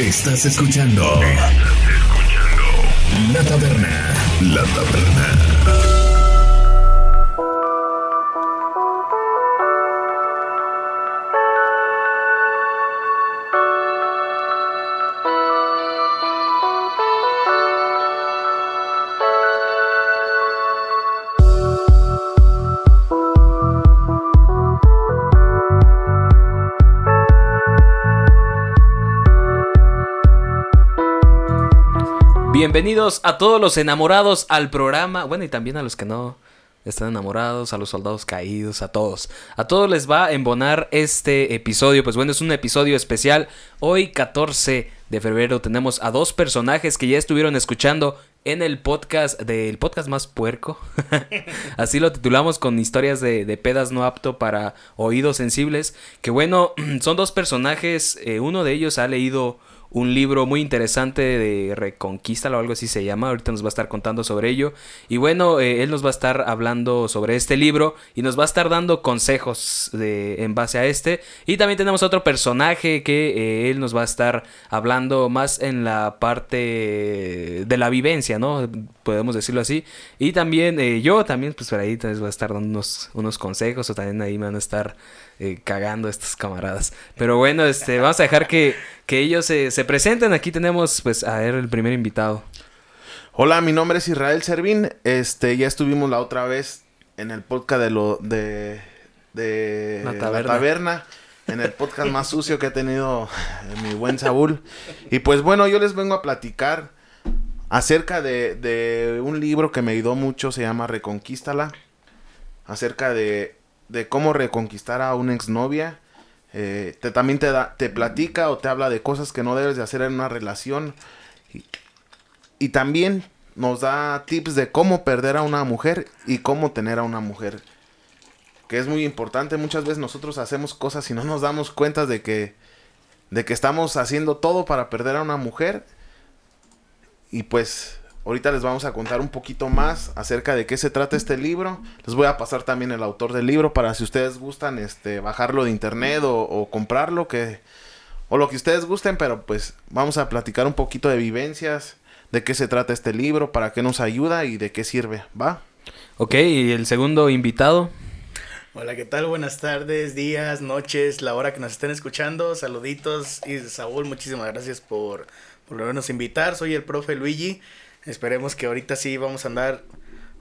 Estás escuchando. Estás escuchando. La taberna. La taberna. Bienvenidos a todos los enamorados al programa. Bueno, y también a los que no están enamorados, a los soldados caídos, a todos. A todos les va a embonar este episodio. Pues bueno, es un episodio especial. Hoy, 14 de febrero, tenemos a dos personajes que ya estuvieron escuchando en el podcast del podcast más puerco. Así lo titulamos con historias de, pedas no apto para oídos sensibles. Que bueno, son dos personajes. Eh, uno de ellos ha leído un libro muy interesante de Reconquista o algo así se llama. Ahorita nos va a estar contando sobre ello. Y bueno, eh, él nos va a estar hablando sobre este libro y nos va a estar dando consejos de, en base a este. Y también tenemos otro personaje que eh, él nos va a estar hablando más en la parte de la vivencia, ¿no? Podemos decirlo así. Y también eh, yo también, pues por ahí les voy a estar dando unos, unos consejos o también ahí me van a estar eh, cagando estos camaradas. Pero bueno, este, vamos a dejar que, que ellos se, se, presenten. Aquí tenemos, pues, a ver, el primer invitado. Hola, mi nombre es Israel Servín. Este, ya estuvimos la otra vez en el podcast de lo de, de la taberna. La taberna en el podcast más sucio que he tenido mi buen Saúl. Y pues bueno, yo les vengo a platicar acerca de, de un libro que me ayudó mucho, se llama Reconquístala. Acerca de de cómo reconquistar a una exnovia. Eh, te, también te, da, te platica o te habla de cosas que no debes de hacer en una relación. Y, y, también nos da tips de cómo perder a una mujer y cómo tener a una mujer. Que es muy importante. Muchas veces nosotros hacemos cosas y no nos damos cuenta de que, de que estamos haciendo todo para perder a una mujer. Y pues Ahorita les vamos a contar un poquito más acerca de qué se trata este libro. Les voy a pasar también el autor del libro para si ustedes gustan este bajarlo de internet o, o comprarlo que o lo que ustedes gusten, pero pues vamos a platicar un poquito de vivencias, de qué se trata este libro, para qué nos ayuda y de qué sirve, ¿va? Ok, y el segundo invitado. Hola, ¿qué tal? Buenas tardes, días, noches, la hora que nos estén escuchando. Saluditos y Saúl, muchísimas gracias por, por volvernos a invitar. Soy el profe Luigi. Esperemos que ahorita sí vamos a andar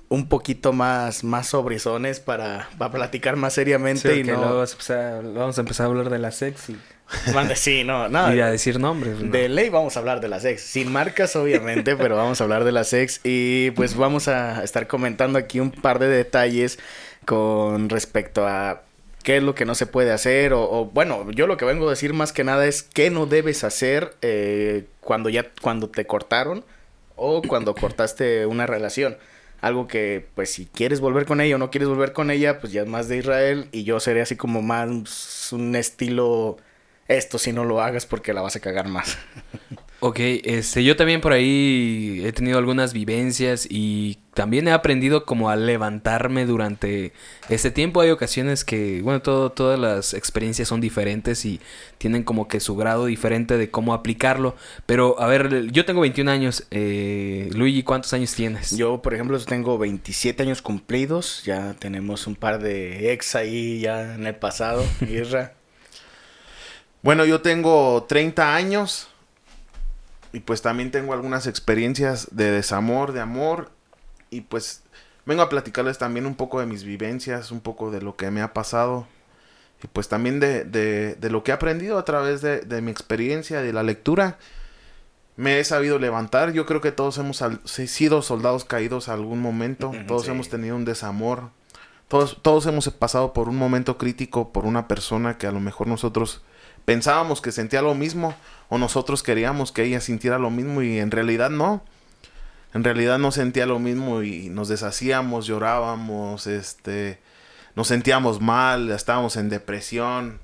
un poquito más, más sobrizones para, para platicar más seriamente. Sí, y que no... luego vamos a, empezar, vamos a empezar a hablar de la sex y... Mande, sí, no, no. Y a decir nombres. ¿no? De ley vamos a hablar de la sex. Sin marcas, obviamente, pero vamos a hablar de la sex. Y pues vamos a estar comentando aquí un par de detalles con respecto a qué es lo que no se puede hacer. O, bueno, yo lo que vengo a decir más que nada es qué no debes hacer eh, cuando ya, cuando te cortaron o cuando cortaste una relación. Algo que, pues, si quieres volver con ella o no quieres volver con ella, pues ya es más de Israel. Y yo seré así como más un estilo. Esto si no lo hagas porque la vas a cagar más. Ok, este, yo también por ahí he tenido algunas vivencias y también he aprendido como a levantarme durante este tiempo. Hay ocasiones que, bueno, todo, todas las experiencias son diferentes y tienen como que su grado diferente de cómo aplicarlo. Pero, a ver, yo tengo 21 años. Eh, Luigi, ¿cuántos años tienes? Yo, por ejemplo, tengo 27 años cumplidos. Ya tenemos un par de ex ahí ya en el pasado. Irra. bueno, yo tengo 30 años. Y pues también tengo algunas experiencias de desamor, de amor. Y pues vengo a platicarles también un poco de mis vivencias, un poco de lo que me ha pasado. Y pues también de, de, de lo que he aprendido a través de, de, mi experiencia, de la lectura. Me he sabido levantar. Yo creo que todos hemos sido soldados caídos a algún momento. Todos sí. hemos tenido un desamor. Todos, todos hemos pasado por un momento crítico por una persona que a lo mejor nosotros pensábamos que sentía lo mismo o nosotros queríamos que ella sintiera lo mismo y en realidad no. En realidad no sentía lo mismo y nos deshacíamos, llorábamos, este, nos sentíamos mal, estábamos en depresión,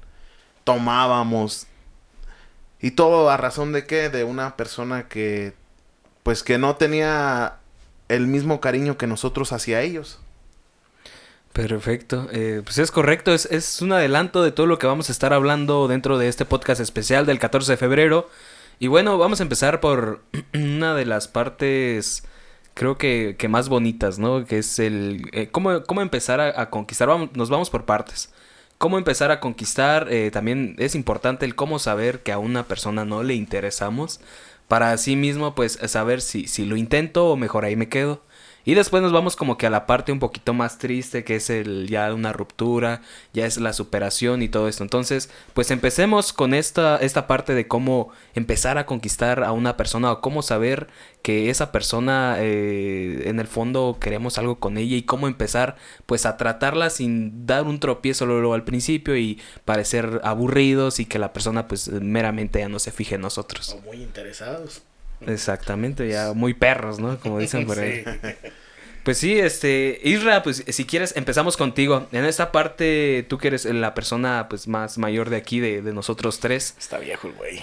tomábamos. Y todo a razón de qué? De una persona que pues que no tenía el mismo cariño que nosotros hacia ellos. Perfecto, eh, pues es correcto, es, es, un adelanto de todo lo que vamos a estar hablando dentro de este podcast especial del 14 de febrero. Y bueno, vamos a empezar por una de las partes, creo que, que más bonitas, ¿no? Que es el... eh, ¿cómo, cómo empezar a, conquistar? Vamos- nos vamos por partes. ¿Cómo empezar a conquistar? Eh, también es importante el cómo saber que a una persona no le interesamos. Para así mismo, pues, saber si, si lo intento o mejor ahí me quedo. Y después nos vamos como que a la parte un poquito más triste, que es el ya una ruptura, ya es la superación y todo esto. Entonces, pues empecemos con esta, esta parte de cómo empezar a conquistar a una persona o cómo saber que esa persona eh, en el fondo queremos algo con ella y cómo empezar pues a tratarla sin dar un tropiezo luego al principio y parecer aburridos y que la persona pues meramente ya no se fije en nosotros. O muy interesados. Exactamente, ya muy perros, ¿no? Como dicen por ahí. Sí. Pues sí, este, Isra, pues si quieres empezamos contigo. En esta parte, tú que eres la persona pues más mayor de aquí, de, de nosotros tres. Está viejo el güey.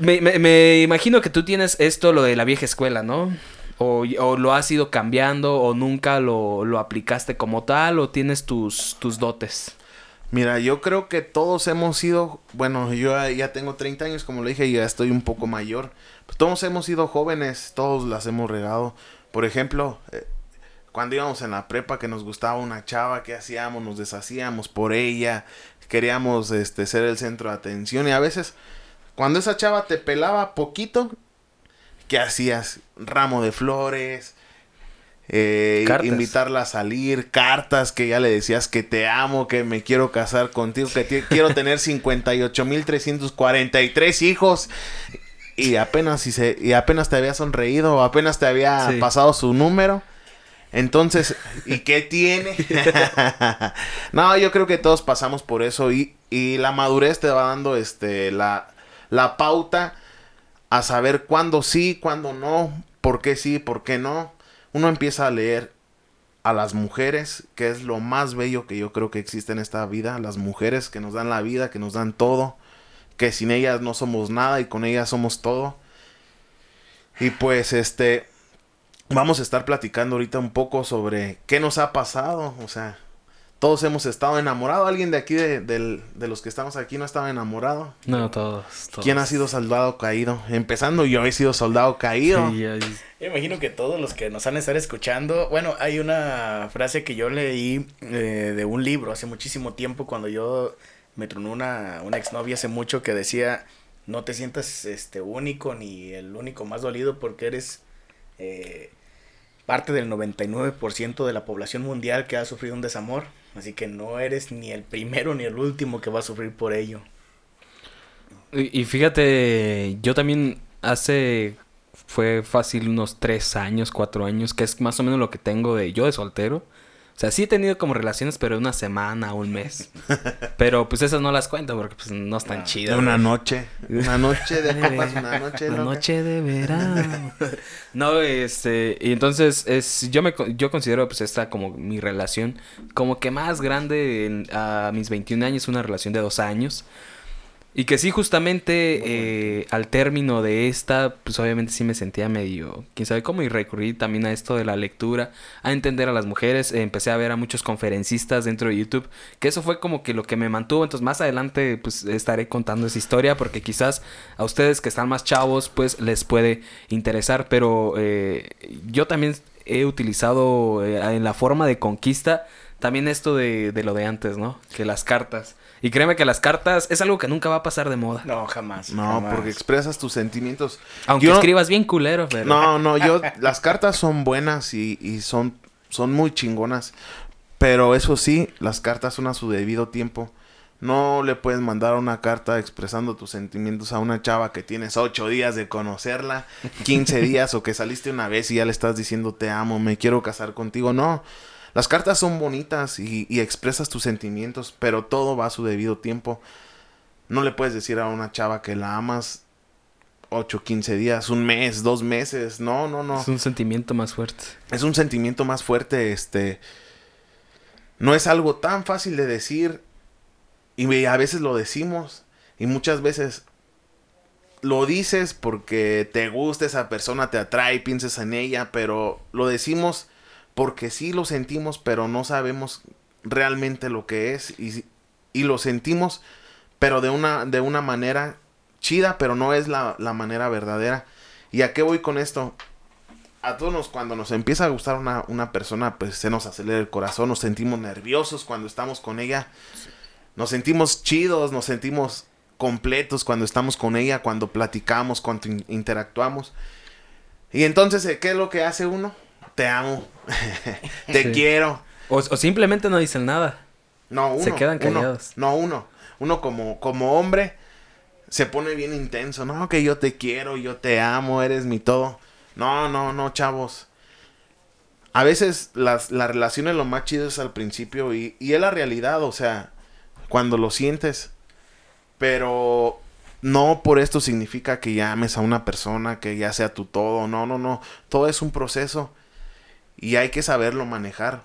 Me, me- me imagino que tú tienes esto, lo de la vieja escuela, ¿no? O, o lo has ido cambiando, o nunca lo, lo aplicaste como tal, o tienes tus, tus dotes. Mira, yo creo que todos hemos sido, bueno, yo ya- tengo 30 años, como le dije, ya estoy un poco mayor. Pues todos hemos sido jóvenes, todos las hemos regado. Por ejemplo, eh, cuando íbamos en la prepa que nos gustaba una chava, ¿qué hacíamos? Nos deshacíamos por ella, queríamos este, ser el centro de atención y a veces cuando esa chava te pelaba poquito, ¿qué hacías? Ramo de flores, eh, invitarla a salir, cartas que ya le decías que te amo, que me quiero casar contigo, que quiero tener 58.343 hijos. Y apenas, si se, y apenas te había sonreído, o apenas te había Sí. pasado su número. Entonces, ¿y qué tiene? no, yo creo que todos pasamos por eso y, y la madurez te va dando este la, la pauta a saber cuándo sí, cuándo no, por qué sí, por qué no. Uno empieza a leer a las mujeres, que es lo más bello que yo creo que existe en esta vida, las mujeres que nos dan la vida, que nos dan todo, que sin ellas no somos nada y con ellas somos todo. Y pues este vamos a estar platicando ahorita un poco sobre qué nos ha pasado, o sea, todos hemos estado enamorados, alguien de aquí de, los que estamos aquí no estaba enamorado. No, todos. todos. ¿Quién ha sido soldado caído? Empezando yo he sido soldado caído. Sí, ya- Yo imagino que todos los que nos han estar escuchando, bueno, hay una frase que yo leí eh, de un libro hace muchísimo tiempo cuando yo me tronó una, una exnovia hace mucho que decía, no te sientas este único ni el único más dolido porque eres eh, parte del 99% de la población mundial que ha sufrido un desamor, así que no eres ni el primero ni el último que va a sufrir por ello. Y, fíjate, yo también hace, fue fácil unos tres años, cuatro años, que es más o menos lo que tengo de yo de soltero. O sea, sí he tenido como relaciones, pero de una semana, un mes. Pero pues esas no las cuento porque pues no están Ah, chidas. Una noche. Una noche de copas, una noche La loca. noche de verano. no, este, y entonces es, yo me, yo considero pues esta como mi relación como que más grande en- a mis 21 años, una relación de dos años. Y que sí, justamente eh, al término de esta, pues obviamente sí me sentía medio, quién sabe cómo, y recurrí también a esto de la lectura, a entender a las mujeres. Eh, empecé a ver a muchos conferencistas dentro de YouTube, que eso fue como que lo que me mantuvo. Entonces, más adelante, pues estaré contando esa historia, porque quizás a ustedes que están más chavos, pues les puede interesar. Pero eh, yo también he utilizado eh, en la forma de conquista también esto de, de lo de antes, ¿no? Que las cartas. Y créeme que las cartas es algo que nunca va a pasar de moda. No, jamás. No, jamás. porque expresas tus sentimientos. Aunque Yo- escribas bien culero, pero... No, no, yo, las cartas son buenas y, y son, son muy chingonas. Pero eso sí, las cartas son a su debido tiempo. No le puedes mandar una carta expresando tus sentimientos a una chava que tienes ocho días de conocerla, 15 días o que saliste una vez y ya le estás diciendo te amo, me quiero casar contigo. No, las cartas son bonitas y, y expresas tus sentimientos, pero todo va a su debido tiempo. No le puedes decir a una chava que la amas 8, 15 días, un mes, dos meses. No, no, no. Es un sentimiento más fuerte. Es un sentimiento más fuerte, este... No es algo tan fácil de decir y a veces lo decimos y muchas veces lo dices porque te gusta esa persona, te atrae, piensas en ella, pero lo decimos porque sí lo sentimos, pero no sabemos realmente lo que es y, y lo sentimos, pero de una, de una manera chida, pero no es la, la manera verdadera. ¿Y a qué voy con esto? A todos cuando nos empieza a gustar una, una persona, pues se nos acelera el corazón, nos sentimos nerviosos cuando estamos con ella, nos sentimos chidos, nos sentimos completos cuando estamos con ella, cuando platicamos, cuando in- interactuamos. Y entonces, ¿eh, ¿qué es lo que hace uno? Te amo, te Sí. quiero. O, o simplemente no dicen nada. No, uno. Se quedan uno. callados. no, uno. Uno como, como hombre se pone bien intenso. No, que yo te quiero, yo te amo, eres mi todo. No, no, no, chavos. A veces las, las relaciones lo más chido es al principio y, y es la realidad, o sea, cuando lo sientes. Pero no por esto significa que ya ames a una persona, que ya sea tu todo. No, no, no. Todo es un proceso y hay que saberlo manejar.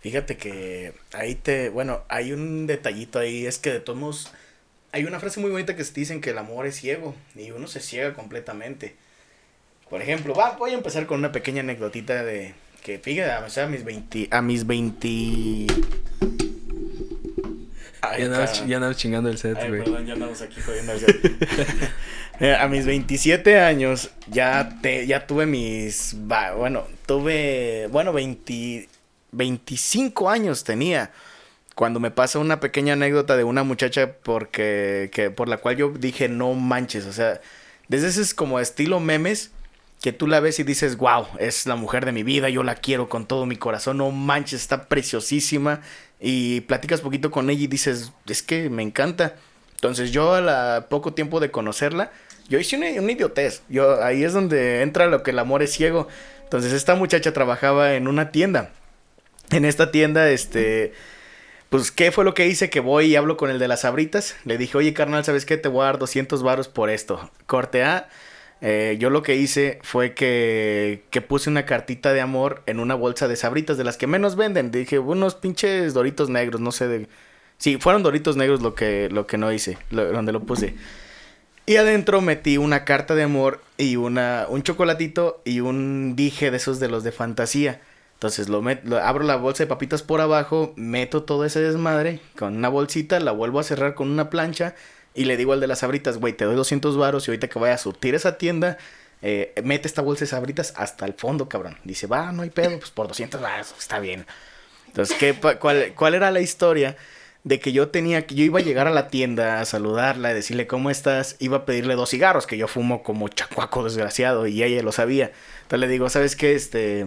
Fíjate que ahí te, bueno, hay un detallito ahí, es que de todos modos, hay una frase muy bonita que se dicen que el amor es ciego y uno se ciega completamente. Por ejemplo, va, voy a empezar con una pequeña anecdotita de que fíjate, o sea, a mis 20, a mis 20... Ay, Ya andabas chingando el set, güey. perdón, ya andamos aquí jodiendo el set. Eh, A mis 27 años ya te ya tuve mis bueno, tuve bueno 20 25 años tenía cuando me pasa una pequeña anécdota de una muchacha porque que por la cual yo dije no manches, o sea, desde ese es como estilo memes que tú la ves y dices, wow, es la mujer de mi vida, yo la quiero con todo mi corazón, no manches, está preciosísima. Y platicas poquito con ella y dices, es que me encanta. Entonces yo a la poco tiempo de conocerla, yo hice una, una idiotez. Yo, ahí es donde entra lo que el amor es ciego. Entonces esta muchacha trabajaba en una tienda. En esta tienda, este... Pues, ¿qué fue lo que hice? Que voy y hablo con el de las abritas. Le dije, oye, carnal, ¿sabes qué? Te voy a dar 200 varos por esto. Corte A. eh, yo lo que hice fue que, que puse una cartita de amor en una bolsa de sabritas, de las que menos venden. Dije, unos pinches doritos negros, no sé de... Sí, fueron doritos negros lo que, lo que no hice, lo- donde lo puse. Y adentro metí una carta de amor y una, un chocolatito y un dije de esos de los de fantasía. Entonces lo, met- abro la bolsa de papitas por abajo, meto todo ese desmadre con una bolsita, la vuelvo a cerrar con una plancha y le digo al de las sabritas, güey, te doy 200 varos y ahorita que vaya a surtir esa tienda, eh, mete esta bolsa de sabritas hasta el fondo, cabrón. Dice, va, no hay pedo, pues por 200 varos, está bien. Entonces, ¿qué, cuál, ¿cuál era la historia? De que yo tenía, que yo iba a llegar a la tienda a saludarla, a decirle cómo estás, iba a pedirle dos cigarros, que yo fumo como chacuaco desgraciado, y ella lo sabía. Entonces le digo, ¿sabes qué? Este,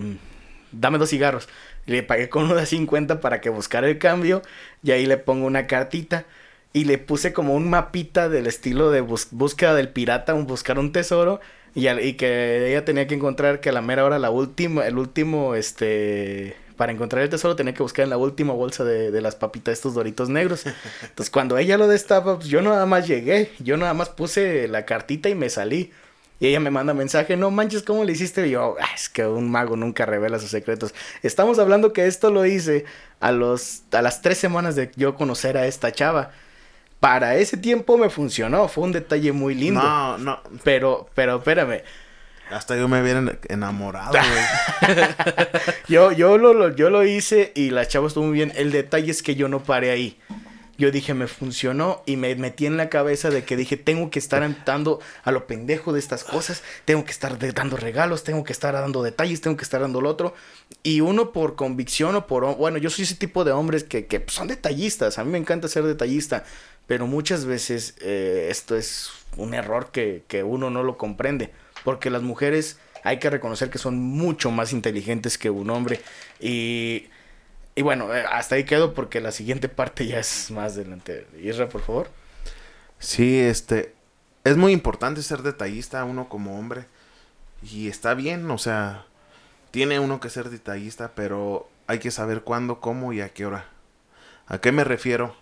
dame dos cigarros. Le pagué con de 50 para que buscara el cambio, y ahí le pongo una cartita, y le puse como un mapita del estilo de búsqueda del pirata, un buscar un tesoro, y, y que ella tenía que encontrar que a la mera hora la última, el último, este, para encontrar el tesoro tenía que buscar en la última bolsa de, de las papitas estos doritos negros. Entonces cuando ella lo destapa, pues yo nada más llegué, yo nada más puse la cartita y me salí. Y ella me manda mensaje, no manches, ¿cómo le hiciste? Y yo, "Ah, es que un mago nunca revela sus secretos. Estamos hablando que esto lo hice a, los, a las tres semanas de yo conocer a esta chava. Para ese tiempo me funcionó, fue un detalle muy lindo. No, no. Pero, pero espérame, Hasta yo me hubiera enamorado, güey. yo, yo, lo, lo- yo lo hice y la chava estuvo muy bien. El detalle es que yo no paré ahí. Yo dije, me funcionó y me metí en la cabeza de que dije, tengo que estar dando a lo pendejo de estas cosas, tengo que estar dando regalos, tengo que estar dando detalles, tengo que estar dando lo otro. Y uno por convicción o por... Bueno, yo soy ese tipo de hombres que, que son detallistas, a mí me encanta ser detallista, pero muchas veces eh, esto es un error que, que uno no lo comprende, porque las mujeres hay que reconocer que son mucho más inteligentes que un hombre y... Y bueno, eh, hasta ahí quedo porque la siguiente parte ya es más delante. Isra, por favor. Sí, este. Es muy importante ser detallista uno como hombre. Y está bien, o sea. Tiene uno que ser detallista, pero hay que saber cuándo, cómo y a qué hora. ¿A qué me refiero?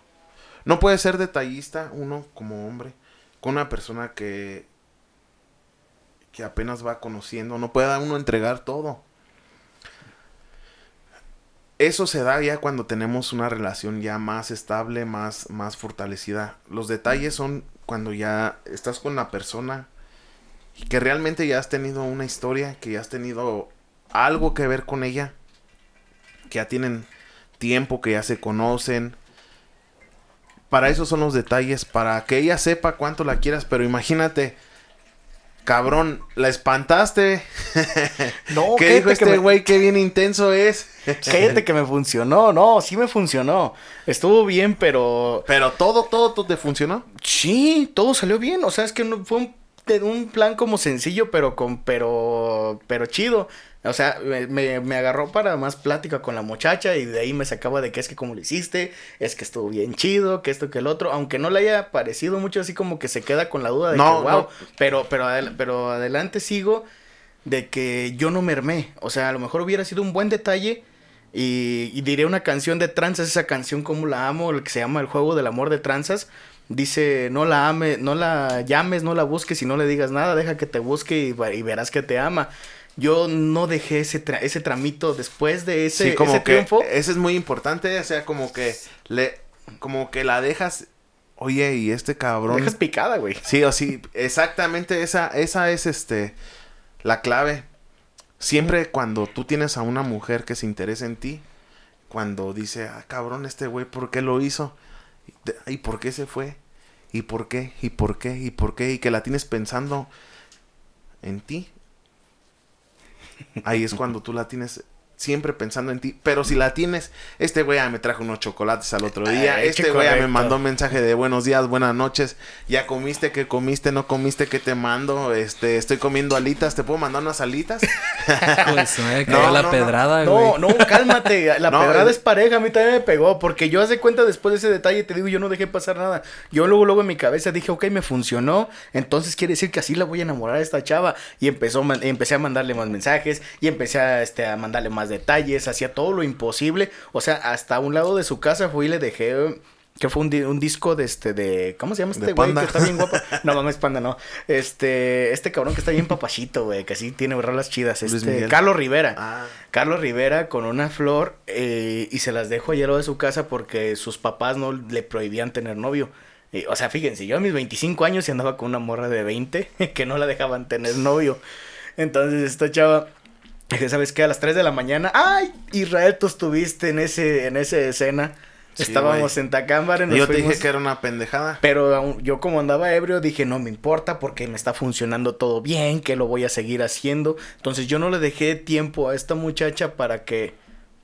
No puede ser detallista uno como hombre con una persona que que apenas va conociendo, no puede uno entregar todo. Eso se da ya cuando tenemos una relación ya más estable, más, más fortalecida. Los detalles son cuando ya estás con la persona y que realmente ya has tenido una historia, que ya has tenido algo que ver con ella, que ya tienen tiempo, que ya se conocen. para eso son los detalles, para que ella sepa cuánto la quieras, pero imagínate, cabrón, la espantaste. No, ¿Qué dijo este me- güey? Qué bien intenso es. Cállate que me funcionó. No, sí me funcionó. Estuvo bien, pero Pero todo, todo, todo te funcionó. Sí, todo salió bien. O sea, es que no, fue un, de un plan como sencillo, pero con, pero, pero chido. O sea, me, me- me agarró para más plática con la muchacha y de ahí me sacaba de que es que como lo hiciste, es que estuvo bien chido, que esto, que el otro, aunque no le haya parecido mucho así como que se queda con la duda de No, que wow, no. pero, pero, adel- pero adelante sigo de que yo no mermé. O sea, a lo mejor hubiera sido un buen detalle. Y, y diré una canción de tranzas, esa canción como la amo, el que se llama El juego del amor de tranzas. Dice, no la ame, no la llames, no la busques y no le digas nada, deja que te busque y, verás que te ama. Yo no dejé ese, tra- ese tramito después de ese, sí, como ese que triunfo. ese es muy importante, o sea, como que le, como que la dejas, oye, y este cabrón. Dejas picada, güey. Sí, o sí, exactamente esa, esa es este la clave. Siempre cuando tú tienes a una mujer que se interesa en ti, cuando dice, ah, cabrón, este güey, ¿por qué lo hizo? ¿Y por qué se fue? ¿Y por qué? ¿Y por qué? ¿Y por qué? Y que la tienes pensando en ti. Ahí es cuando tú la tienes siempre pensando en ti. Pero si la tienes, este güey ya me trajo unos chocolates al otro día. Ay, este güey ya me correcto. mandó un mensaje de buenos días, buenas noches. Ya comiste, ¿qué comiste? ¿No comiste? ¿Qué te mando? Este, estoy comiendo alitas. ¿Te puedo mandar unas alitas? Pues me No, cayó la no, no. pedrada, No, güey. no, cálmate. La No, pedrada es pareja. A mí también me pegó. Porque yo hace cuenta después de ese detalle, te digo, yo no dejé pasar nada. Yo luego, luego en mi cabeza dije, ok, me funcionó. Entonces quiere decir que así la voy a enamorar a esta chava. Y empezó, empecé a mandarle más mensajes. Y empecé a, este, a mandarle más detalles. Hacía todo lo imposible. O sea, hasta un lado de su casa fui y le dejé. Que fue un, di- un disco de este, de. ¿Cómo se llama este güey? Que está bien guapo. No mames, panda, no. Este, este cabrón que está bien papachito, güey. Que así tiene rolas chidas. Este. Carlos Rivera. Ah. Carlos Rivera con una flor eh, y se las al lado de su casa porque sus papás no le prohibían tener novio. O sea, fíjense, yo a mis 25 años y andaba con una morra de 20 que no la dejaban tener novio. Entonces esta chava dije, ¿sabes qué? A las 3 de la mañana, ¡ay! Israel, tú estuviste en ese en esa escena. Sí, Estábamos güey. en nos Yo te dije que era una pendejada. pero yo como andaba ebrio dije, no me importa porque me está funcionando todo bien, que lo voy a seguir haciendo. Entonces yo no le dejé tiempo a esta muchacha para que,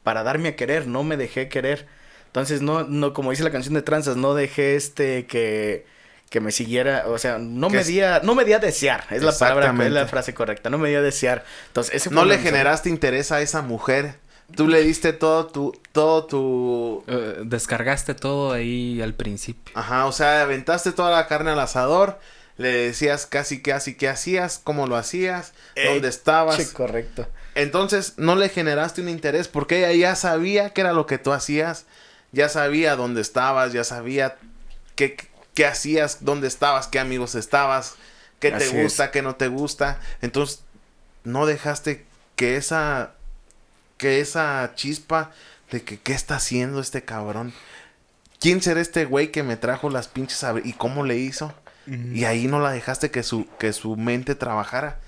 para darme a querer, no me dejé querer. Entonces no, no, como dice la canción de Tranzas, no dejé este que, que me siguiera, o sea, no Que me es- di a, no me di a desear, es la palabra, es la frase correcta, no me di a desear. Entonces ese No le mensaje. generaste interés a esa mujer. Tú le diste todo tu, todo tu, Eh, descargaste todo ahí al principio. Ajá, o sea, aventaste toda la carne al asador, le decías casi casi qué hacías, cómo lo hacías, Eh, dónde estabas. Sí, correcto. Entonces no le generaste un interés porque ella ya sabía qué era lo que tú hacías, ya sabía dónde estabas, ya sabía qué, qué hacías, dónde estabas, qué amigos estabas, qué Así te es. gusta, qué no te gusta. Entonces no dejaste que esa que esa chispa de que qué está haciendo este cabrón. ¿Quién será este güey que me trajo las pinches y cómo le hizo? Y ahí no la dejaste que su que su mente trabajara.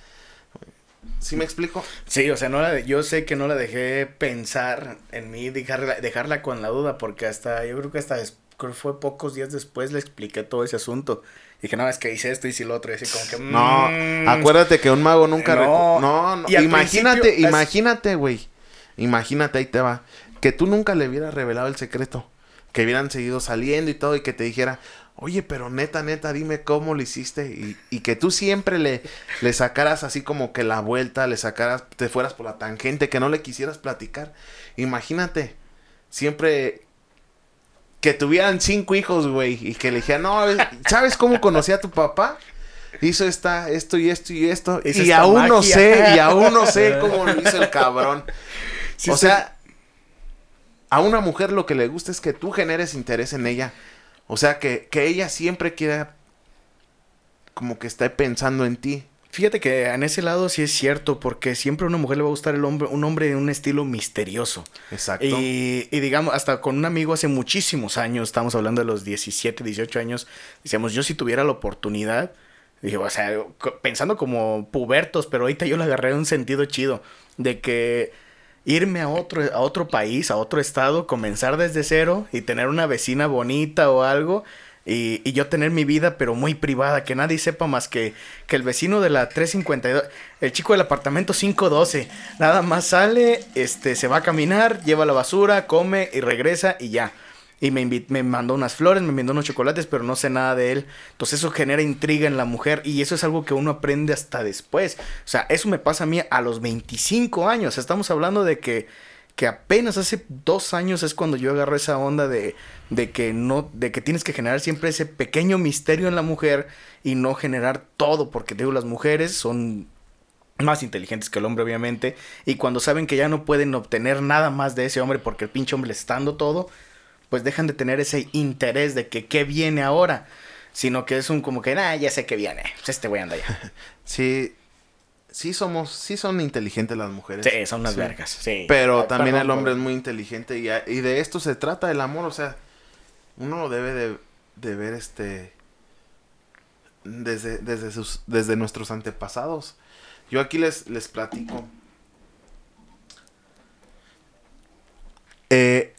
¿Sí me explico? Sí, o sea, no la, yo sé que no la dejé pensar en mí, dejarla, dejarla con la duda, porque hasta, yo creo que hasta, creo fue pocos días después le expliqué todo ese asunto. Dije, no, es que hice esto, hice lo otro, y así como que... No, mm, acuérdate que un mago nunca... No. No, no, Y imagínate, es- imagínate, güey. Imagínate, ahí te va. Que tú nunca le hubieras revelado el secreto. Que hubieran seguido saliendo y todo y que te dijera, oye, pero neta, neta, dime cómo lo hiciste. Y, y que tú siempre le, le sacaras así como que la vuelta, le sacaras, te fueras por la tangente, que no le quisieras platicar. Imagínate, siempre que tuvieran cinco hijos, güey, y que le dijeran, no, ¿sabes cómo conocí a tu papá? Hizo esta, esto y esto y esto. Y aún no sé, y aún no sé cómo lo hizo el cabrón. Sí, o sí. sea, a una mujer lo que le gusta es que tú generes interés en ella. O sea, que, que ella siempre quiera como que esté pensando en ti. Fíjate que en ese lado sí es cierto, porque siempre a una mujer le va a gustar el hombre, un hombre de un estilo misterioso. Exacto. Y, y digamos, hasta con un amigo hace muchísimos años, estamos hablando de los 17, 18 años, decíamos, yo si tuviera la oportunidad, dije, o sea, pensando como pubertos, pero ahorita yo le agarré un sentido chido, de que irme a otro, a otro país, a otro estado, comenzar desde cero y tener una vecina bonita o algo. Y, y yo tener mi vida, pero muy privada, que nadie sepa más que, que el vecino de la 352, el chico del apartamento 512, nada más sale, este, se va a caminar, lleva la basura, come y regresa y ya. Y me, me mandó unas flores, me mandó unos chocolates, pero no sé nada de él. Entonces eso genera intriga en la mujer y eso es algo que uno aprende hasta después. O sea, eso me pasa a mí a los 25 años. Estamos hablando de que, que apenas hace dos años es cuando yo agarré esa onda de, de que no, de que tienes que generar siempre ese pequeño misterio en la mujer y no generar todo, porque digo, las mujeres son más inteligentes que el hombre, obviamente, y cuando saben que ya no pueden obtener nada más de ese hombre porque el pinche hombre está dando todo, pues dejan de tener ese interés de que qué viene ahora, sino que es un como que, nah, ya sé que viene, pues este güey anda ya. Sí, sí somos, sí son inteligentes las mujeres. Sí, son unas Sí. vergas, sí. Pero Ah, también perdón, el hombre es muy inteligente y, de esto se trata el amor, o sea, uno lo debe de, de ver este desde, desde sus, desde nuestros antepasados. Yo aquí les, les platico. Eh,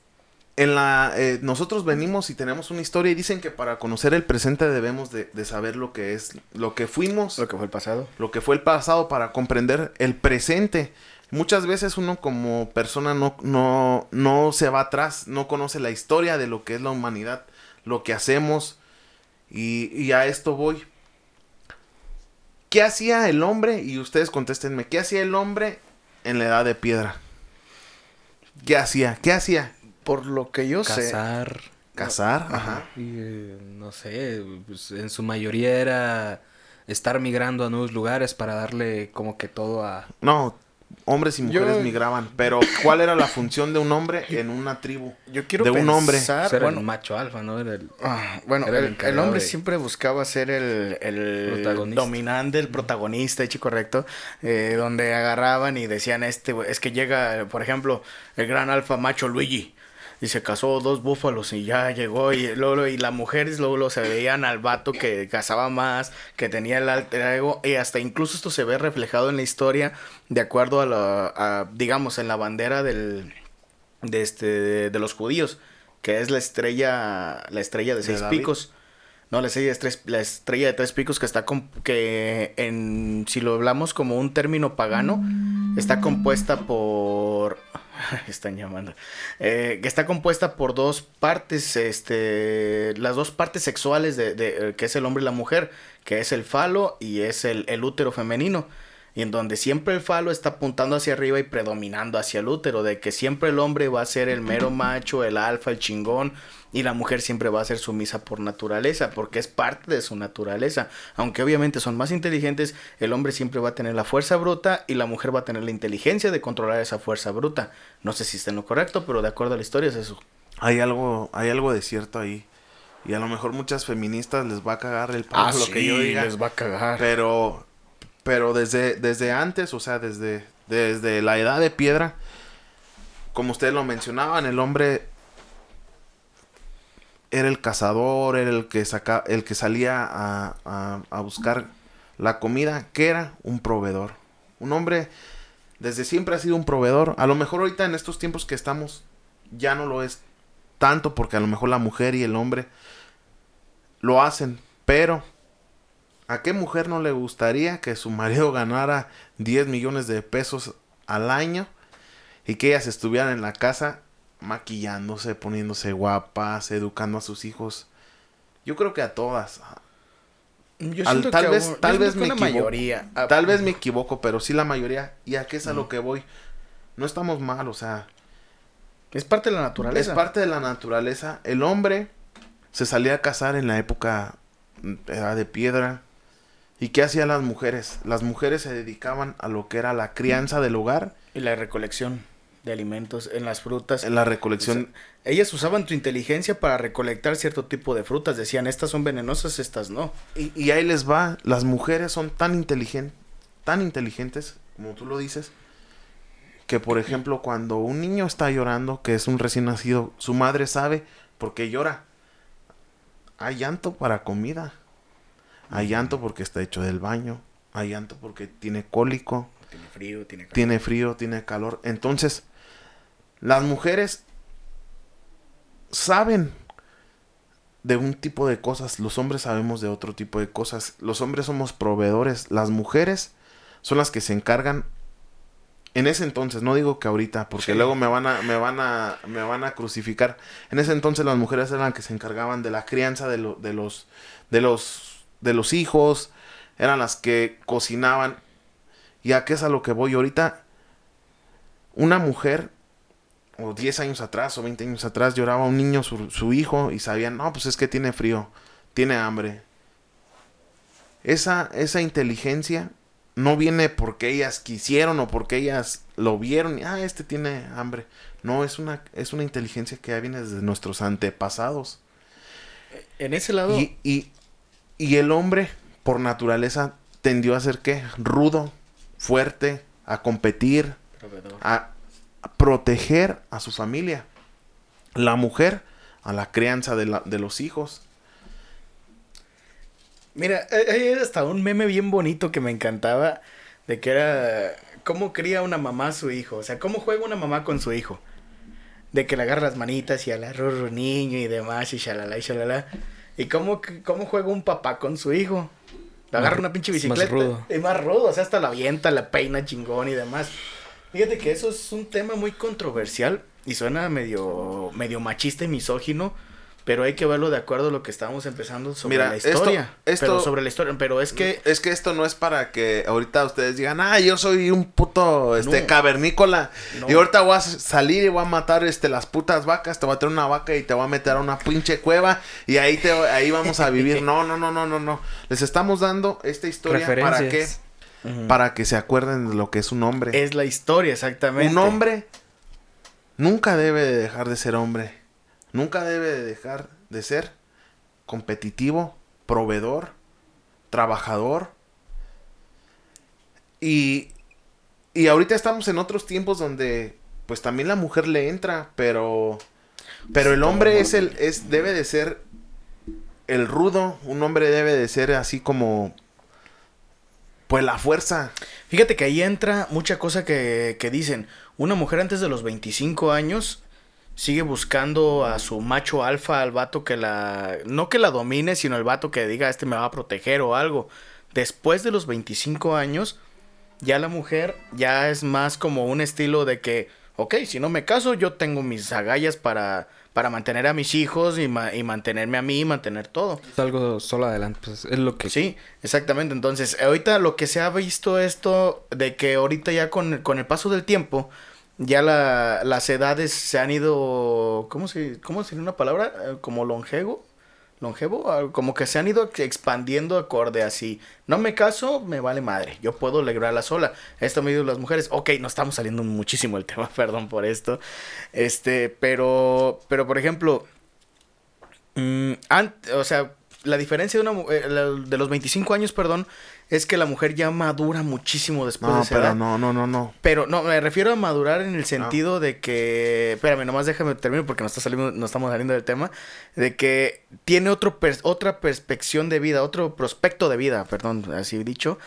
en la, eh, nosotros venimos y tenemos una historia y dicen que para conocer el presente debemos de, de saber lo que es, lo que fuimos, Lo que fue el pasado. lo que fue el pasado para comprender el presente. Muchas veces uno como persona no, no, no se va atrás, no conoce la historia de lo que es la humanidad, lo que hacemos y, y a esto voy. ¿Qué hacía el hombre? Y ustedes contéstenme, ¿qué hacía el hombre en la edad de piedra? ¿Qué hacía? ¿Qué hacía? Por lo que yo sé. Cazar. Cazar, ajá. Y, eh, no sé, pues, en su mayoría era estar migrando a nuevos lugares para darle como que todo a... No, hombres y mujeres Yo- migraban, pero ¿cuál era la función de un hombre en una tribu? Yo quiero de un hombre. ser bueno, el macho alfa, ¿no? Era el- Ah, bueno, Era el el, el encargado hombre de- siempre buscaba ser el, el Protagonista. dominante, el protagonista, hecho correcto, eh, donde agarraban y decían, este, güey, es que llega, por ejemplo, el gran alfa macho Luigi, y se casó dos búfalos y ya llegó, y luego, y las mujeres luego, luego se veían al vato que cazaba más, que tenía el alter ego, y hasta incluso esto se ve reflejado en la historia, de acuerdo a la, a, digamos, en la bandera del, de este, de los judíos, que es la estrella, la estrella de ¿De seis picos. No, la estrella, de tres, la estrella de tres picos que está com- que en si lo hablamos como un término pagano está compuesta por están llamando eh, que está compuesta por dos partes este las dos partes sexuales de, de- eh, que es el hombre y la mujer que es el falo y es el, el útero femenino y en donde siempre el falo está apuntando hacia arriba y predominando hacia el útero, de que siempre el hombre va a ser el mero macho, el alfa, el chingón, y la mujer siempre va a ser sumisa por naturaleza, porque es parte de su naturaleza. Aunque obviamente son más inteligentes, el hombre siempre va a tener la fuerza bruta y la mujer va a tener la inteligencia de controlar esa fuerza bruta. No sé si está en lo correcto, pero de acuerdo a la historia es eso. Hay algo, hay algo de cierto ahí. Y a lo mejor muchas feministas les va a cagar el palo lo que yo diga. Ah, les va a cagar. Pero, pero desde, desde antes, o sea, desde, desde la edad de piedra, como ustedes lo mencionaban, el hombre era el cazador, era el que saca, el que salía a, a- a buscar la comida, que era un proveedor. Un hombre desde siempre ha sido un proveedor. A lo mejor ahorita en estos tiempos que estamos ya no lo es tanto porque a lo mejor la mujer y el hombre lo hacen, pero ¿a qué mujer no le gustaría que su marido ganara 10 millones de pesos al año y que ellas estuvieran en la casa maquillándose, poniéndose guapas, educando a sus hijos? Yo creo que a todas. Yo Al- tal que vez- aún- tal yo vez me equivoco. mayoría. ah, Tal vez me equivoco, pero sí la mayoría. ¿Y a qué es a Mm. lo que voy? No estamos mal, o sea, Es parte de la naturaleza. es parte de la naturaleza. El hombre se salía a cazar en la época mm, de piedra. ¿Y qué hacían las mujeres? Las mujeres se dedicaban a lo que era la crianza del hogar, Y la recolección de alimentos en las frutas. en la recolección. Ellas usaban tu inteligencia para recolectar cierto tipo de frutas. Decían, estas son venenosas, estas no. Y, y ahí les va, las mujeres son tan inteligentes, tan inteligentes, como tú lo dices, que por ejemplo cuando un niño está llorando, que es un recién nacido, su madre sabe por qué llora. Hay llanto para comida. Hay llanto porque está hecho del baño. Hay llanto porque tiene cólico, Tiene frío, tiene calor. tiene frío, tiene calor. Entonces, Las mujeres saben de un tipo de cosas, los hombres sabemos de otro tipo de cosas. Los hombres somos proveedores, las mujeres son las que se encargan en ese entonces, no digo que ahorita, porque Sí. luego me van a me van a me van a crucificar. En ese entonces las mujeres eran las que se encargaban de la crianza de, lo- de los de los de los hijos, eran las que cocinaban. ¿Y a qué es a lo que voy ahorita? Una mujer o 10 años atrás o 20 años atrás lloraba un niño su, su hijo y sabían, no, pues es que tiene frío, tiene hambre. Esa, esa inteligencia no viene porque ellas quisieron o porque ellas lo vieron y, ah, este tiene hambre. No, es una, es una inteligencia que ya viene desde nuestros antepasados. En ese lado, Y, y, y el hombre, por naturaleza, tendió a ser qué? Rudo, fuerte, a competir, proveedor. a, a proteger a su familia. La mujer a la crianza de, la- de los hijos. Mira, hay- hay hasta un meme bien bonito que me encantaba de que era cómo cría una mamá a su hijo, o sea, cómo juega una mamá con su hijo. De que le agarra las manitas y al arroz niño y demás y shalala y shalala. Y cómo, cómo juega un papá con su hijo. Le agarra una pinche es más bicicleta. rudo. Es más rudo, o sea, hasta la avienta, la peina chingón y demás. Fíjate que eso es un tema muy controversial y suena medio, medio machista y misógino, pero hay que verlo de acuerdo a lo que estábamos empezando sobre Mira, la esto- historia. esto- Pero sobre la historia, pero es que Es que esto no es para que ahorita ustedes digan, ah, yo soy un puto este No. cavernícola. No. Y ahorita voy a salir y voy a matar este las putas vacas, te voy a traer una vaca y te voy a meter a una pinche cueva y ahí te ahí vamos a vivir. No, no, no, no, no, no. Les estamos dando esta historia para que para que se acuerden de lo que es un hombre. es la historia, exactamente. Un hombre nunca debe de dejar de ser hombre. Nunca debe de dejar de ser competitivo, proveedor, trabajador. Y, y ahorita estamos en otros tiempos donde pues también la mujer le entra, pero pero el hombre es el es debe de ser el rudo, un hombre debe de ser así como pues la fuerza. Fíjate que ahí entra mucha cosa que, que dicen. Una mujer antes de los 25 años sigue buscando a su macho alfa, al vato que la... No que la domine, sino el vato que diga, este me va a proteger o algo. Después de los 25 años, ya la mujer ya es más como un estilo de que, ok, si no me caso, yo tengo mis agallas para, para mantener a mis hijos y, ma- y mantenerme a mí y mantener todo. Algo solo adelante, pues es lo que... Sí, exactamente. Entonces, ahorita lo que se ha visto esto de que ahorita ya con, con el paso del tiempo, ya la, las edades se han ido, ¿cómo se, cómo sería una palabra? Eh, Como longevo, longevo, Ah, como que se han ido expandiendo acorde así. No me caso, me vale madre. Yo puedo lograrla sola. Esto me dicho las mujeres. Ok, no estamos saliendo muchísimo el tema, perdón por esto. Este, pero, pero por ejemplo, ant- o sea, la diferencia de, una, mu- eh, la- de los 25 años, perdón, es que la mujer ya madura muchísimo después de No, esa pero edad. no, no, no, no. Pero no, me refiero a madurar en el sentido de que, espérame, nomás déjame terminar porque no está saliendo, no estamos saliendo del tema, de que tiene otro otra perspección de vida, otro prospecto de vida, perdón, así dicho,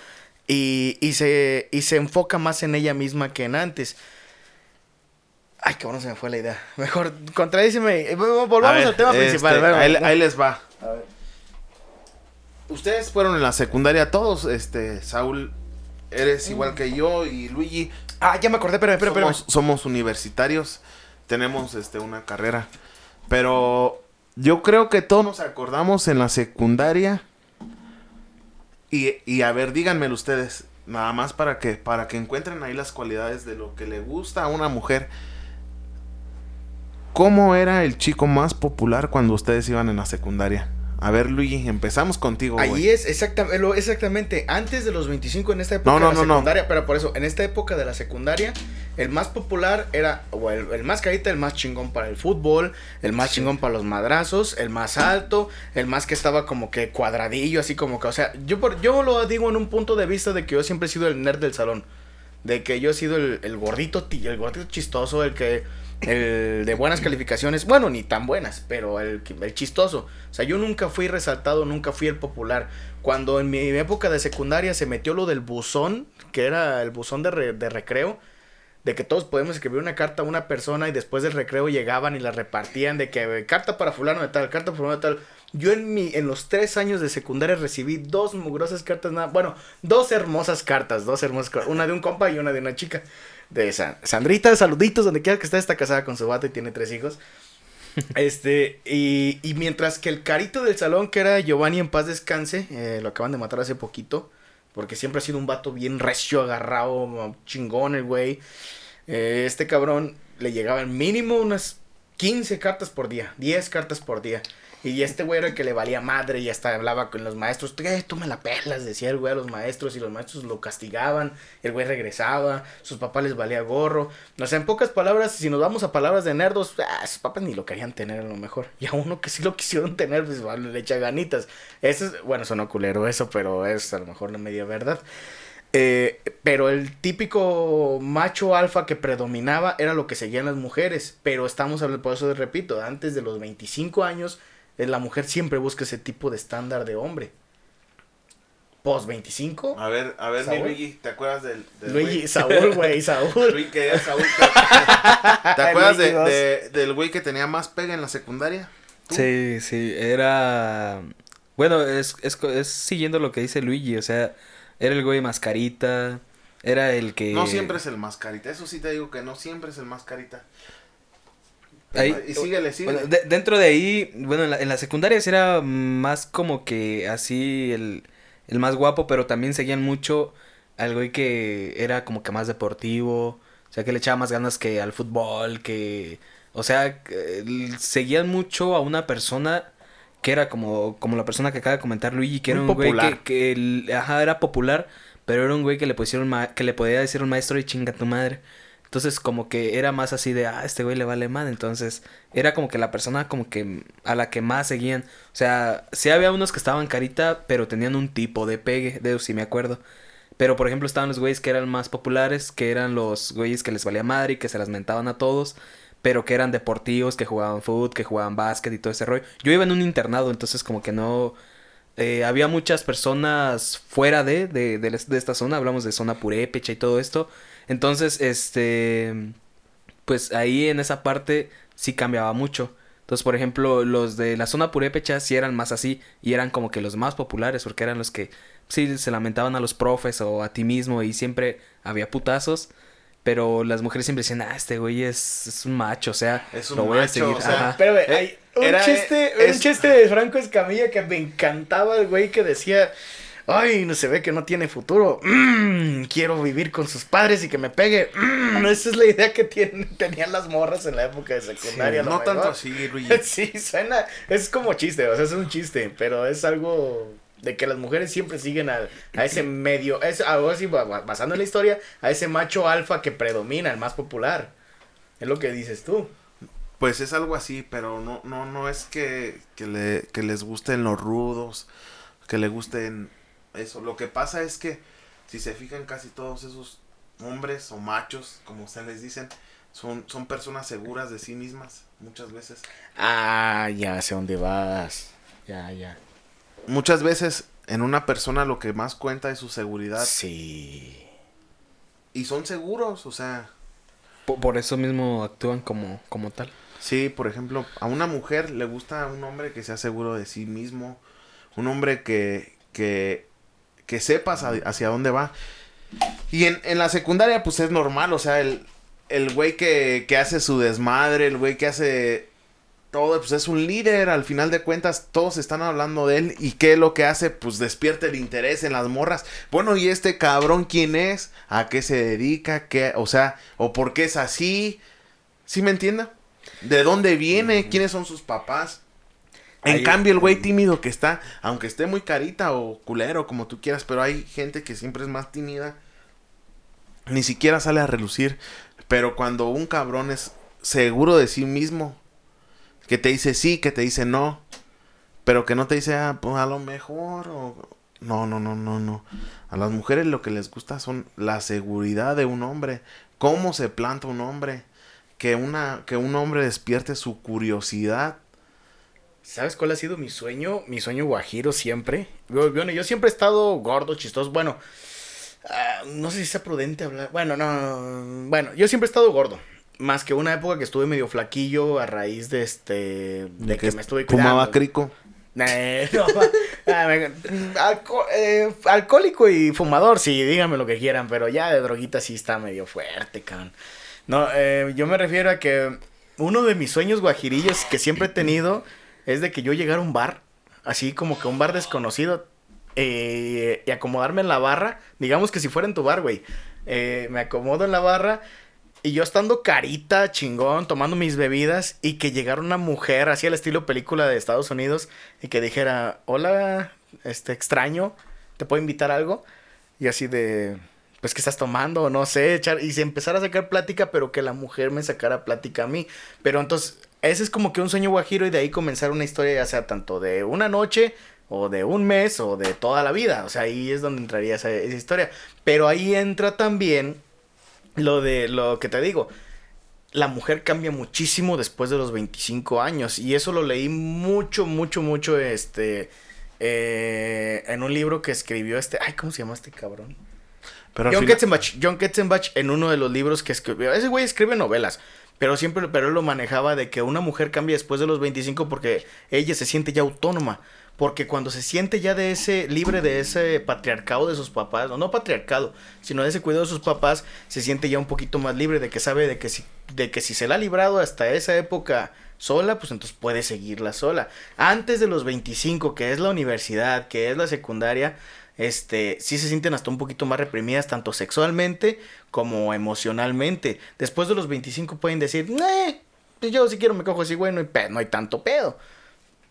y, y se y se enfoca más en ella misma que en antes. Ay, cabrón, se me fue la idea. Mejor, contradíceme. Volvamos A ver, al tema este, principal. a ver, ahí, ahí les va. Ustedes fueron en la secundaria todos, este, Saúl, eres igual que yo y Luigi. Ah, ya me acordé, espérame, espérame. somos, somos universitarios, tenemos este una carrera. Pero yo creo que todos nos acordamos en la secundaria. Y, y a ver, díganmelo ustedes, nada más para que, para que encuentren ahí las cualidades de lo que le gusta a una mujer. ¿Cómo era el chico más popular cuando ustedes iban en la secundaria? A ver, Luigi, empezamos contigo, Ahí es exactamente, lo, exactamente, antes de los 25 en esta época No, no, de la no, no. secundaria, pero por eso, en esta época de la secundaria, el más popular era, o el, el más carita, el más chingón para el fútbol, el más chingón para los madrazos, el más alto, el más que estaba como que cuadradillo, así como que, o sea, yo, por, yo lo digo en un punto de vista de que yo siempre he sido el nerd del salón, de que yo he sido el, el gordito, el gordito chistoso, el que el de buenas calificaciones, bueno, ni tan buenas, pero el, el chistoso. O sea, yo nunca fui resaltado, nunca fui el popular. Cuando en mi época de secundaria se metió lo del buzón, que era el buzón de, de recreo, de que todos podemos escribir una carta a una persona y después del recreo llegaban y la repartían de que carta para fulano de tal, carta para fulano de tal. Yo en mi, en los tres años de secundaria recibí dos mugrosas cartas, nada, bueno, dos hermosas cartas, dos hermosas cartas, una de un compa y una de una chica. De San- Sandrita, saluditos, donde quiera que esté, está casada con su vato y tiene tres hijos. Este, y, y mientras que el carito del salón, que era Giovanni en paz descanse, eh, lo acaban de matar hace poquito, porque siempre ha sido un vato bien recio, agarrado, chingón el güey. Eh, este cabrón le llegaban mínimo unas 15 cartas por día, 10 cartas por día. Y este güey era el que le valía madre y hasta hablaba con los maestros. "Eh, tú me la pelas, decía el güey a los maestros y los maestros lo castigaban. El güey regresaba, sus papás les valía gorro. O sea, en pocas palabras, si nos vamos a palabras de nerdos, ah, sus papás ni lo querían tener a lo mejor. Y a uno que sí lo quisieron tener, pues le echa ganitas. Eso es, bueno, sonó culero eso, pero es a lo mejor la media verdad. Eh, pero el típico macho alfa que predominaba era lo que seguían las mujeres. Pero estamos hablando, por eso repito, antes de los 25 años, la mujer siempre busca ese tipo de estándar de hombre. Post 25, A ver, a ver. Luigi, ¿te acuerdas del, del Luigi, güey? Saúl, güey, Saúl. Luigi, que era Saúl. ¿Te acuerdas de, de- del güey que tenía más pega en la secundaria? ¿Tú? Sí, sí, era... Bueno, es, es, es siguiendo lo que dice Luigi, o sea, era el güey mascarita, era el que... No siempre es el más carita, eso sí te digo que no siempre es el más carita. Ahí- y síguele, síguele. Bueno, de- dentro de ahí, bueno, en la, en la secundaria era más como que así el, el más guapo, pero también seguían mucho al güey que era como que más deportivo, o sea, que le echaba más ganas que al fútbol, que, o sea, seguían mucho a una persona que era como, como la persona que acaba de comentar Luigi, que era un güey que, popular. que el- ajá, era popular, pero era un güey que le pusieron ma- que le podía decir un maestro y chinga tu madre. Entonces como que era más así de, ah, este güey le vale mal. Entonces era como que la persona como que a la que más seguían. O sea, sí había unos que estaban carita, pero tenían un tipo de pegue, de sí me acuerdo. Pero por ejemplo estaban los güeyes que eran más populares, que eran los güeyes que les valía madre y que se las mentaban a todos. Pero que eran deportivos, que jugaban fútbol, que jugaban básquet y todo ese rollo. Yo iba en un internado, entonces como que no... eh, había muchas personas fuera de, de, de, de esta zona, hablamos de zona purépecha y todo esto. Entonces, este, pues ahí en esa parte sí cambiaba mucho. Entonces, por ejemplo, los de la zona purépecha sí eran más así y eran como que los más populares porque eran los que sí se lamentaban a los profes o a ti mismo y siempre había putazos. Pero las mujeres siempre decían, ah, este güey es, es un macho, o sea, Es un lo voy a seguir. o sea, Ajá. Pero hay un era, chiste, eh, un es- chiste de Franco Escamilla que me encantaba el güey que decía, ay, no se ve que no tiene futuro, Mm, quiero vivir con sus padres y que me pegue. Mm, esa es la idea que tienen, tenían las morras en la época de secundaria. no tanto así, Luigi. Sí, suena, es como chiste, o sea, es un chiste, pero es algo de que las mujeres siempre siguen a, a ese medio, es algo así, ba- ba- basando en la historia, a ese macho alfa que predomina, el más popular. Es lo que dices tú. Pues es algo así, pero no, no, no es que, que, le, que les gusten los rudos, que le gusten eso. Lo que pasa es que, si se fijan, casi todos esos hombres o machos, como se les dicen, son, son personas seguras de sí mismas, muchas veces. Ah, ya sé dónde vas. Ya, ya. Muchas veces en una persona lo que más cuenta es su seguridad. Sí. Y son seguros, o sea, Po- Por, eso mismo actúan como, como tal. Sí, por ejemplo, a una mujer le gusta un hombre que sea seguro de sí mismo, un hombre que, que, que sepas a- hacia dónde va. Y en, en la secundaria, pues es normal, o sea, el, el güey que, que hace su desmadre, el güey que hace todo, pues es un líder, al final de cuentas todos están hablando de él y qué es lo que hace, pues despierta el interés en las morras. Bueno, ¿y este cabrón quién es? ¿A qué se dedica? ¿Qué, o sea, o por qué es así? ¿Sí me entiende? ¿De dónde viene? ¿Quiénes son sus papás? En Ahí- cambio, el güey tímido que está, aunque esté muy carita o culero, como tú quieras, pero hay gente que siempre es más tímida, ni siquiera sale a relucir. Pero cuando un cabrón es seguro de sí mismo, que te dice sí, que te dice no, pero que no te dice, ah, pues a lo mejor, o... No, no, no, no, no. A las mujeres lo que les gusta son la seguridad de un hombre, cómo se planta un hombre, que, una, que un hombre despierte su curiosidad. ¿Sabes cuál ha sido mi sueño? Mi sueño guajiro siempre. Bueno, yo siempre he estado gordo, chistoso. Bueno, Ah, no sé si sea prudente hablar. Bueno, no. Bueno, yo siempre he estado gordo. Más que una época que estuve medio flaquillo a raíz de este. De, que, me estuve cuidando. Fumaba crico. Eh, no, ah, alco- eh, alcohólico y fumador, sí, díganme lo que quieran, pero ya de droguita sí está medio fuerte, cabrón. No, eh, yo me refiero a que uno de mis sueños guajirillos que siempre he tenido es de que yo llegara a un bar, así como que un bar desconocido, eh, y acomodarme en la barra, digamos que si fuera en tu bar, güey, eh, me acomodo en la barra y yo estando carita, chingón, tomando mis bebidas y que llegara una mujer así al estilo película de Estados Unidos y que dijera, hola, este extraño, ¿te puedo invitar a algo? Y así de, pues, ¿qué estás tomando? No sé, echar, y se empezara a sacar plática, pero que la mujer me sacara plática a mí. Pero entonces, ese es como que un sueño guajiro y de ahí comenzar una historia, ya sea tanto de una noche o de un mes o de toda la vida. O sea, ahí es donde entraría esa, esa historia. Pero ahí entra también lo de lo que te digo. La mujer cambia muchísimo después de los 25 años. Y eso lo leí mucho, mucho, mucho este, eh, en un libro que escribió este... Ay, ¿cómo se llama este cabrón? Pero John final- Ketzenbach, John Ketzenbach en uno de los libros que escribió. Ese güey escribe novelas. Pero siempre, pero él lo manejaba de que una mujer cambia después de los 25 porque ella se siente ya autónoma. Porque cuando se siente ya de ese, libre de ese patriarcado de sus papás, o no patriarcado, sino de ese cuidado de sus papás, se siente ya un poquito más libre de que sabe de que si, de que si se la ha librado hasta esa época sola, pues entonces puede seguirla sola. Antes de los 25, que es la universidad, que es la secundaria, este, sí se sienten hasta un poquito más reprimidas, tanto sexualmente como emocionalmente. Después de los 25 pueden decir, "Eh, yo si quiero me cojo así, güey, no hay, pe- no hay tanto pedo.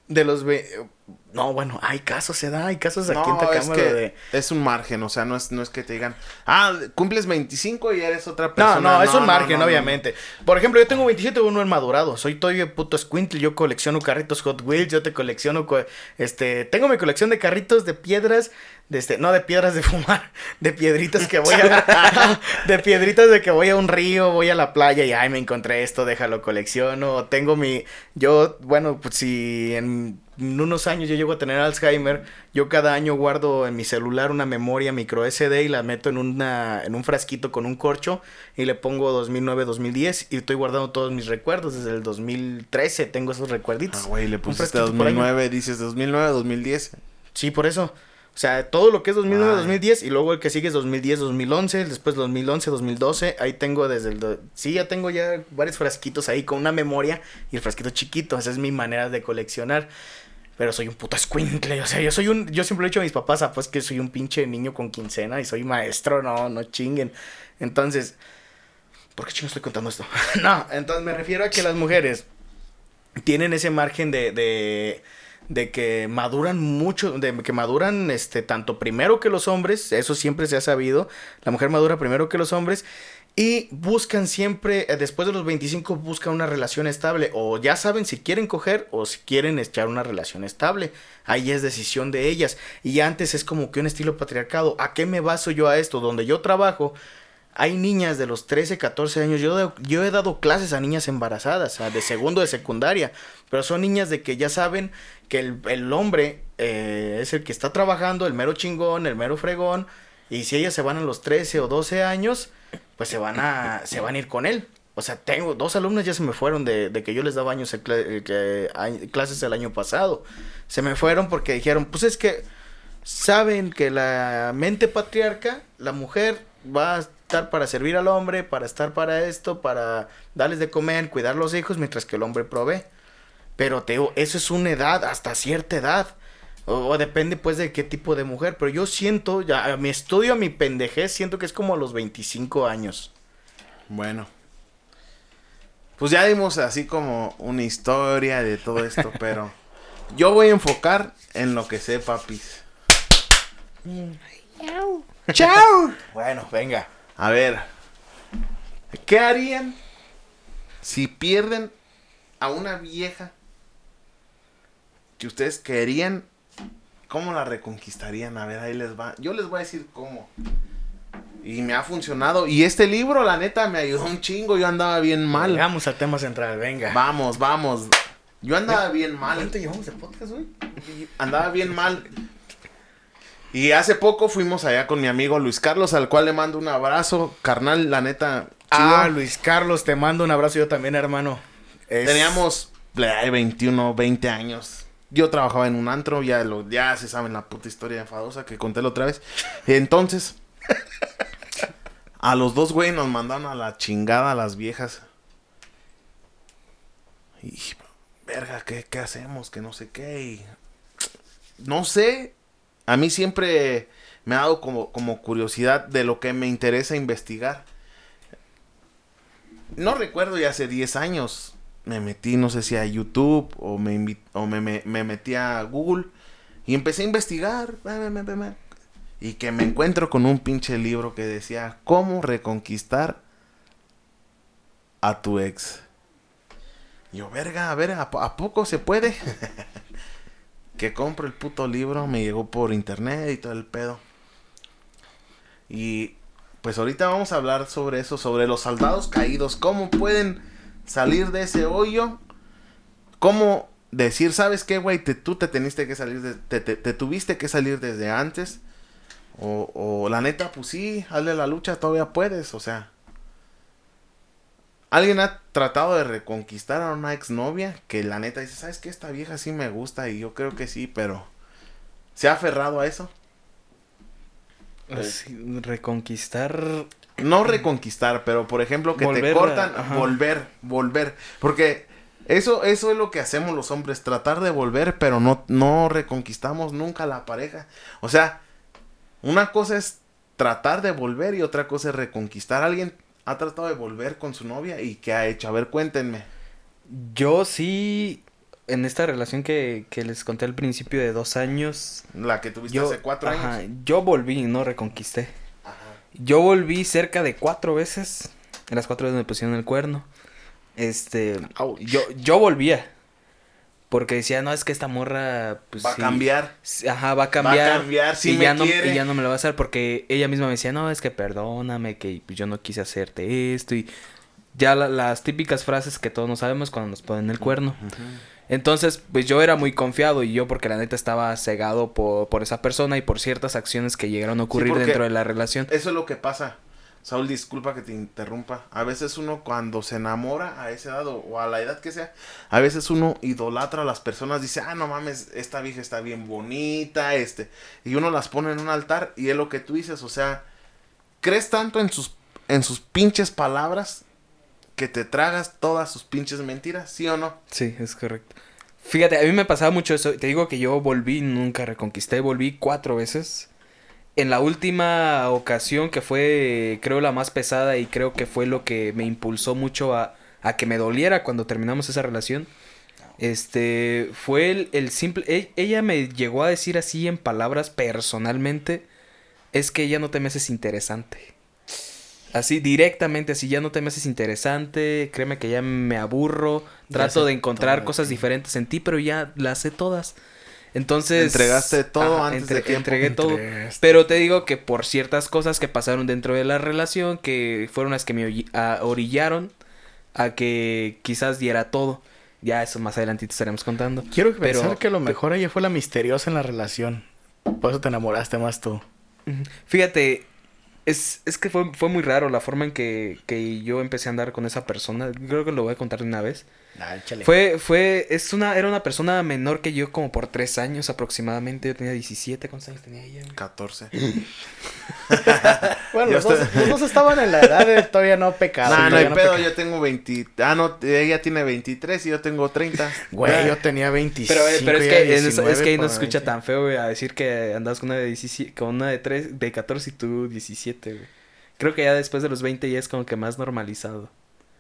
De los... ve- No, bueno, hay casos, se da, hay casos aquí en No, es Tacámbaro que de... es un margen, o sea, no es, no es que te digan, ah, cumples 25 y eres otra No, persona. no, es un no, margen, no, no. obviamente. Por ejemplo, yo tengo 27, uno en madurado. Soy todavía puto squintle. Yo colecciono carritos Hot Wheels. Yo te colecciono. co- este, tengo mi colección de carritos de piedras. De este, no de piedras de fumar. De piedritas que voy a. de piedritas de que voy a un río, voy a la playa y ay, me encontré esto, déjalo colecciono. Tengo mi. Yo, bueno, pues si en en unos años yo llego a tener Alzheimer, yo cada año guardo en mi celular una memoria micro SD y la meto en una en un frasquito con un corcho y le pongo 2009-2010 y estoy guardando todos mis recuerdos desde el 2013 tengo esos recuerditos. Ah, güey, le pusiste frasquito por año. 2009, dices 2009, 2010. Sí, por eso. O sea, todo lo que es 2009, Ay. 2010 y luego el que sigue es 2010, 2011, después 2011, 2012. Ahí tengo desde el... do- Sí, ya tengo ya varios frasquitos ahí con una memoria y el frasquito chiquito. Esa es mi manera de coleccionar. Pero soy un puto escuincle. O sea, yo soy un... Yo siempre le he dicho a mis papás, ah, pues que soy un pinche niño con quincena y soy maestro. No, no chinguen. Entonces... ¿Por qué chingo estoy contando esto? no, entonces me refiero a que las mujeres tienen ese margen de, de, de que maduran mucho, de que maduran este tanto primero que los hombres, eso siempre se ha sabido, la mujer madura primero que los hombres y buscan siempre, eh, después de los 25 buscan una relación estable o ya saben si quieren coger o si quieren echar una relación estable, ahí es decisión de ellas y antes es como que un estilo patriarcado, ¿a qué me baso yo a esto? Donde yo trabajo, hay niñas de los 13, 14 años. Yo, yo he dado clases a niñas embarazadas, de segundo de secundaria. Pero son niñas de que ya saben que el, el hombre eh, es el que está trabajando, el mero chingón, el mero fregón. Y si ellas se van a los 13 o 12 años, pues se van a, se van a ir con él. O sea, tengo dos alumnas ya se me fueron de, de que yo les daba años cla- eh, que- clases el año pasado. Se me fueron porque dijeron, pues es que saben que la mente patriarca, la mujer va a estar para servir al hombre, para estar para esto, para darles de comer, cuidar los hijos, mientras que el hombre provee. Pero te digo, eso es una edad, hasta cierta edad. O, o depende pues de qué tipo de mujer. Pero yo siento, ya a mi estudio, a mi pendejez, siento que es como a los 25 años. Bueno. Pues ya dimos así como una historia de todo esto, pero yo voy a enfocar en lo que sé, papis. ¡Chao! Bueno, venga. A ver, ¿qué harían si pierden a una vieja que ustedes querían? ¿Cómo la reconquistarían? A ver, ahí les va. Yo les voy a decir cómo. Y me ha funcionado. Y este libro, la neta, me ayudó un chingo. Yo andaba bien mal. Llegamos al tema central, venga. Vamos, vamos. Yo andaba bien mal. ¿Cuánto llevamos de podcast, güey? Andaba bien mal. Y hace poco fuimos allá con mi amigo Luis Carlos, al cual le mando un abrazo. Carnal, la neta. Ah, chido. Luis Carlos, te mando un abrazo yo también, hermano. Es- Teníamos ay, 21, 20 años. Yo trabajaba en un antro, ya, lo, ya se saben la puta historia enfadosa que conté la otra vez. Entonces, a los dos, güey, nos mandaron a la chingada a las viejas. Y, verga, ¿qué, qué hacemos? Que no sé qué. Y, no sé. A mí siempre me ha dado como, como curiosidad de lo que me interesa investigar. No recuerdo ya hace 10 años. Me metí, no sé si a YouTube o me, o me, me- me metí a Google y empecé a investigar. Y que me encuentro con un pinche libro que decía cómo reconquistar a tu ex. Yo, verga, a ver, ¿a, a poco se puede? que compro el puto libro, me llegó por internet y todo el pedo. Y pues ahorita vamos a hablar sobre eso, sobre los soldados caídos, cómo pueden salir de ese hoyo, cómo decir, ¿sabes qué, güey? Tú te teniste que salir, de- te, te- te tuviste que salir desde antes. O, la neta, pues sí, hazle la lucha, todavía puedes, o sea. ¿Alguien ha tratado de reconquistar a una exnovia? Que la neta dice, ¿sabes qué? Esta vieja sí me gusta y yo creo que sí, pero... ¿Se ha aferrado a eso? Sí, reconquistar. No reconquistar, pero por ejemplo que te Volver cortan, ajá. volver, volver. Porque eso, eso es lo que hacemos los hombres, tratar de volver, pero no, no reconquistamos nunca la pareja. O sea, una cosa es tratar de volver y otra cosa es reconquistar. ¿Alguien ha tratado de volver con su novia y qué ha hecho? A ver, cuéntenme. Yo sí. En esta relación que, que les conté al principio de dos años. La que tuviste Yo, hace cuatro ajá, años. yo volví y no reconquisté. Yo volví cerca de cuatro veces. En las cuatro veces me pusieron el cuerno. Este. Ouch. Yo, yo volvía. Porque decía, no, es que esta morra. Pues, Va a sí, cambiar. Ajá, va a cambiar. cambiar, sí y, me ya no, y ya no me lo va a hacer porque ella misma me decía, no, es que perdóname, que yo no quise hacerte esto. Y ya la- las típicas frases que todos no sabemos cuando nos ponen el cuerno. Entonces, pues yo era muy confiado y yo porque la neta estaba cegado por, por esa persona y por ciertas acciones que llegaron a ocurrir dentro de la relación. Eso es lo que pasa. Saúl, disculpa que te interrumpa. A veces uno cuando se enamora a esa edad o, o a la edad que sea, a veces uno idolatra a las personas, dice, ah, no mames, esta vieja está bien bonita, este. Y uno las pone en un altar y es lo que tú dices, o sea, crees tanto en sus, en sus pinches palabras que te tragas todas sus pinches mentiras, ¿sí o no? Sí, es correcto. Fíjate, a mí me pasaba mucho eso. Te digo que yo volví, nunca reconquisté, volví cuatro veces. En la última ocasión que fue, creo, la más pesada y creo que fue lo que me impulsó mucho a, a que me doliera cuando terminamos esa relación. Este, fue el, el simple... e- Ella me llegó a decir así en palabras personalmente, es que ya no te me haces interesante. Así directamente, así ya no te me haces interesante, créeme que ya me aburro, trato de encontrar todo cosas diferentes en ti, pero ya las sé todas. Entonces... Entregaste todo antes de tiempo. Entregué todo. Entregaste. Pero te digo que por ciertas cosas que pasaron dentro de la relación, que fueron las que me orillaron a que quizás diera todo. Ya eso más adelantito estaremos contando. Quiero Pero- pensar que a lo mejor ella fue la misteriosa en la relación. Por eso te enamoraste más tú. Fíjate, es, es que fue, fue muy raro la forma en que, que yo empecé a andar con esa persona. Creo que lo voy a contar de una vez. Ah, échale. Fue, fue, es una, era una persona menor que yo como por tres años aproximadamente. Yo tenía 17, ¿cuántos años tenía ella? güey? 14. Bueno, Yo los dos, estoy- los dos estaban en la edad de todavía no pecado. No, no hay pedo, peca- yo tengo 20. Ah, no, ella tiene 23 y yo tengo 30. Güey, yo tenía 25. Pero, eh, pero es que, es, 19 es que ahí no se escucha tan feo, güey, a decir que andas con una de 17, con una de 3, de 14 y tú 17, güey. Creo que ya después de los 20 ya es como que más normalizado.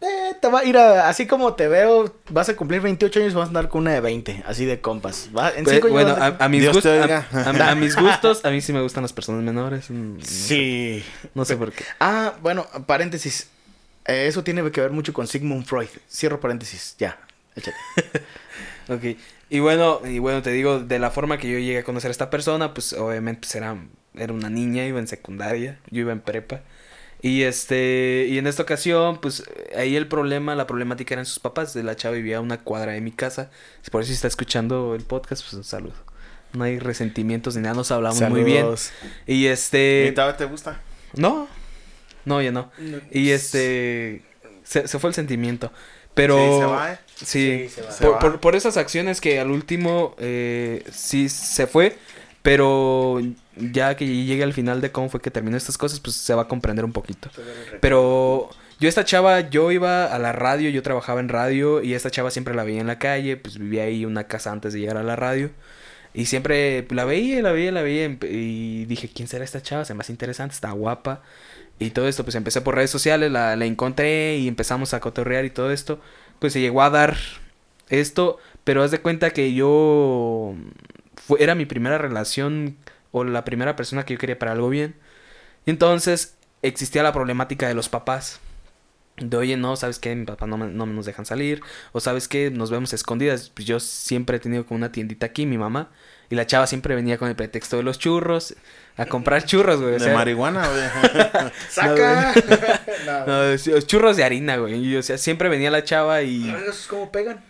Eh, te va a ir a, así como te veo, vas a cumplir 28 años y vas a andar con una de 20, así de compas. Va, en Pues, cinco años bueno, vas a, a mis gustos, a, a- a mis gustos, a mí sí me gustan las personas menores. mm, no sé- Sí. No sé por qué. Ah, bueno, paréntesis. Eh, eso tiene que ver mucho con Sigmund Freud. Cierro paréntesis, ya. Échate. Ok. Y bueno, y bueno, te digo, de la forma que yo llegué a conocer a esta persona, pues obviamente pues, era, era una niña, iba en secundaria, yo iba en prepa. Y este, y en esta ocasión, pues ahí el problema, la problemática eran sus papás. De la chava vivía a una cuadra de mi casa. Por eso si está escuchando el podcast, pues un saludo. No hay resentimientos ni nada, nos hablamos muy bien. Y ¿Y este... todavía te gusta? No, no, ya no. Y este... Se, se fue el sentimiento. Pero... Sí, se va, ¿eh? Sí, Sí, se va. Se por, va. por- por esas acciones que al último eh, sí se fue, pero ya que llegue al final de cómo fue que terminó estas cosas, pues se va a comprender un poquito. Pero yo esta chava, yo iba a la radio, yo trabajaba en radio y esta chava siempre la veía en la calle, pues vivía ahí una casa antes de llegar a la radio. Y siempre la veía, la veía, la veía y dije, ¿quién será esta chava? Se me hace interesante, está guapa. Y todo esto, pues empecé por redes sociales, la, la encontré y empezamos a cotorrear y todo esto. Pues se llegó a dar esto, pero haz de cuenta que yo fue, era mi primera relación o la primera persona que yo quería para algo bien. Y entonces existía la problemática de los papás. De oye, no, ¿sabes qué? Mi papá no, me- no nos dejan salir. O ¿sabes qué? Nos vemos escondidas. Pues yo siempre he tenido como una tiendita aquí, mi mamá. Y la chava siempre venía con el pretexto de los churros. A comprar churros, güey. o ¿De sea, marihuana, güey? ¡Saca! No, churros de harina, güey. Y, o sea, siempre venía la chava y... ¿Eso es como pegan?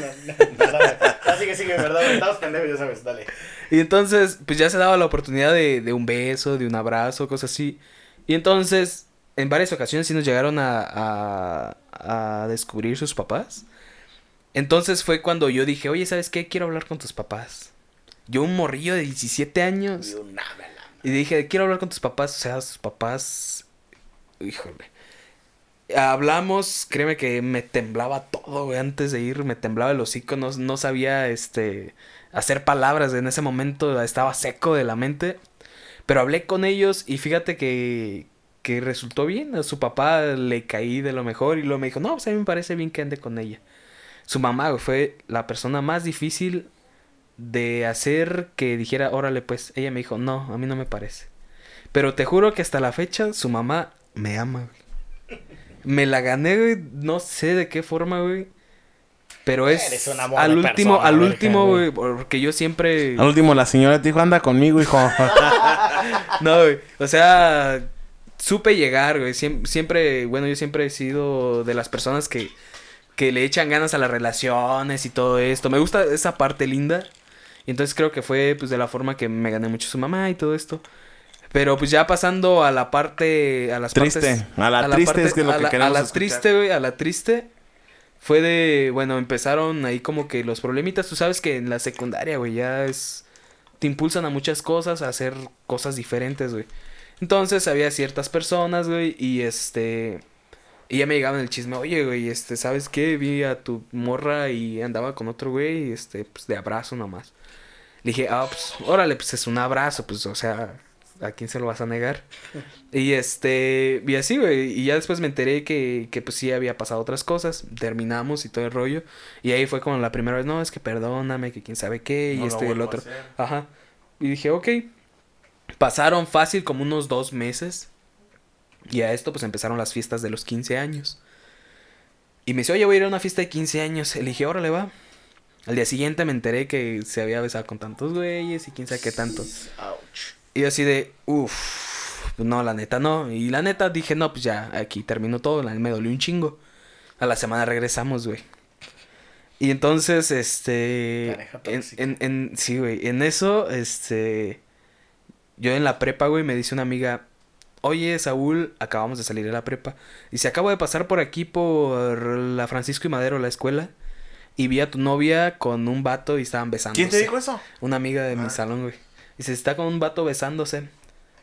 No, no, no, dale. Ah, sigue, ¿verdad? Estamos pendejos, ya sabes, dale. Y entonces, pues ya se daba la oportunidad de, de un beso, de un abrazo, cosas así. Y entonces, en varias ocasiones sí nos llegaron a, a, a descubrir sus papás. Entonces fue cuando yo dije, oye, ¿sabes qué? Quiero hablar con tus papás. Yo, un morrillo de 17 años. Y dije, quiero hablar con tus papás. O sea, sus papás. Híjole. Hablamos, créeme que me temblaba todo, güey. Antes de ir, me temblaba el hocico. No, no sabía, este. Hacer palabras. En ese momento estaba seco de la mente. Pero hablé con ellos y fíjate que. Que resultó bien. A su papá le caí de lo mejor. Y luego me dijo, no, pues a mí me parece bien que ande con ella. Su mamá fue la persona más difícil de hacer que dijera, órale, pues. Ella me dijo, no, a mí no me parece. Pero te juro que hasta la fecha su mamá me ama. Me la gané. No sé de qué forma, güey. Pero es Eres un amor al de último, persona, al verga, último, güey. Porque yo siempre. Al último, la señora te dijo, anda conmigo, hijo. No, güey. O sea, supe llegar, güey. Siem- Siempre, bueno, yo siempre he sido de las personas que, que le echan ganas a las relaciones y todo esto. Me gusta esa parte linda. Y entonces creo que fue, pues, de la forma que me gané mucho su mamá y todo esto. Pero, pues, ya pasando a la parte, a las Triste. partes... A la triste es que es lo a que la, queremos A la escuchar. triste, güey, a la triste... Fue de, bueno, empezaron ahí como que los problemitas. Tú sabes que en la secundaria, güey, ya es te impulsan a muchas cosas, a hacer cosas diferentes, güey. Entonces había ciertas personas, güey, y este... Y ya me llegaban el chisme, oye, güey, este, ¿sabes qué? Vi a tu morra y andaba con otro güey, este, pues de abrazo nomás. Le dije, ah, pues, órale, pues es un abrazo, pues, o sea, ¿a quién se lo vas a negar? Y este, y así, güey, y ya después me enteré que, que pues sí había pasado otras cosas, terminamos y todo el rollo, y ahí fue como la primera vez, no, es que perdóname, que quién sabe qué, y No esto y el otro. Ajá. Y dije, ok. Pasaron fácil como unos dos meses. Y a esto pues empezaron las fiestas de los 15 años. Y me dice, oye, voy a ir a una fiesta de 15 años. Le dije, órale, va. Al día siguiente me enteré que se había besado con tantos güeyes y quién sabe qué tanto. Ouch. Y yo así de, uff, no, la neta no. Y la neta dije, no, pues ya, aquí terminó todo. La- Me dolió un chingo. A la semana regresamos, güey. Y entonces, este... En, en- sí, güey. En eso, este... Yo en la prepa, güey, me dice una amiga... Oye, Saúl, acabamos de salir de la prepa. Y se acabo de pasar por aquí por la Francisco y Madero, la escuela. Y vi a tu novia con un vato y estaban besándose. ¿Quién te dijo eso? Una amiga de mi Ah. salón, güey. Y se está con un vato besándose.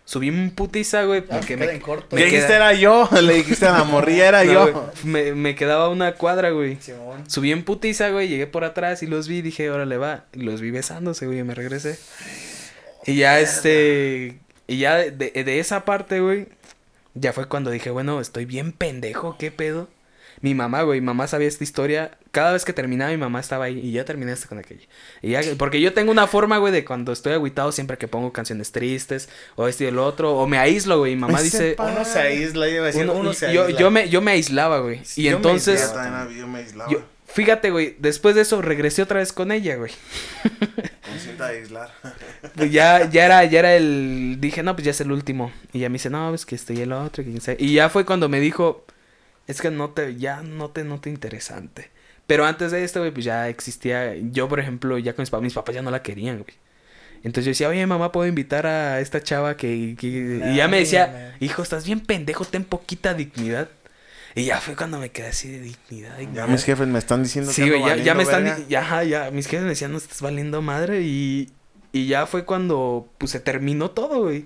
Subí un putiza, güey, porque Ah, me, queda en corto. me ¿Qué dijiste? queda- Era yo. Le dijiste a la morrilla, era No, yo. me, me quedaba una cuadra, güey. Simón. Subí en putiza, güey, llegué por atrás y los vi, dije, órale, va. Y los vi besándose, güey, y me regresé. Y ya, este... Y ya de, de- de esa parte, güey, ya fue cuando dije, bueno, estoy bien pendejo, ¿qué pedo? Mi mamá, güey, mi mamá sabía esta historia. Cada vez que terminaba, mi mamá estaba ahí. Y ya terminaste con aquella. Y ya, porque yo tengo una forma, güey, de cuando estoy agüitado, siempre que pongo canciones tristes, o esto y el otro, o me aíslo, güey. Mi mamá Ese dice. Uno se aísla, iba a decir, uno- uno, y- se yo, aísla. yo me, yo me aislaba, güey. Y Yo entonces. Yo aislaba. también yo me aislaba. Yo, fíjate, güey, después de eso regresé otra vez con ella, güey. Con cinta de aislar. Pues ya, ya era, ya era el, dije, no, pues ya es el último. Y ya me dice, no, es que estoy el otro, que quién sabe". Y ya fue cuando me dijo, es que no te, ya no te, no te interesante. Pero antes de esto, güey, pues ya existía, yo por ejemplo, ya con mis papás, mis papás ya no la querían, güey. Entonces yo decía, oye, mamá, ¿puedo invitar a esta chava que... que-?" Y ya me decía, hijo, estás bien pendejo, ten poquita dignidad. Y ya fue cuando me quedé así de dignidad. Ya mis jefes me están diciendo Sí, que güey, ya, ya me están... Ya, ya, mis jefes me decían, no estás valiendo madre. Y, y ya fue cuando, pues, se terminó todo, güey.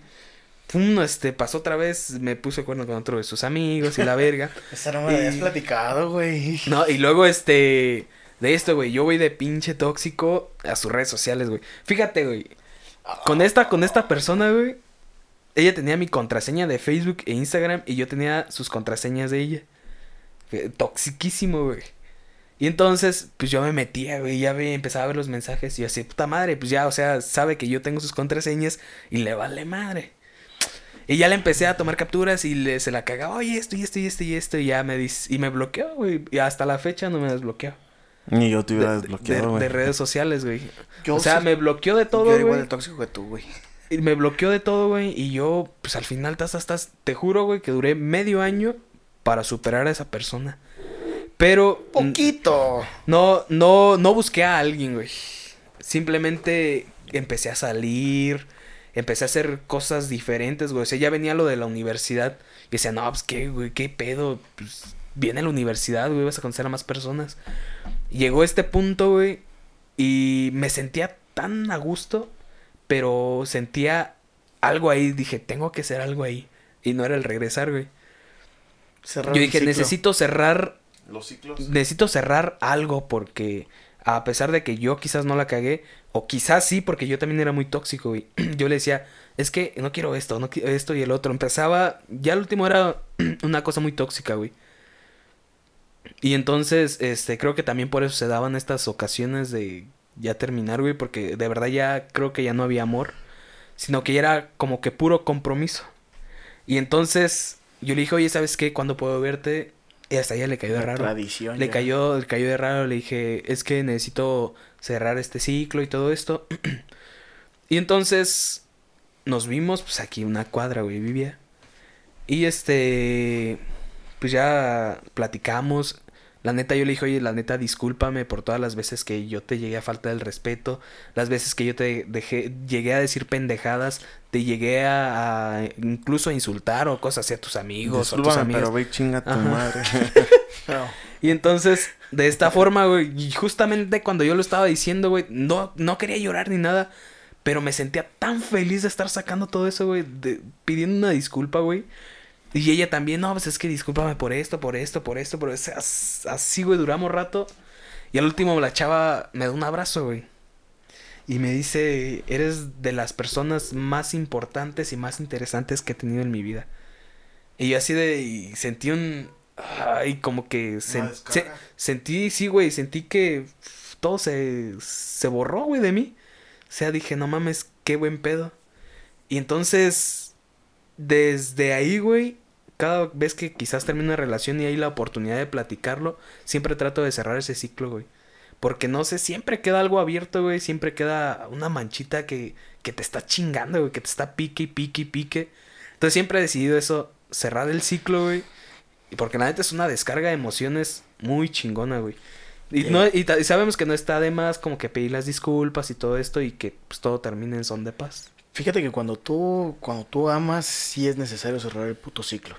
Pum, este, pasó otra vez, me puse acuerdo con otro de sus amigos y la verga. Esa no me habías platicado, güey. No, y luego este. De esto, güey. Yo voy de pinche tóxico a sus redes sociales, güey. Fíjate, güey. Con esta, con esta persona, güey. Ella tenía mi contraseña de Facebook e Instagram. Y yo tenía sus contraseñas de ella. Toxiquísimo, güey. Y entonces, pues yo me metía, güey. Ya ve, empezaba a ver los mensajes. Y yo así, puta madre, pues ya, o sea, sabe que yo tengo sus contraseñas. Y le vale madre. Y ya le empecé a tomar capturas y le, se la cagaba, oye, esto y esto y esto y esto. Y ya me dice, y me bloqueó, güey. Y hasta la fecha no me desbloqueó. Ni yo te hubiera De- desbloqueado, de, güey. de redes sociales, güey. Yo o sea, sí- me bloqueó de Yo todo, era igual güey. de tóxico que tú, güey. Y Me bloqueó de todo, güey. Y yo, pues al final, tas, tas, tas, te juro, güey, que duré medio año para superar a esa persona. Pero. Poquito. No, no, no busqué a alguien, güey. Simplemente empecé a salir, empecé a hacer cosas diferentes, güey. O sea, ya venía lo de la universidad. Y decía, no, pues qué, güey, qué pedo. Pues viene la universidad, güey, vas a conocer a más personas. Llegó este punto, güey, y me sentía tan a gusto, pero sentía algo ahí. Dije, tengo que hacer algo ahí. Y no era el regresar, güey. Cerrar Yo dije, ciclo. necesito cerrar Los ciclos. necesito cerrar algo porque a pesar de que yo quizás no la cagué, o quizás sí, porque yo también era muy tóxico, güey. Yo le decía, es que no quiero esto, no quiero esto y el otro. Empezaba, ya el último era una cosa muy tóxica, güey. Y entonces, este, creo que también por eso se daban estas ocasiones de ya terminar, güey, porque de verdad ya creo que ya no había amor, sino que ya era como que puro compromiso. Y entonces yo le dije, oye, ¿sabes qué? ¿Cuándo puedo verte? Y hasta ella le cayó de raro. tradición. Le ya. cayó, le cayó de raro, le dije, es que necesito cerrar este ciclo y todo esto. y entonces nos vimos, pues aquí una cuadra, güey, vivía. Y este, pues ya platicamos. La neta, yo le dije, oye, la neta, discúlpame por todas las veces que yo te llegué a falta del respeto, las veces que yo te dejé, llegué a decir pendejadas, te llegué a, a incluso a insultar o cosas así a tus amigos o a tus amigos. pero ve chinga tu Ajá. madre. No. Y entonces, de esta forma, güey, y justamente cuando yo lo estaba diciendo, güey, no, no quería llorar ni nada, pero me sentía tan feliz de estar sacando todo eso, güey, de- pidiendo una disculpa, güey. Y ella también, no, pues es que discúlpame por esto, por esto, por esto, por eso. As- Así, güey, duramos rato. Y al último la chava me da un abrazo, güey. Y me dice, eres de las personas más importantes y más interesantes que he tenido en mi vida. Y yo así de, y sentí un, ay, como que sen- se- sentí, sí, güey, sentí que todo se, se borró, güey, de mí. O sea, dije, no mames, qué buen pedo. Y entonces, desde ahí, güey, cada vez que quizás termine una relación y hay la oportunidad de platicarlo, siempre trato de cerrar ese ciclo, güey. Porque no sé, siempre queda algo abierto, güey. Siempre queda una manchita que, que te está chingando, güey. Que te está pique y pique y pique. Entonces siempre he decidido eso, cerrar el ciclo, güey. Y porque la neta es una descarga de emociones muy chingona, güey. Y, no, y sabemos que no está de más como que pedir las disculpas y todo esto y que pues, todo termine en son de paz. Fíjate que cuando tú, cuando tú amas, sí es necesario cerrar el puto ciclo.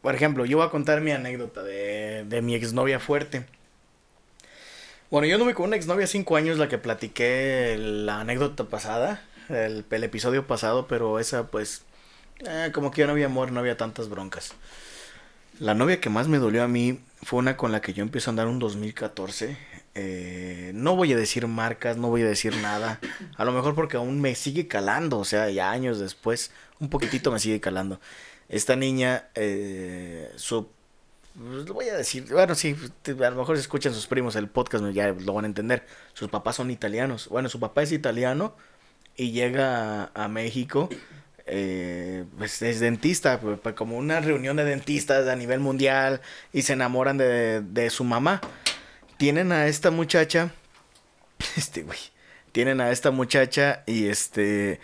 Por ejemplo, yo voy a contar mi anécdota de, de mi exnovia fuerte. Bueno, yo anduve con una exnovia cinco años, la que platiqué la anécdota pasada, el, el episodio pasado, pero esa pues, eh, como que ya no había amor, no había tantas broncas. La novia que más me dolió a mí fue una con la que yo empecé a andar un 2014. Eh, no voy a decir marcas, no voy a decir nada. A lo mejor porque aún me sigue calando, o sea, ya años después, un poquitito me sigue calando. Esta niña, eh, su... pues, lo voy a decir, bueno, sí, a lo mejor si escuchan sus primos el podcast ya lo van a entender. Sus papás son italianos. Bueno, su papá es italiano y llega a, México. eh, pues es dentista, pues, como una reunión de dentistas a nivel mundial y se enamoran de, de su mamá. Tienen a esta muchacha, este güey, tienen a esta muchacha y este,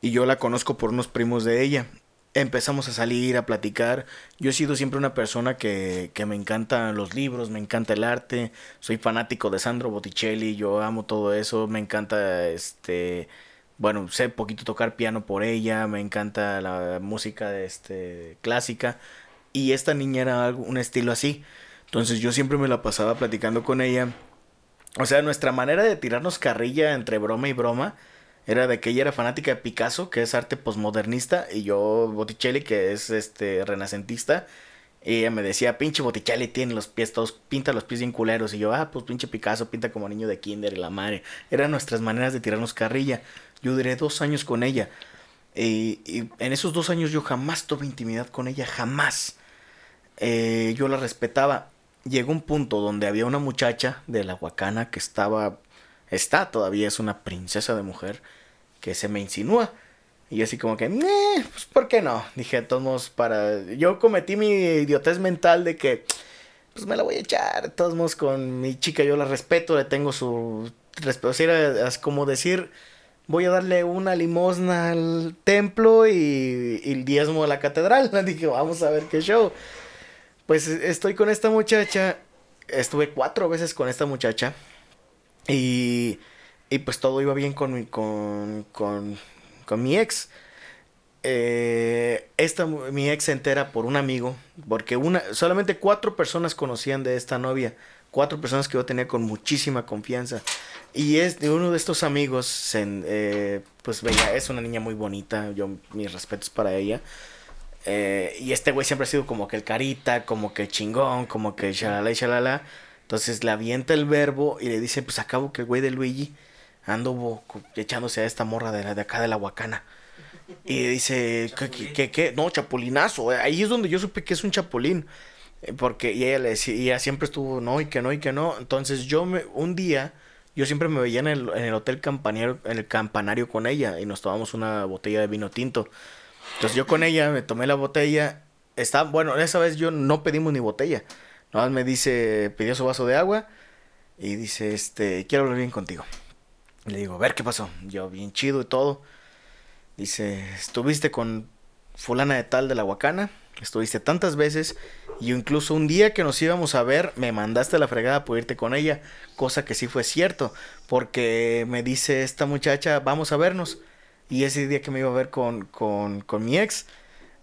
y yo la conozco por unos primos de ella. Empezamos a salir, a platicar. Yo he sido siempre una persona que, que me encantan los libros, me encanta el arte. Soy fanático de Sandro Botticelli, yo amo todo eso. Me encanta este bueno, sé poquito tocar piano por ella, me encanta la música este, clásica. Y esta niña era un estilo así. Entonces yo siempre me la pasaba platicando con ella. O sea, nuestra manera de tirarnos carrilla entre broma y broma era de que ella era fanática de Picasso, que es arte posmodernista, y yo Botticelli, que es este renacentista. Y ella me decía, pinche Botticelli tiene los pies todos, pinta los pies bien culeros. Y yo, ah, pues pinche Picasso pinta como niño de kinder y la madre. Eran nuestras maneras de tirarnos carrilla. Yo duré dos años con ella. Y, en esos dos años yo jamás tuve intimidad con ella, jamás. Eh, yo la respetaba. Llegó un punto donde había una muchacha de la Huacana que estaba, está todavía, es una princesa de mujer, que se me insinúa. Y así como que, pues ¿por qué no? Dije, todos para... Yo cometí mi idiotez mental de que, pues me la voy a echar. De todos modos, con mi chica yo la respeto, le tengo su respeto. es como decir, voy a darle una limosna al templo y, y el diezmo a la catedral. Dije, vamos a ver qué show. Pues estoy con esta muchacha. Estuve cuatro veces con esta muchacha. Y, y pues todo iba bien con mi, con, con, con mi ex. Eh, esta, mi ex se entera por un amigo. Porque una, solamente cuatro personas conocían de esta novia. Cuatro personas que yo tenía con muchísima confianza. Y es de uno de estos amigos, eh, pues veía, es una niña muy bonita. Yo, mis respetos para ella. Eh, y este güey siempre ha sido como que el carita, como que chingón, como que shalala y shalala. Entonces le avienta el verbo y le dice, pues acabo que el güey de Luigi ando echándose a esta morra de, de acá de la Huacana. Y dice, ¿qué, qué, No, chapulinazo. Ahí es donde yo supe que es un chapulín. Eh, porque y ella y siempre estuvo, no, y que no, y que no. Entonces yo me, un día, yo siempre me veía en el, en el hotel campanario, en el campanario con ella y nos tomamos una botella de vino tinto. Entonces yo con ella me tomé la botella. Está, bueno, esa vez yo no pedimos ni botella. Nada más me dice, pidió su vaso de agua y dice, este, quiero hablar bien contigo. le digo, a ver qué pasó. Yo, bien chido y todo. Dice, estuviste con fulana de tal de la Huacana, estuviste tantas veces y incluso un día que nos íbamos a ver me mandaste a la fregada por irte con ella, cosa que sí fue cierto, porque me dice esta muchacha, vamos a vernos. Y ese día que me iba a ver con, con, con mi ex,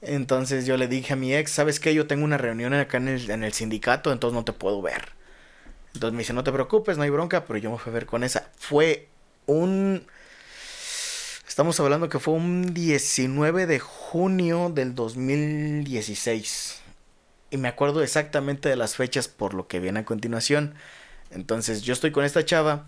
entonces yo le dije a mi ex, ¿sabes qué? Yo tengo una reunión acá en el, en el sindicato, entonces no te puedo ver. Entonces me dice, no te preocupes, no hay bronca, pero yo me fui a ver con esa. Fue un... Estamos hablando que fue un 19 de junio del 2016. Y me acuerdo exactamente de las fechas por lo que viene a continuación. Entonces yo estoy con esta chava.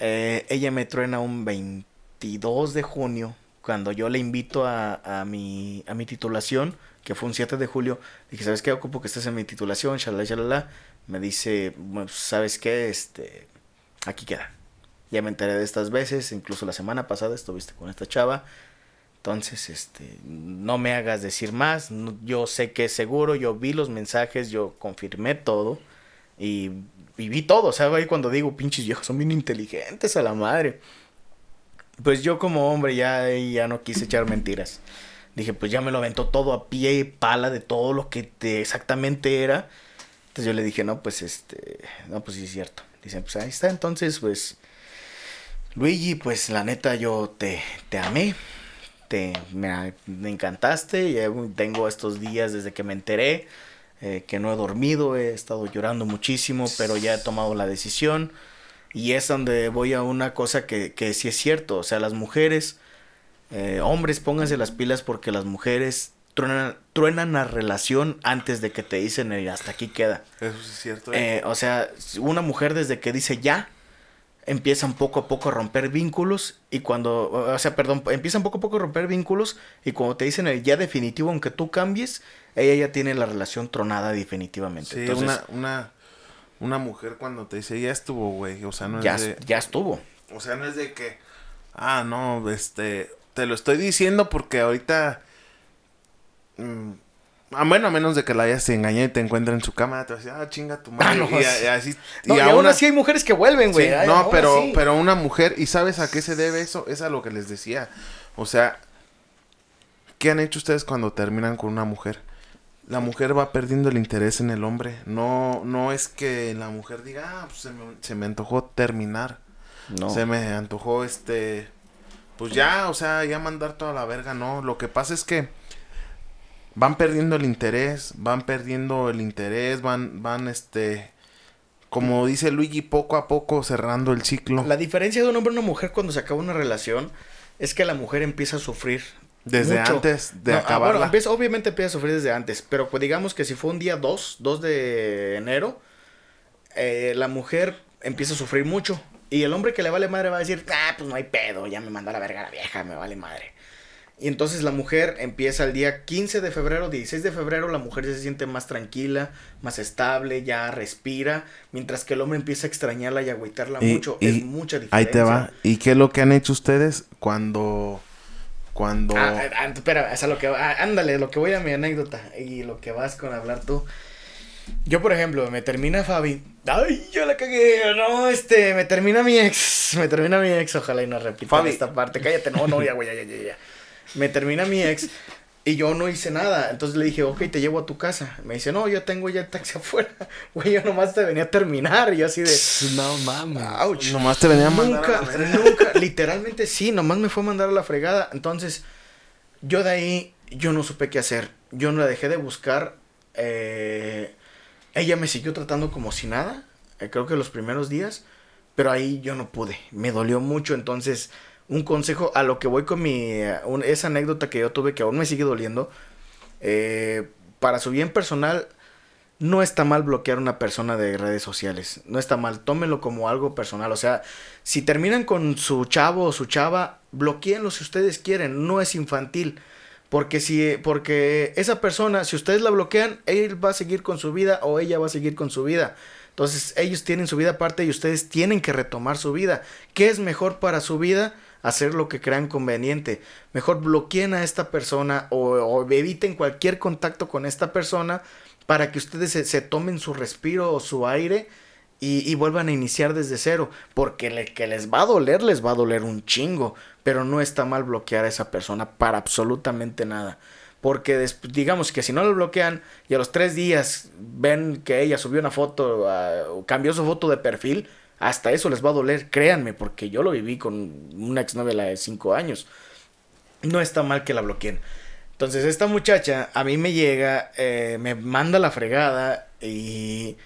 Eh, ella me truena un 20 22 de junio, cuando yo le invito a, a, mi, a mi titulación, que fue un 7 de julio, dije, ¿sabes qué? Ocupo que estés en mi titulación, shalala, shalala. Me dice, ¿sabes qué? Este, aquí queda. Ya me enteré de estas veces, incluso la semana pasada estuviste con esta chava. Entonces, este, no me hagas decir más. yo sé que es seguro, yo vi los mensajes, yo confirmé todo. Y, y vi todo. O sea, ahí cuando digo, pinches viejos, son bien inteligentes a la madre pues yo como hombre ya, ya no quise echar mentiras. Dije, pues ya me lo aventó todo a pie y pala de todo lo que te exactamente era. Entonces yo le dije, no, pues este, no, pues sí es cierto. Dicen, pues ahí está, entonces, pues, Luigi, pues la neta yo te, te amé, te, me, encantaste, ya tengo estos días desde que me enteré, eh, que no he dormido, he estado llorando muchísimo, pero ya he tomado la decisión. Y es donde voy a una cosa que, que sí es cierto. O sea, las mujeres, eh, hombres, pónganse las pilas porque las mujeres truenan, truenan la relación antes de que te dicen hasta aquí queda. Eso sí es cierto. ¿eh? Eh, o sea, una mujer desde que dice ya, empiezan poco a poco a romper vínculos y cuando, o sea, perdón, empiezan poco a poco a romper vínculos y cuando te dicen el ya definitivo, aunque tú cambies, ella ya tiene la relación tronada definitivamente. Sí, una, una, una mujer cuando te dice ya estuvo, güey. O sea, no es ya, de. Ya estuvo. O sea, no es de que. Ah, no, este. Te lo estoy diciendo porque ahorita. Mmm, Ah, bueno, a menos de que la hayas engañado y te encuentre en su cama, te vas a decir, ah, chinga tu madre. Ah, no, y, y, así, no, y, aún así hay mujeres que vuelven, güey. Sí, no, pero, pero una mujer, ¿y sabes a qué se debe eso? Es a lo que les decía. O sea, ¿qué han hecho ustedes cuando terminan con una mujer? La mujer va perdiendo el interés en el hombre. No, no es que la mujer diga, ah, pues se me, se me antojó terminar. No. Se me antojó este pues ya, o sea, ya mandar toda la verga, no. Lo que pasa es que van perdiendo el interés, van perdiendo el interés, van, van, este, como dice Luigi, poco a poco cerrando el ciclo. La diferencia de un hombre y una mujer cuando se acaba una relación es que la mujer empieza a sufrir. Desde mucho. antes de No, ah, acabarla. bueno, empieza- obviamente empieza a sufrir desde antes, pero pues digamos que si fue un día 2, 2 de enero, eh, la mujer empieza a sufrir mucho. Y el hombre que le vale madre va a decir, ah, pues no hay pedo, ya me mandó a la verga la vieja, me vale madre. Y entonces la mujer empieza el día 15 de febrero, 16 de febrero, la mujer ya se siente más tranquila, más estable, ya respira, mientras que el hombre empieza a extrañarla y a agüitarla mucho. y es mucha diferencia. Ahí te va. ¿Y qué es lo que han hecho ustedes cuando, cuando... Ah, ah, espera, es a lo que ah, ándale, lo que voy a mi anécdota y lo que vas con hablar tú. Yo, por ejemplo, me termina Fabi. Ay, yo la cagué. No, este, me termina mi ex. Me termina mi ex. Ojalá y no repita Fabi. esta parte. Cállate, no, no, ya, güey, ya, ya, ya. Me termina mi ex y yo no hice nada. Entonces le dije, ok, te llevo a tu casa. Me dice, no, yo tengo ya el taxi afuera. Güey, yo nomás te venía a terminar. Y yo así de. No mames. Ouch. Nomás te venía a mandar Nunca, a la verga. nunca, literalmente sí, nomás me fue a mandar a la fregada. Entonces, yo de ahí, yo no supe qué hacer. Yo no la dejé de buscar. eh, ella me siguió tratando como si nada. eh, creo que los primeros días. Pero ahí yo no pude. Me dolió mucho. Entonces, un consejo a lo que voy con mi. eh, esa anécdota que yo tuve que aún me sigue doliendo. eh, para su bien personal, no está mal bloquear a una persona de redes sociales. No está mal. Tómenlo como algo personal. O sea, si terminan con su chavo o su chava, bloqueenlo si ustedes quieren. No es infantil. Porque si, porque esa persona, si ustedes la bloquean, él va a seguir con su vida o ella va a seguir con su vida. Entonces, ellos tienen su vida aparte y ustedes tienen que retomar su vida. ¿Qué es mejor para su vida? Hacer lo que crean conveniente. Mejor bloqueen a esta persona o, eviten cualquier contacto con esta persona para que ustedes se, tomen su respiro o su aire y, vuelvan a iniciar desde cero. Porque le, que les va a doler, les va a doler un chingo. Pero no está mal bloquear a esa persona para absolutamente nada. Porque digamos que si no lo bloquean y a los tres días ven que ella subió una foto, ah, o cambió su foto de perfil, hasta eso les va a doler, créanme, porque yo lo viví con una exnovia la de cinco años. No está mal que la bloqueen. Entonces esta muchacha a mí me llega, eh, me manda la fregada y...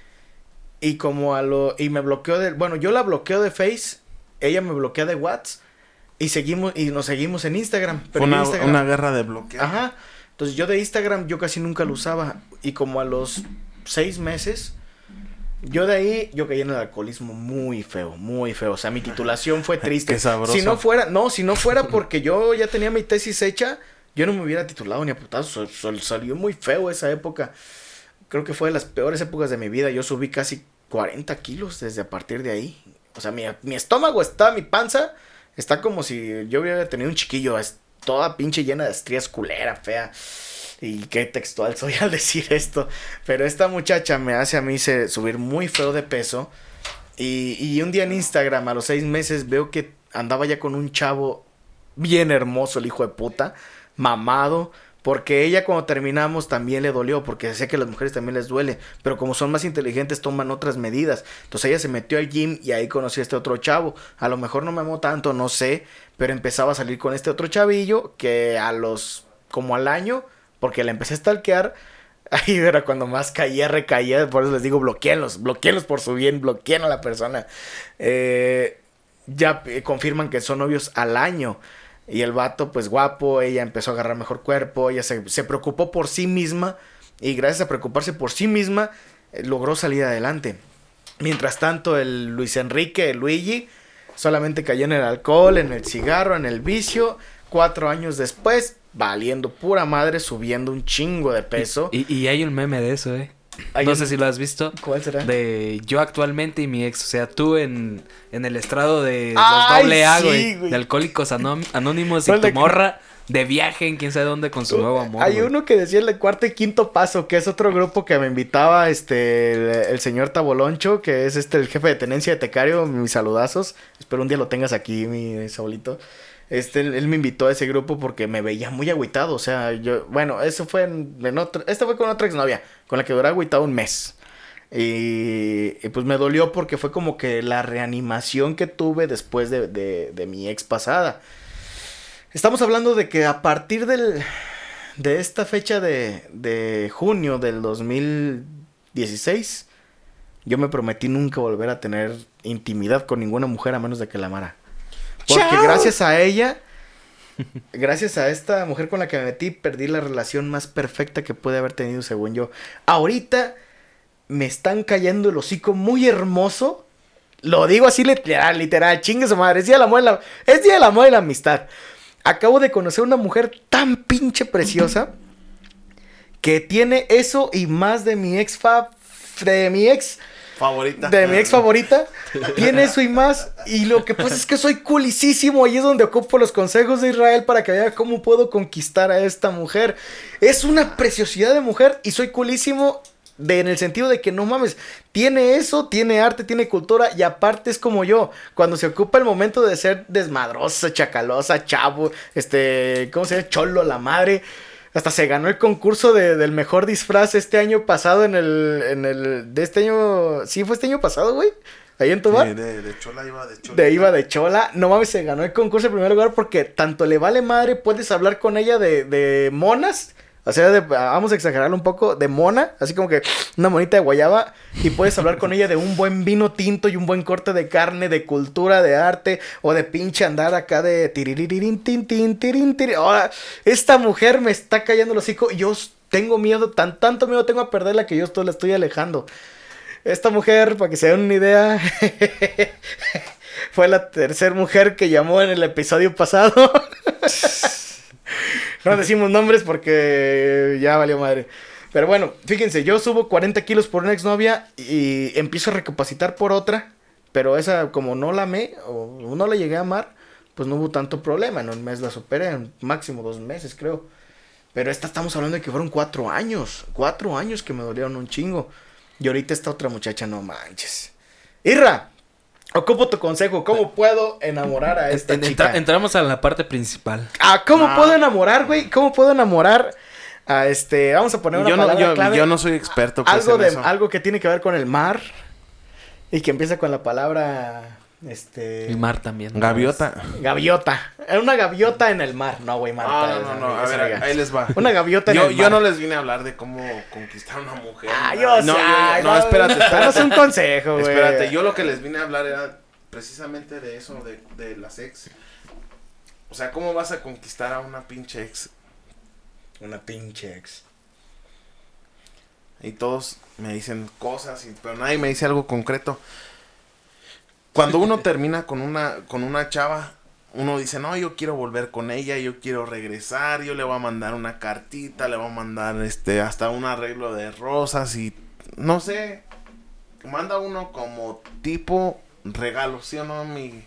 Y como a lo... Y me bloqueó de... Bueno, yo la bloqueo de Face, ella me bloquea de WhatsApp y seguimos y nos seguimos en Instagram. Fue una, Instagram- una guerra de bloqueo. Ajá. Entonces yo de Instagram yo casi nunca lo usaba. Y como a los seis meses, yo de ahí, yo caí en el alcoholismo muy feo, muy feo. O sea, mi titulación fue triste. Qué sabroso. Si no fuera, no, si no fuera porque yo ya tenía mi tesis hecha, yo no me hubiera titulado ni a putazo. Salió muy feo esa época. Creo que fue de las peores épocas de mi vida. Yo subí casi 40 kilos desde a partir de ahí. O sea, mi, mi estómago está, mi panza, está como si yo hubiera tenido un chiquillo. Es toda pinche llena de estrías culera, fea. Y qué textual soy al decir esto. Pero esta muchacha me hace a mí subir muy feo de peso. Y, y un día en Instagram, a los seis meses, veo que andaba ya con un chavo bien hermoso, el hijo de puta, mamado. Porque ella cuando terminamos también le dolió, porque sé que las mujeres también les duele, pero como son más inteligentes toman otras medidas. Entonces ella se metió al gym y ahí conocí a este otro chavo. A lo mejor no me amó tanto, no sé, pero empezaba a salir con este otro chavillo que a los, como al año, porque la empecé a stalkear, ahí era cuando más caía, recaía, por eso les digo, bloqueenlos, bloqueenlos por su bien, bloqueen a la persona. Eh, ya eh, confirman que son novios al año. Y el vato, pues guapo, ella empezó a agarrar mejor cuerpo, ella se, se preocupó por sí misma y gracias a preocuparse por sí misma, eh, logró salir adelante. Mientras tanto, el Luis Enrique, el Luigi, solamente cayó en el alcohol, en el cigarro, en el vicio. Cuatro años después, valiendo pura madre, subiendo un chingo de peso. Y, y hay un meme de eso, eh. No un- sé si lo has visto. ¿Cuál será? De yo actualmente y mi ex. O sea, tú en, en el estrado de los doble A, sí, güey. De alcohólicos Anó- anónimos y ¿Cuál tu de- morra de viaje en quién sabe dónde con su nuevo amor. Hay güey. uno que decía el de cuarto y quinto paso, que es otro grupo que me invitaba este el, el señor Taboloncho, que es este el jefe de tenencia de Tecario, mis saludazos. Espero un día lo tengas aquí, mi Saulito. Este, él, me invitó a ese grupo porque me veía muy agüitado. O sea, yo, bueno, eso fue en, fue con otra exnovia, con la que duré agüitado un mes. Y, y pues me dolió porque fue como que la reanimación que tuve después de, de, de mi ex pasada. Estamos hablando de que a partir del, de esta fecha de, de junio del 2016, yo me prometí nunca volver a tener intimidad con ninguna mujer a menos de que la amara. Porque ¡Chao! gracias a ella, gracias a esta mujer con la que me metí, perdí la relación más perfecta que pude haber tenido según yo. Ahorita me están cayendo el hocico muy hermoso. Lo digo así literal, literal, chingue su madre, es día del amor la, es día del amor y la amistad. Acabo de conocer una mujer tan pinche preciosa que tiene eso y más de mi ex fa, de mi ex Favorita. de mi ex favorita. Tiene eso y más. Y lo que pasa es que soy culicísimo. Ahí es donde ocupo los consejos de Israel para que vea cómo puedo conquistar a esta mujer. Es una preciosidad de mujer y soy culísimo. De, en el sentido de que no mames, tiene eso, tiene arte, tiene cultura y aparte es como yo, cuando se ocupa el momento de ser desmadrosa, chacalosa, chavo, este, ¿cómo se llama? Cholo, la madre. Hasta se ganó el concurso de- del mejor disfraz este año pasado en el, en el, de este año, sí fue este año pasado, güey, ahí en Tobar. Sí, de, de Chola iba de Chola. De Iba de Chola, no mames, se ganó el concurso en primer lugar porque tanto le vale madre, puedes hablar con ella de, de monas, o sea, de- vamos a exagerarlo un poco, de mona, así como que una monita de guayaba, y puedes hablar con ella de un buen vino tinto y un buen corte de carne, de cultura, de arte, o de pinche andar acá de tiririririn, tin, tin, tirin, tirin. Esta mujer me está callando el hocico yo tengo miedo, tan, tanto miedo tengo a perderla que yo esto la estoy alejando. Esta mujer, para que se den una idea, fue la tercera mujer que llamó en el episodio pasado. no decimos nombres porque ya valió madre. Pero bueno, fíjense, yo subo 40 kilos por una exnovia y empiezo a recapacitar por otra. Pero esa, como no la amé o no la llegué a amar, pues no hubo tanto problema. En un mes la superé, en máximo dos meses, creo. Pero esta estamos hablando de que fueron cuatro años. Cuatro años que me dolieron un chingo. Y ahorita esta otra muchacha, no manches. Irra, ocupo tu consejo. ¿Cómo puedo enamorar a esta En- chica? entra- entramos a la parte principal. Ah, ¿cómo Ah. puedo enamorar, güey? ¿Cómo puedo enamorar a este... Vamos a poner una yo, no, palabra yo, clave. yo no soy experto pues, algo en de eso. algo que tiene que ver con el mar y que empieza con la palabra este Y Mar también. Gaviota. gaviota. Era una gaviota en el mar. No, güey, Marta. Ah, no, no, no. A ver, ahí les va. Una gaviota en Yo, el yo mar. no les vine a hablar de cómo conquistar a una mujer. Ah, yo sé. no, yo- ay, no, espérate, Danos espérate. un consejo, güey. Espérate, yo lo que les vine a hablar era precisamente de eso, de, de las ex. O sea, ¿cómo vas a conquistar a una pinche ex? Una pinche ex. Y todos me dicen cosas, y- pero nadie me dice algo concreto. Cuando uno termina con una, con una chava, uno dice, no, yo quiero volver con ella, yo quiero regresar, yo le voy a mandar una cartita, le voy a mandar este, hasta un arreglo de rosas y no sé, manda uno como tipo regalo, ¿sí o no, mi,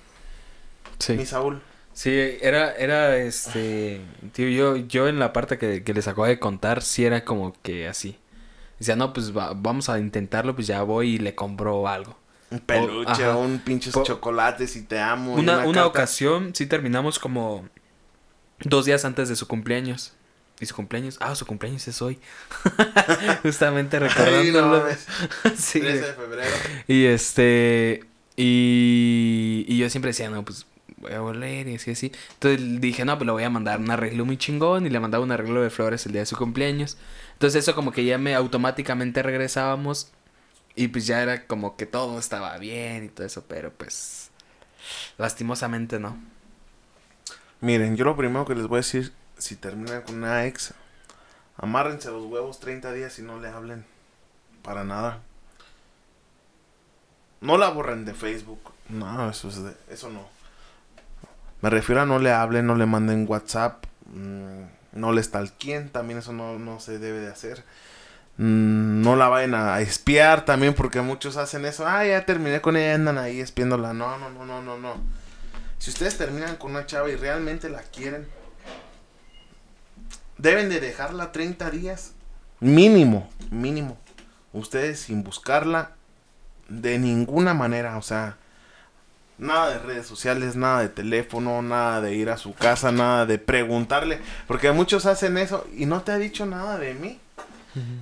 Sí. mi Saúl? Sí, era, era este. Tío, yo, yo en la parte que, que les acabo de contar, sí era como que así. Decía, no, pues va- vamos a intentarlo, pues ya voy y le compro algo. Un peluche, ajá. un pinches Po- chocolates y te amo. Una, una ocasión, sí terminamos como dos días antes de su cumpleaños. ¿Y su cumpleaños? Ah, su cumpleaños es hoy. Justamente Ay, no recordándolo. sí, 13 güey. de febrero. Y este. Y, y yo siempre decía, no, pues voy a volver y así, así. Entonces dije, no, pues le voy a mandar un arreglo muy chingón. Y le mandaba un arreglo de flores el día de su cumpleaños. Entonces eso como que ya me automáticamente regresábamos. Y pues ya era como que todo estaba bien y todo eso. Pero pues. Lastimosamente no. Miren, yo lo primero que les voy a decir, si terminan con una ex, amárrense los huevos 30 días y no le hablen para nada. No la borren de Facebook. No, eso es de- eso no. Me refiero a no le hablen, no le manden WhatsApp, mm, no le stalkeen, también eso no, no se debe de hacer. Mm, no la vayan a espiar también porque muchos hacen eso. Ah, ya terminé con ella, andan ahí espiándola. No, no, no, no, no, no. Si ustedes terminan con una chava y realmente la quieren, deben de dejarla 30 días. Mínimo, mínimo. Ustedes sin buscarla de ninguna manera. O sea, nada de redes sociales, nada de teléfono, nada de ir a su casa, nada de preguntarle. Porque muchos hacen eso y no te ha dicho nada de mí.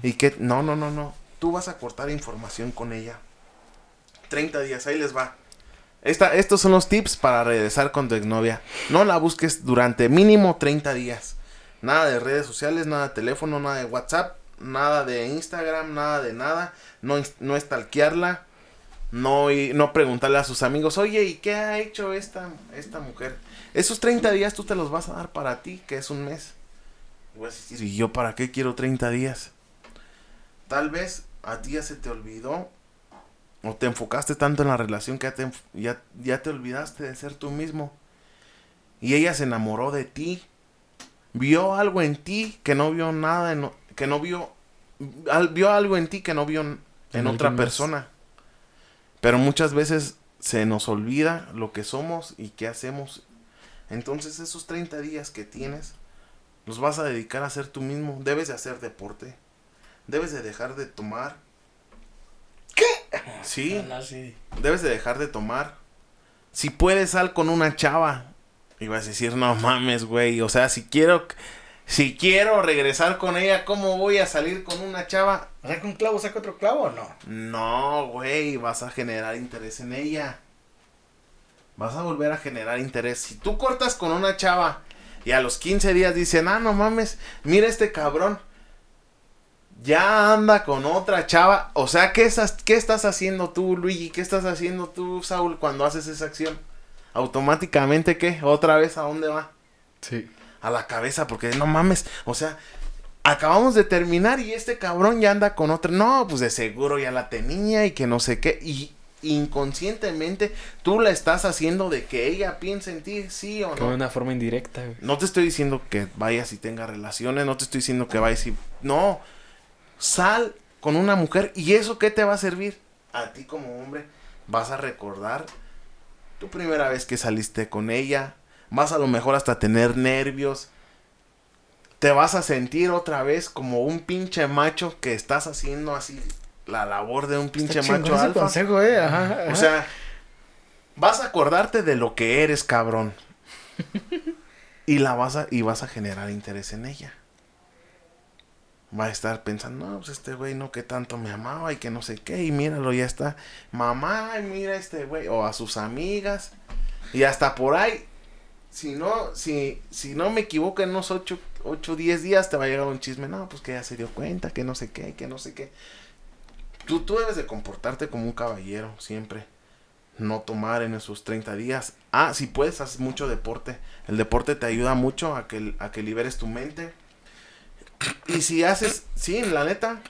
Y que, no, no, no, no. Tú vas a cortar información con ella. 30 días, ahí les va. Esta, estos son los tips para regresar con tu exnovia. No la busques durante mínimo 30 días. Nada de redes sociales, nada de teléfono, nada de WhatsApp, nada de Instagram, nada de nada. No, no estalquearla. No, no preguntarle a sus amigos, oye, ¿y qué ha hecho esta, esta mujer? Esos 30 días tú te los vas a dar para ti, que es un mes. ¿y yo para qué quiero 30 días? Tal vez a ti ya se te olvidó o te enfocaste tanto en la relación que ya te, ya, ya te olvidaste de ser tú mismo. Y ella se enamoró de ti. Vio algo en ti que no vio nada, en, que no vio, al- vio algo en ti que no vio en, otra más. persona. Pero muchas veces se nos olvida lo que somos y qué hacemos. Entonces esos 30 días que tienes, los vas a dedicar a ser tú mismo. Debes de hacer deporte. Debes de dejar de tomar. ¿Qué? Sí. Debes de dejar de tomar. Si puedes, sal con una chava. Y vas a decir, no mames, güey. O sea, si quiero... Si quiero regresar con ella, ¿cómo voy a salir con una chava? ¿Saca un clavo, saca otro clavo o no? No, güey, vas a generar interés en ella. Vas a volver a generar interés. Si tú cortas con una chava y a los 15 días dicen, ah, no mames, mira este cabrón. Ya anda con otra chava. O sea, ¿qué estás, qué estás haciendo tú, Luigi? ¿Qué estás haciendo tú, Saúl, cuando haces esa acción? Automáticamente, ¿qué? ¿Otra vez a dónde va? Sí. a la cabeza porque no mames, o sea, acabamos de terminar y este cabrón ya anda con otra. No, pues de seguro ya la tenía y que no sé qué y inconscientemente tú la estás haciendo de que ella piense en ti, sí o Como de no. una forma indirecta, güey. No te estoy diciendo que vayas y tengas relaciones, no te estoy diciendo que vayas y no. Sal con una mujer y eso qué te va a servir? A ti como hombre vas a recordar tu primera vez que saliste con ella, vas a lo mejor hasta tener nervios. Te vas a sentir otra vez como un pinche macho que estás haciendo así la labor de un pinche Está macho alfa. consejo, eh. Ajá, O sea, vas a acordarte de lo que eres, cabrón. y la vas a y vas a generar interés en ella. Va a estar pensando, no, pues este güey no que tanto me amaba y que no sé qué, y míralo, ya está. Mamá, mira este güey, o a sus amigas. Y hasta por ahí, si no, si, si no me equivoco, en unos 8 o 10 días te va a llegar un chisme, no, pues que ya se dio cuenta, que no sé qué, que no sé qué. Tú, tú debes de comportarte como un caballero, siempre. No tomar en esos 30 días. Ah, si puedes, haces mucho deporte. El deporte te ayuda mucho a que, a que liberes tu mente. Y si haces, sí, la neta.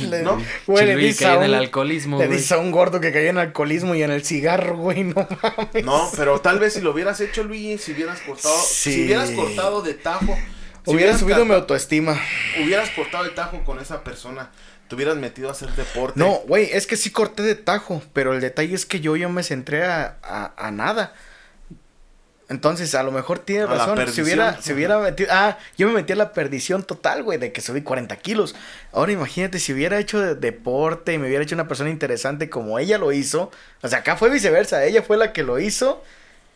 Le- ¿No? Güey, le cae a en el un- alcoholismo, Le dices a un gordo que cayó en alcoholismo y en el cigarro, güey, no mames. No, pero tal vez si lo hubieras hecho, Luigi, si hubieras cortado, Sí. si hubieras cortado de tajo, si Hubiera hubieras subido mi autoestima. hubieras cortado de tajo con esa persona, te hubieras metido a hacer deporte. No, güey, es que sí corté de tajo, pero el detalle es que yo yo me centré a, a, a nada. Entonces, a lo mejor tiene razón. Si hubiera, si hubiera metido. Ah, yo me metí a la perdición total, güey, de que subí 40 kilos. Ahora imagínate, si hubiera hecho de- deporte y me hubiera hecho una persona interesante como ella lo hizo. O sea, acá fue viceversa. Ella fue la que lo hizo.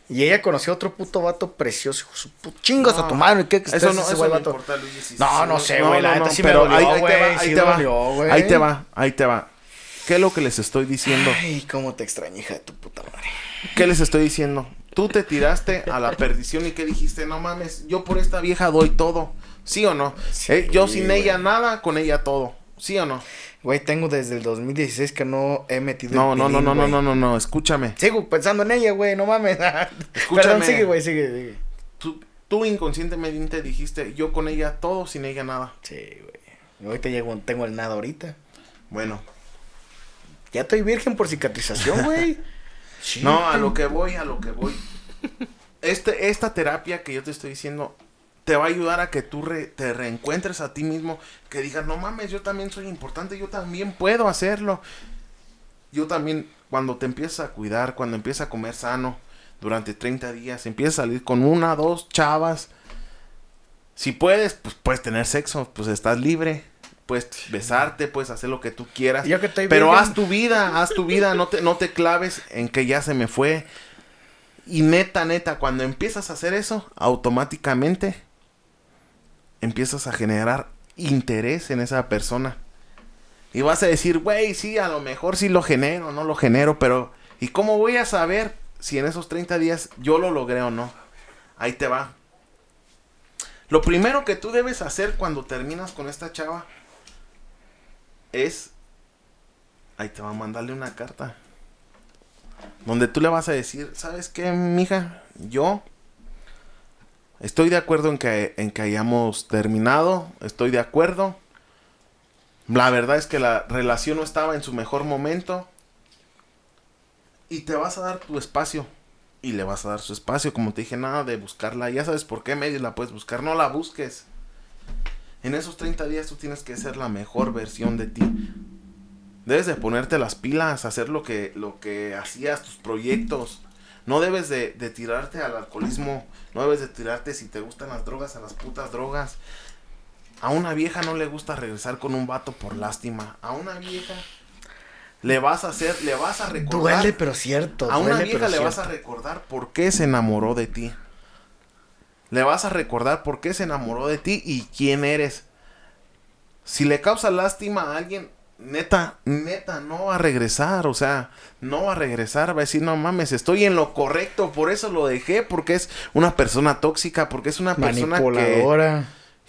Y ella conoció a otro puto vato precioso. Su chingas a tu madre. ¿Qué que Eso no, ese eso no vato? importa, Luigi. si- No, no sé, güey, la neta sí me pero dolió, ahí, ahí te va, ahí te va. dolió. Ahí te va, ahí te va. ¿Qué es lo que les estoy diciendo? Ay, cómo te extraño, hija de tu puta madre. ¿Qué les estoy diciendo? Tú te tiraste a la perdición y ¿qué dijiste? No mames, yo por esta vieja doy todo. ¿Sí o no? Sí, Eh, yo sin güey. ella nada, con ella todo. ¿Sí o no? Güey, tengo desde el 2016 que no he metido No, el no, no, pilín, no, no, güey. no, no, no, escúchame. Sigo pensando en ella, güey, no mames. Escúchame. Perdón, sigue, güey, sigue, sigue. Tú, tú inconscientemente dijiste, yo con ella todo, sin ella nada. Sí, güey. Ahorita llego, tengo el nada ahorita. Bueno, Ya estoy virgen por cicatrización, güey. No, a lo que voy, a lo que voy. Este, esta terapia que yo te estoy diciendo te va a ayudar a que tú re- te reencuentres a ti mismo, que digas, no mames, yo también soy importante, yo también puedo hacerlo. Yo también, cuando te empiezas a cuidar, cuando empiezas a comer sano durante 30 días, empiezas a salir con una, dos chavas. Si puedes, pues puedes tener sexo, pues estás libre. Puedes besarte, puedes hacer lo que tú quieras. Yo que estoy Pero virgen- haz tu vida, haz tu vida, no te, no te claves en que ya se me fue. Y neta, neta, cuando empiezas a hacer eso, automáticamente empiezas a generar interés en esa persona. Y vas a decir, güey, sí, a lo mejor sí lo genero, no lo genero, pero ¿Y cómo voy a saber si en esos 30 días yo lo logré o no? Ahí te va. Lo primero que tú debes hacer cuando terminas con esta chava es. Ahí te va a mandarle una carta. Donde tú le vas a decir, ¿sabes qué, mija? Yo estoy de acuerdo en que, en que hayamos terminado. Estoy de acuerdo. La verdad es que la relación no estaba en su mejor momento. Y te vas a dar tu espacio. Y le vas a dar su espacio. Como te dije, nada de buscarla. Ya sabes por qué medios la puedes buscar. No la busques. En esos 30 días tú tienes que ser la mejor versión de ti. Debes de ponerte las pilas, hacer lo que, lo que hacías, tus proyectos. No debes de, de tirarte al alcoholismo. No debes de tirarte si te gustan las drogas, a las putas drogas. A una vieja no le gusta regresar con un vato por lástima. A una vieja le vas a hacer, le vas a recordar. Duele, pero cierto. a una duele, vieja le vas a recordar por qué se enamoró de ti. Le vas a recordar por qué se enamoró de ti y quién eres. Si le causa lástima a alguien, neta, neta, no va a regresar. O sea, no va a regresar. Va a decir, no mames, estoy en lo correcto. Por eso lo dejé. Porque es una persona tóxica. Porque es una persona que Manipuladora.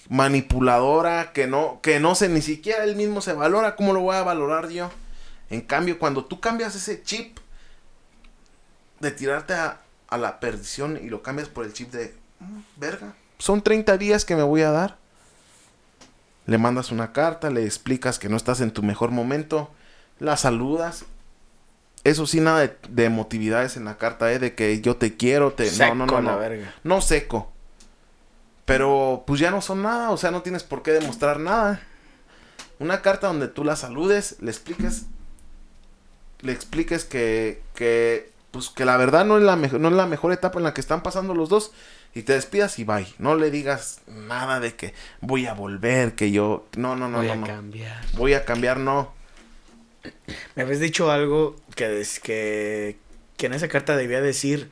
manipuladora, que no, que no sé, ni siquiera él mismo se valora, ¿cómo lo voy a valorar yo? En cambio, cuando tú cambias ese chip de tirarte a, a la perdición y lo cambias por el chip de, "Mm, verga, son 30 días que me voy a dar. Le mandas una carta, le explicas que no estás en tu mejor momento, la saludas. Eso sí, nada de, de emotividades en la carta, ¿eh? De que yo te quiero, te... Seco no, no, no, la no. verga. No seco. Pero pues ya no son nada, o sea, no tienes por qué demostrar nada. Una carta donde tú la saludes, le expliques, le expliques que, que, pues que la verdad no es la, no es la mejor etapa en la que están pasando los dos y te despidas y bye. No le digas nada de que voy a volver, que yo, no, no, no, Voy no, a no. cambiar. Voy a cambiar, no. Me habías dicho algo que, es que, que en esa carta debía decir,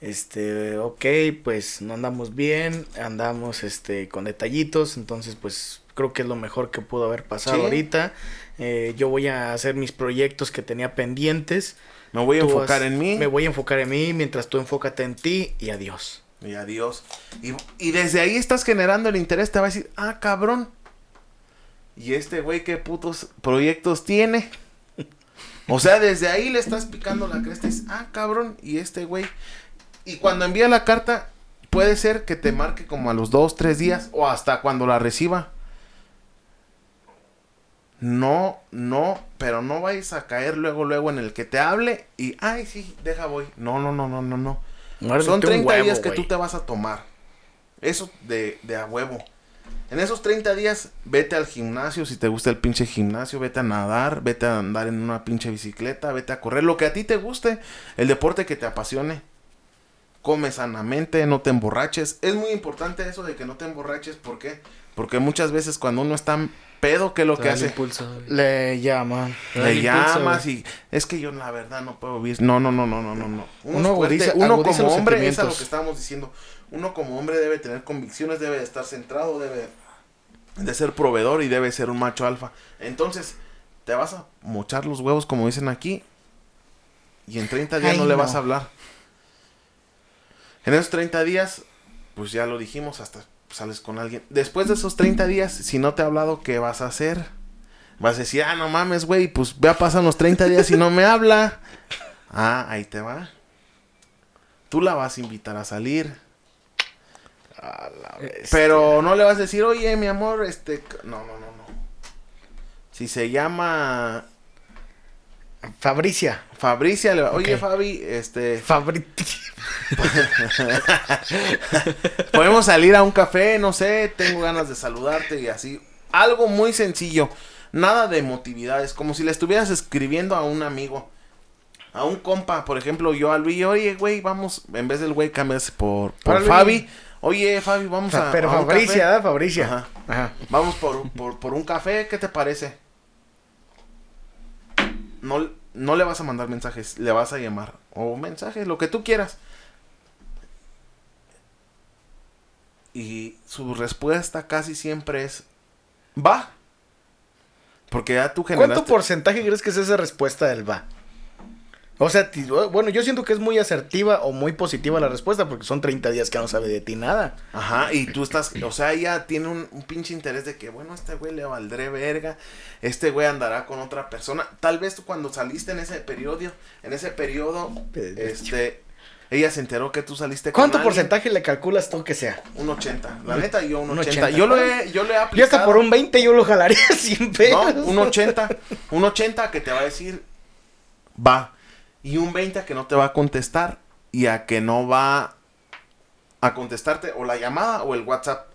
este, ok, pues no andamos bien, andamos, este, con detallitos, entonces, pues, creo que es lo mejor que pudo haber pasado Sí. ahorita. Eh, yo voy a hacer mis proyectos que tenía pendientes. Me voy a Tú enfocar has- en mí. Me voy a enfocar en mí, mientras tú enfócate en ti y adiós. Y adiós. Y, y desde ahí estás generando el interés. Te va a decir, ah, cabrón. ¿Y este güey qué putos proyectos tiene? O sea, desde ahí le estás picando la cresta. Y ah, cabrón. ¿Y este güey? Y cuando envía la carta, puede ser que te marque como a los dos, tres días. O hasta cuando la reciba. No, no, pero no vayas a caer luego, luego en el que te hable y, ay, sí, deja voy. No, no, no, no, no, no. Muérdete Son un 30 huevo, días que tú te vas a tomar. Eso de, de a huevo. En esos 30 días, vete al gimnasio. Si te gusta el pinche gimnasio, vete a nadar. Vete a andar en una pinche bicicleta. Vete a correr. Lo que a ti te guste. El deporte que te apasione. Come sanamente. No te emborraches. Es muy importante eso de que no te emborraches. ¿Por qué? Porque muchas veces cuando uno está pedo, ¿qué es lo que Te hace? impulso. Le llaman. Te Le llamas y es que yo la verdad no puedo vivir. No, no, no, no, no, no, no. Uno, Uno es fuerte, como hombre, es a lo que estábamos diciendo. Uno como hombre debe tener convicciones, debe de estar centrado, debe de ser proveedor y debe ser un macho alfa. Entonces, te vas a mochar los huevos como dicen aquí y en 30 días Ay, no le no. vas a hablar. En esos 30 días, pues ya lo dijimos, hasta sales con alguien. Después de esos 30 días, si no te ha hablado, ¿qué vas a hacer? Vas a decir, ah, no mames, güey, pues ya pasan los 30 días y no me habla. Ah, ahí te va. Tú la vas a invitar a salir. A la bestia. Pero no le vas a decir, oye, mi amor, este... c-". No, no, no, no. Si se llama Fabricia. Fabricia, le va, oye. Fabi, este... Fabri... Podemos salir a un café, no sé, tengo ganas de saludarte y así. Algo muy sencillo. Nada de emotividades, como si le estuvieras escribiendo a un amigo. A un compa, por ejemplo, yo a Luis, oye, güey, vamos, en vez del güey cambias por, por. Fabi. Oye, Fabi, vamos a... Pero a un Fabricia, café. ¿verdad? Fabricia. Ajá. Ajá. Vamos por, por, por un café, ¿qué te parece? No, no le vas a mandar mensajes, le vas a llamar. O mensajes, lo que tú quieras. Y su respuesta casi siempre es, va. Porque ya tú generaste... ¿Cuánto porcentaje crees que es esa respuesta del va? O sea, bueno, yo siento que es muy asertiva o muy positiva la respuesta porque son 30 días que no sabe de ti nada. Ajá, y tú estás, o sea, ella tiene un, un pinche interés de que, bueno, este güey le valdré verga, este güey andará con otra persona. Tal vez tú cuando saliste en ese periodo, en ese periodo, este, ella se enteró que tú saliste con ¿Cuánto alguien. porcentaje le calculas tú que sea? Un 80. La neta, yo un Un 80. 80. Yo lo he, yo le he aplicado. Yo hasta por un 20 yo lo jalaría sin pedos. No, un 80. Un 80 que te va a decir, va. Y un 20 a que no te va a contestar y a que no va a contestarte o la llamada o el WhatsApp.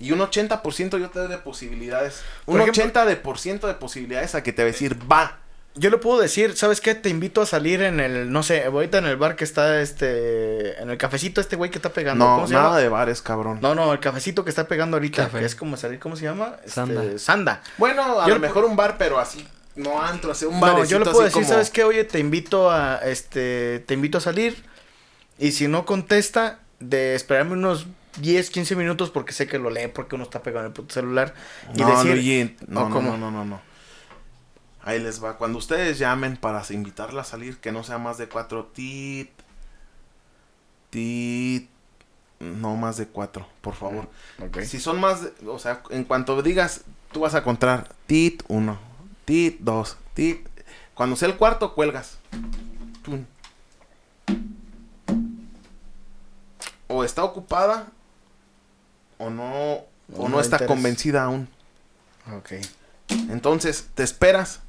Y un 80% yo te doy de posibilidades. Un Por ejemplo- 80% de, por ciento de posibilidades a que te va a decir, va. Yo le puedo decir, ¿sabes qué? Te invito a salir en el, no sé, ahorita en el bar que está este, en el cafecito este güey que está pegando. No, ¿Cómo se nada llama? de bares, cabrón. No, no, el cafecito que está pegando ahorita, Café. que es como salir, ¿cómo se llama? Este, Sanda. Sanda. Bueno, a Yo lo mejor un bar, pero así, no antro, así un bar. No, yo le puedo decir, ¿sabes qué? Oye, te invito a, este, te invito a salir. Y si no contesta, de esperarme unos 10, 15 minutos porque sé que lo lee porque uno está pegado en el puto celular. Y no, decir, Luigi, no, ¿o no, no, no, no, no. Ahí les va. Cuando ustedes llamen para invitarla a salir, que no sea más de cuatro tit. Tit. No más de cuatro, por favor. Si son más, de- o sea, en cuanto digas, tú vas a encontrar tit uno, tit dos, tit. Cuando sea el cuarto, cuelgas. O está ocupada, o no, o No está convencida aún. Ok. Entonces, te esperas.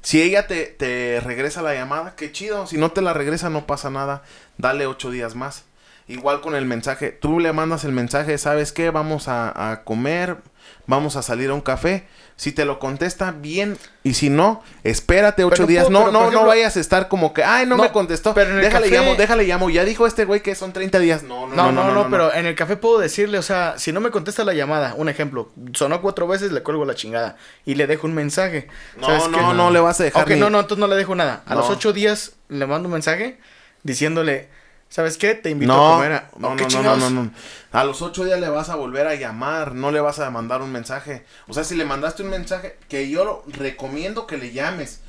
Si ella te, te regresa la llamada, qué chido. Si no te la regresa, no pasa nada. Dale ocho días más. Igual con el mensaje. Tú le mandas el mensaje, ¿sabes qué? Vamos a, a comer, vamos a salir a un café. Si te lo contesta, bien. Y si no, espérate ocho Pero no días. puedo- no, no, no vayas a estar como que, ay, no, No, me contestó. pero en el déjale café- llamo, déjale llamo. Ya dijo este güey que son 30 días. No, no, No, no, no, pero en el café puedo decirle, o sea, si no me contesta la llamada, un ejemplo, sonó cuatro veces, le cuelgo la chingada y le dejo un mensaje. No, ¿Sabes no, no le vas a dejar Ok, ni- no, no, entonces no le dejo nada. A No. los ocho días le mando un mensaje diciéndole, ¿sabes qué? Te invito No, a comer a... no, ¿O no, no, no, no, no. A los ocho días le vas a volver a llamar, no le vas a mandar un mensaje. O sea, si le mandaste un mensaje, que yo lo recomiendo que le llames.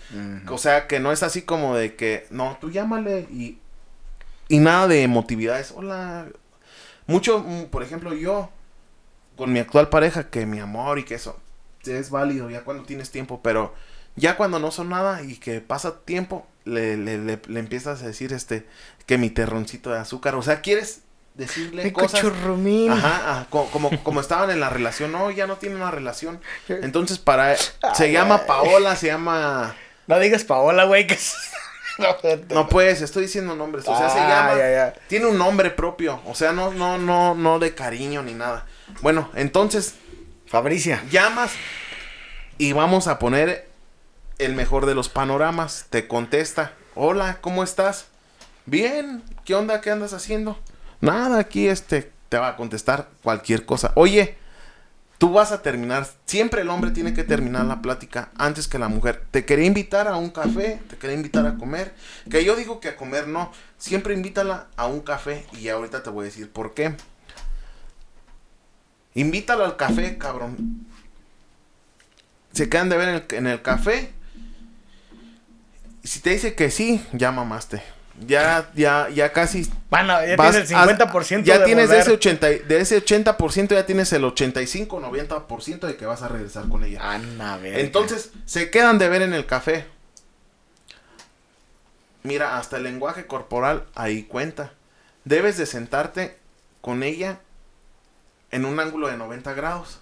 O sea, que no es así como de que, no, tú llámale y, y nada de emotividades. Hola. Mucho, mm, por ejemplo, yo, con mi actual pareja, que mi amor y que eso, es válido ya cuando tienes tiempo, pero ya cuando no son nada y que pasa tiempo, le, le, le, le empiezas a decir este, que mi terroncito de azúcar, o sea, quieres decirle cosas. Ajá, ah, co- como, como estaban en la relación, no, ya no tienen una relación. Entonces, para, se llama Paola, se llama, No digas Paola, güey, que... no, no pues, estoy diciendo nombres, o sea, se Ah, llama, ya, ya. tiene un nombre propio, o sea, no, no, no, no de cariño ni nada. Bueno, entonces, Fabricia. llamas y vamos a poner el mejor de los panoramas. Te contesta, hola, ¿cómo estás? Bien, ¿qué onda? ¿Qué andas haciendo? Nada, aquí este te va a contestar cualquier cosa. Oye, tú vas a terminar, siempre el hombre tiene que terminar la plática antes que la mujer. Te quería invitar a un café, te quería invitar a comer. Que yo digo que a comer no, siempre invítala a un café y ahorita te voy a decir por qué. Invítalo al café, cabrón. Se quedan de ver en el, en el café. Si te dice que sí, ya mamaste. Ya, ya, ya casi. Bueno, ya vas- tienes el haz- 50% Ya de tienes de volver. ese, 80, y- de ese 80%, ya tienes el 85, 90% de que vas a regresar con ella. Ana, verga. Entonces, se quedan de ver en el café. Mira, hasta el lenguaje corporal ahí cuenta. Debes de sentarte con ella en un ángulo de 90 grados.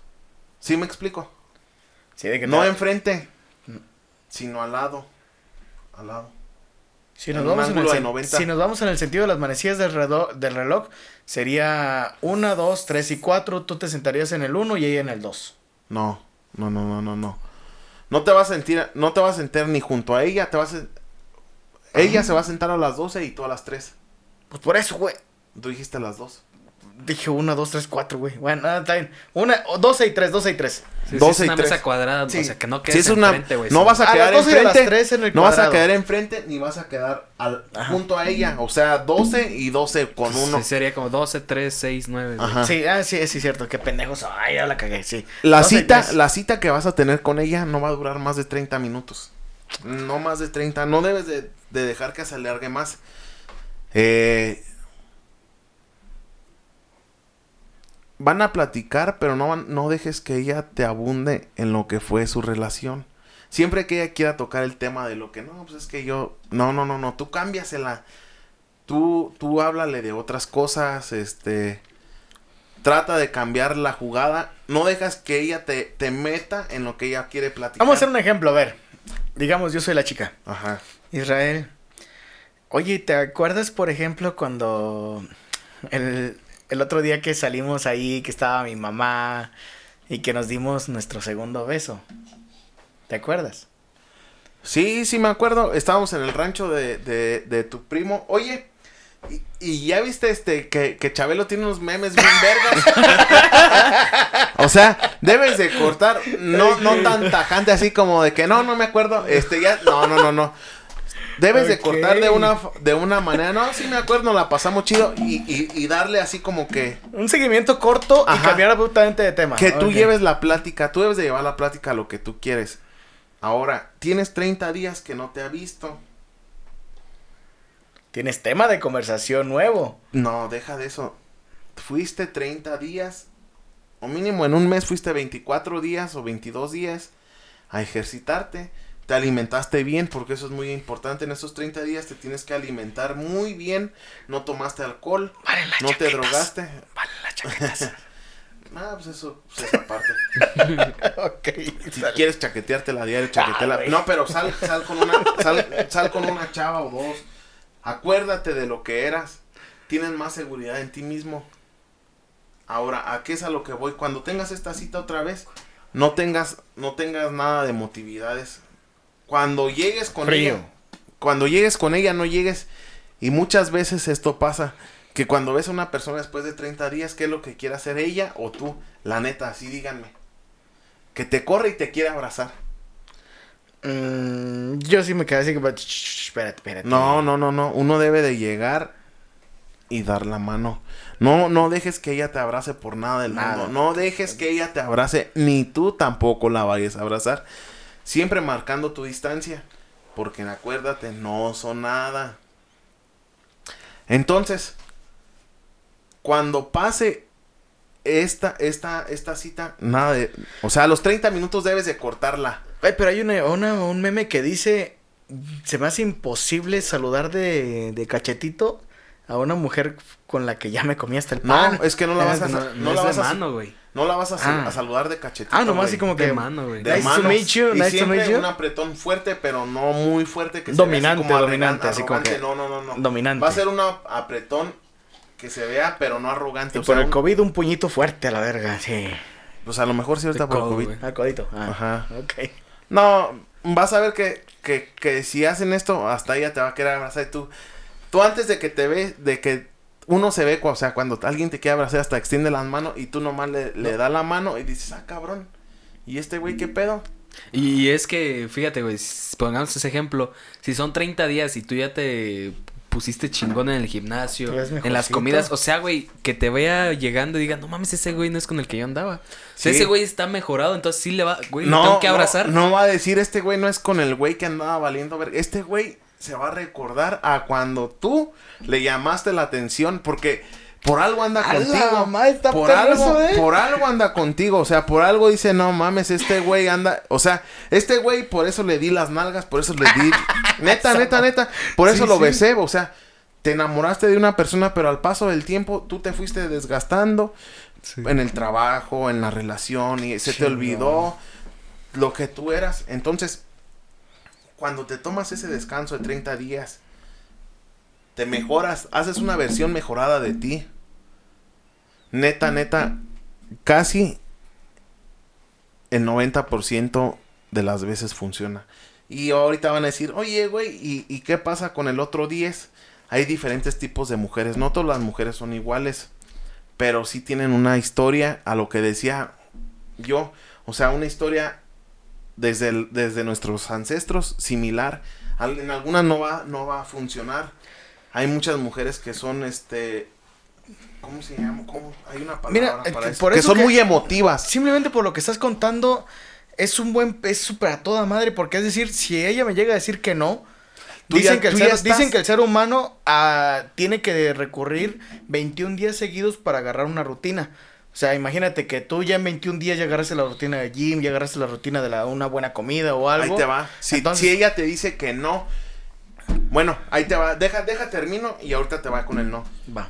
¿Sí me explico? Sí, de que No te- enfrente, sino al lado. Al lado. Si nos, en vamos en el ángulo de sen- 90. si nos vamos en el sentido de las manecillas del reloj, del reloj, sería 1, 2, 3 y 4. Tú te sentarías en el 1 y ella en el 2. No, no, no, no, no, no. No te vas a sentir, no te vas a sentar ni junto a ella, te vas a... Ella se va a sentar a las 12 y tú a las 3. Pues por eso, güey. Tú dijiste a las 2. Dije 1, 2, 3, 4, güey. Bueno, nada, está bien. Una, o 12 y 3, 12 y 3. Sí, sí, 12 es y una tres. mesa cuadrada, Sí. o sea, que no Sí, quedes es una- enfrente, güey. no sí. vas a A quedar las 12 y a las enfrente. 3 en no vas a quedar enfrente ni vas a quedar al, junto a ella. O sea, 12 y 12 con uno. Sí, sería como 12, 3, 6, 9. güey. Ajá. Sí, ah, sí, sí, cierto. Qué pendejos. Ay, ya la cagué, sí. La 12 y cita, 3. la cita que vas a tener con ella no va a durar más de 30 minutos. No más de 30. No debes de, de dejar que se alargue más. Eh, van a platicar, pero no, van- no dejes que ella te abunde en lo que fue su relación. Siempre que ella quiera tocar el tema de lo que no, pues es que yo. No, no, no, no. Tú cámbiasela. Tú, tú háblale de otras cosas. Este. Trata de cambiar la jugada. No dejas que ella te, te meta en lo que ella quiere platicar. Vamos a hacer un ejemplo, a ver. Digamos, yo soy la chica. Ajá. Israel. Oye, ¿te acuerdas, por ejemplo, cuando el, el otro día que salimos ahí, que estaba mi mamá y que nos dimos nuestro segundo beso? ¿Te acuerdas? Sí, sí me acuerdo. Estábamos en el rancho de, de, de tu primo. Oye, y, y ya viste este que, que Chabelo tiene unos memes bien vergas. o sea, debes de cortar, no, no tan tajante así como de que no, no me acuerdo. Este ya, no, no, no, no. Debes de cortar de una de una manera, no, sí me acuerdo, la pasamos chido y, y, y darle así como que Un seguimiento corto y cambiar absolutamente de tema. que tú lleves la plática, tú debes de llevar la plática a lo que tú quieres. Ahora, tienes 30 días que no te ha visto. Tienes tema de conversación nuevo. No, deja de eso. Fuiste 30 días, o mínimo en un mes fuiste 24 días o 22 días a ejercitarte. Te alimentaste bien, porque eso es muy importante. En esos 30 días te tienes que alimentar muy bien. No tomaste alcohol, Vale no te drogaste. Vale las chaquetas. Ah, pues eso, pues esa parte. ok. Si sale. quieres chaquetearte la diario, chaqueteala. Ah, no, pero sal, sal con una, sal, sal con una chava o dos. Acuérdate de lo que eras. Tienes más seguridad en ti mismo. Ahora, ¿a qué es a lo que voy? Cuando tengas esta cita otra vez, no tengas, no tengas nada de motividades. Cuando llegues con Frío. ella, cuando llegues con ella, no llegues. Y muchas veces esto pasa. Que cuando ves a una persona después de 30 días, ¿qué es lo que quiere hacer ella o tú? La neta, así díganme. Que te corre y te quiere abrazar. Mm, yo sí me quedé así como... "Ch, ch, ch, Espérate, espérate. No, no, no, no. Uno debe de llegar y dar la mano. No, no dejes que ella te abrace por nada del Nada. mundo. No dejes que ella te abrace, ni tú tampoco la vayas a abrazar. Siempre marcando tu distancia. Porque acuérdate, no son nada. Entonces, cuando pase esta, esta, esta cita, nada de. O sea, a los 30 minutos debes de cortarla. Ay, pero hay una, una- un meme que dice... Se me hace imposible saludar de, de cachetito a una mujer con la que ya me comí hasta el No, pan. es que no la vas a, No, no, no la es vas de a mano, güey. No la vas a, Ah. a saludar de cachetito. Ah, nomás güey. así como De que... mano, güey. De Nice to meet you, Y nice to siempre meet you. un apretón fuerte, pero no muy fuerte. Que se Dominante, vea así como dominante, así como que- No, no, no, no. dominante. Va a ser un apretón que se vea, pero no arrogante. Y O por sea, el COVID un puñito fuerte a la verga, sí. Pues a lo mejor sí ahorita De por el COVID. Al codito. Ah, Ajá. Ok. No, vas a ver que, que, que si hacen esto, hasta ella te va a querer abrazar y tú. Tú antes de que te ve, de que uno se ve, o sea, cuando alguien te quiere abrazar, hasta extiende las manos y tú nomás le, le da la mano y dices, ah, cabrón. ¿Y este güey qué pedo? Y es que, fíjate, güey, pongamos ese ejemplo. Si son 30 días y tú ya te pusiste chingón en el gimnasio, en las comidas, o sea, güey, que te vea llegando y diga, no mames, ese güey no es con el que yo andaba. O sea, Sí. ese güey está mejorado, entonces sí le va, güey, No, tengo que no, abrazar. No, va a decir, este güey no es con el güey que andaba valiendo ver. Este güey se va a recordar a cuando tú le llamaste la atención porque por algo anda ¡A la contigo. mamá, está por algo, eh! por algo anda contigo, o sea, por algo dice, "No mames, este güey anda, o sea, este güey por eso le di las nalgas, por eso le di neta, neta, neta, por eso Sí, lo sí. besé, o sea, te enamoraste de una persona, pero al paso del tiempo tú te fuiste desgastando en el trabajo, en la relación y se te olvidó lo que tú eras. Entonces, cuando te tomas ese descanso de 30 días, te mejoras, haces una versión mejorada de ti. Neta, neta, casi el 90% de las veces funciona. Y ahorita van a decir, oye, güey, ¿y, y qué pasa con el otro 10? Hay diferentes tipos de mujeres. No todas las mujeres son iguales. Pero sí tienen una historia a lo que decía yo. O sea, una historia desde, el- desde nuestros ancestros similar. En algunas no va, no va a funcionar. Hay muchas mujeres que son este. ¿Cómo se llama? ¿Cómo? Hay una palabra Mira, eh, para que eso. por que eso son que- muy emotivas. Simplemente por lo que estás contando, es un buen, es súper a toda madre, porque es decir, si ella me llega a decir que no, dicen, ya- que ser, estás- dicen que el ser humano ah, tiene que recurrir 21 días seguidos para agarrar una rutina. O sea, imagínate que tú ya en 21 días ya agarraste la rutina de gym, ya agarraste la rutina de la, una buena comida o algo. Ahí te va. Si, Entonces- si ella te dice que no, bueno, ahí te va. Deja, deja termino y ahorita te va con el no. Va.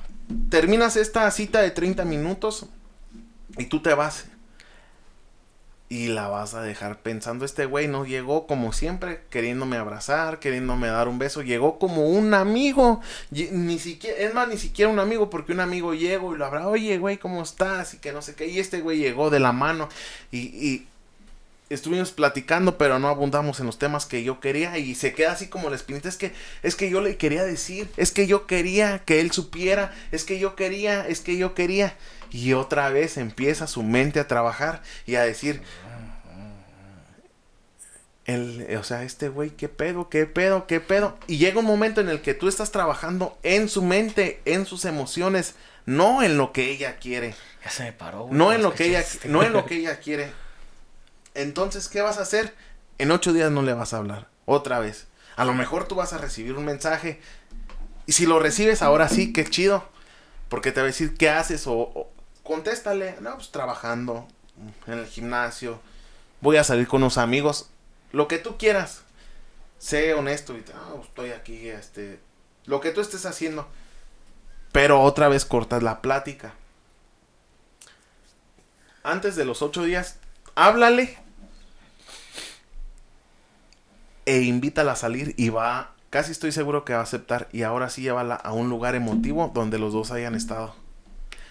Terminas esta cita de 30 minutos y tú te vas. Y la vas a dejar pensando, este güey no llegó como siempre, queriéndome abrazar, queriéndome dar un beso, llegó como un amigo, ni siquiera, es más, ni siquiera un amigo, porque un amigo llego y lo habrá, oye güey, ¿cómo estás? Y que no sé qué, y este güey llegó de la mano. Y, y estuvimos platicando, pero no abundamos en los temas que yo quería y se queda así como la espinita, es que, es que yo le quería decir, es que yo quería que él supiera, es que yo quería, es que yo quería. Y otra vez empieza su mente a trabajar y a decir, el, o sea, este güey, ¿qué pedo? ¿Qué pedo? ¿Qué pedo? Y llega un momento en el que tú estás trabajando en su mente, en sus emociones, no en lo que ella quiere. Ya se me paró, güey, No con en los lo que ella, cachetes. no en lo que ella quiere. Entonces, ¿qué vas a hacer? En ocho días no le vas a hablar. Otra vez. A lo mejor tú vas a recibir un mensaje. Y si lo recibes ahora sí, qué chido. Porque te va a decir qué haces o, contéstale. No, pues trabajando en el gimnasio. Voy a salir con unos amigos. Lo que tú quieras. Sé honesto y "Ah, pues, estoy aquí, este, lo que tú estés haciendo. Pero otra vez cortas la plática antes de los ocho días, háblale e invítala a salir y va, casi estoy seguro que va a aceptar y ahora sí llévala a un lugar emotivo donde los dos hayan estado.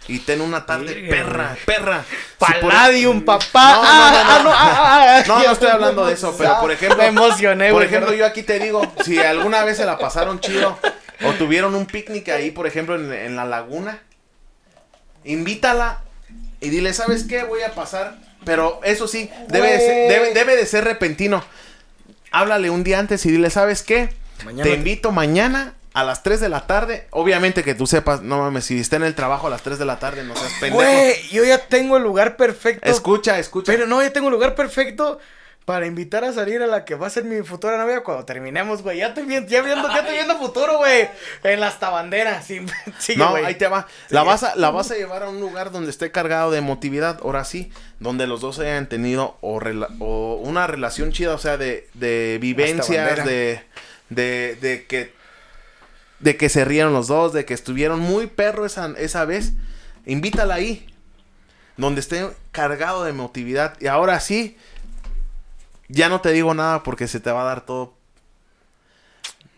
Y ten una tarde perra, perra. Si por- Palladium, papá. No, no, Ah, no, ah, no. ah, ah, No, no estoy hablando de eso, pero por ejemplo, Me emocioné, por ejemplo, yo aquí te digo, si alguna vez se la pasaron chido o tuvieron un picnic ahí, por ejemplo, en, en la laguna, invítala y dile, ¿sabes qué? Voy a pasar, pero eso sí, debe de ser, debe, debe de ser repentino. Háblale un día antes y dile, ¿sabes qué? Mañana te te- invito mañana a las 3 de la tarde. Obviamente que tú sepas, no mames, si está en el trabajo a las 3 de la tarde, no seas pendejo. Güey, yo ya tengo el lugar perfecto. Escucha, escucha. Pero no, ya tengo el lugar perfecto para invitar a salir a la que va a ser mi futura novia cuando terminemos, güey. Ya estoy viendo, ya viendo, ya estoy viendo futuro, güey. En las tabanderas. Sí, sigue, No, ahí te va. La vas, a, la vas a llevar a un lugar donde esté cargado de emotividad, ahora sí, donde los dos hayan tenido o, rela- o una relación chida, o sea, de, de vivencias, de, de, de que de que se rieron los dos, de que estuvieron muy perro esa, esa vez. Invítala ahí, donde esté cargado de emotividad. Y ahora sí, ya no te digo nada porque se te va a dar todo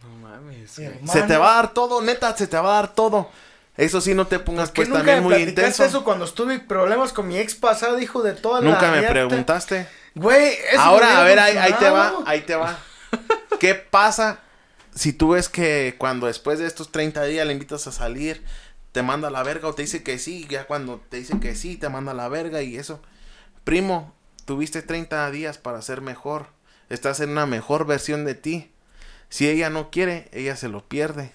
No mames. Se te va a dar todo, neta, se te va a dar todo. Eso sí, no te pongas ¿Por pues nunca también me muy intenso. eso cuando estuve problemas con mi ex pasado, hijo de toda la Nunca me preguntaste. Güey, eso Ahora, a ver, ahí, ahí te va, ahí te va. ¿Qué pasa si tú ves que cuando después de estos 30 días le invitas a salir, te manda a la verga o te dice que sí, ya cuando te dice que sí, te manda a la verga y eso? Primo, tuviste 30 días para ser mejor. Estás en una mejor versión de ti. Si ella no quiere, ella se lo pierde.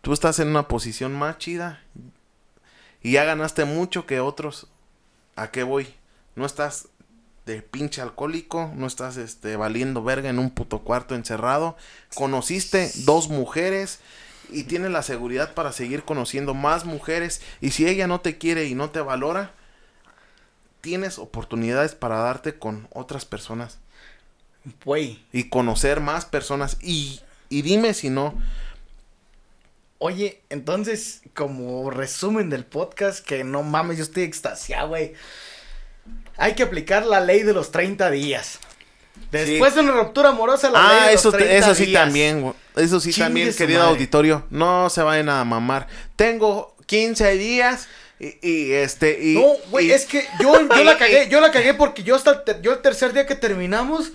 Tú estás en una posición más chida y ya ganaste mucho que otros. ¿A qué voy? No estás de pinche alcohólico, no estás este valiendo verga en un puto cuarto encerrado. Conociste dos mujeres y tienes la seguridad para seguir conociendo más mujeres y si ella no te quiere y no te valora, tienes oportunidades para darte con otras personas Güey, y conocer más personas y y dime si no oye, entonces, como resumen del podcast, que no mames, yo estoy extasiado, güey. Hay que aplicar la ley de los 30 días. Después de una ruptura amorosa, la ley Ah, de eso, los te- 30 eso sí días. también, güey. Eso sí Chingue también, querido madre. auditorio. No se vayan a mamar. Tengo 15 días y, y, este y No, güey, es que yo, yo la cagué, yo la cagué porque yo hasta el, ter- yo el tercer día que terminamos,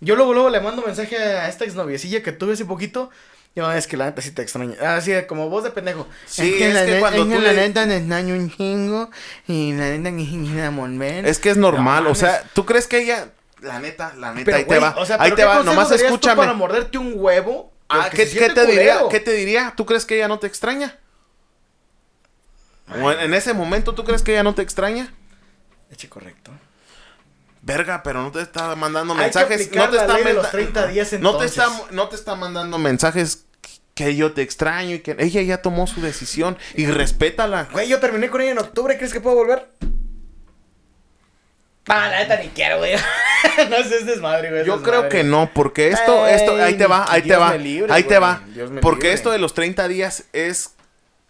yo luego, luego le mando mensaje a esta exnoviecilla que tuve hace poquito. Yo, es que la neta sí te extraño. Así como voz de pendejo. Sí, es la que cuando es que tú la le- neta te extraño un chingo. Y la neta que me es que es normal, No o sea. ¿tú crees que ella la neta, la neta Pero, ahí te güey, va. o sea, ahí ¿pero te va, nomás darías tú escúchame. para morderte un huevo? Ah, ¿qué, qué te diría? ¿Qué te diría? ¿Tú crees que ella no te extraña? O en, en ese momento tú crees que ella no te extraña? Eche correcto. Verga, pero no te está mandando Hay mensajes. No te la está ley de los menda- 30 días no te está no te está mandando mensajes que yo te extraño y que ella ya tomó su decisión y respétala. Güey, yo terminé con ella en octubre, ¿crees que puedo volver? Ah, la neta ni quiero, güey. no sé, es desmadre, güey. Yo creo que no, porque esto, esto, ahí te va, ahí te va, ahí te va. Porque esto de los 30 días es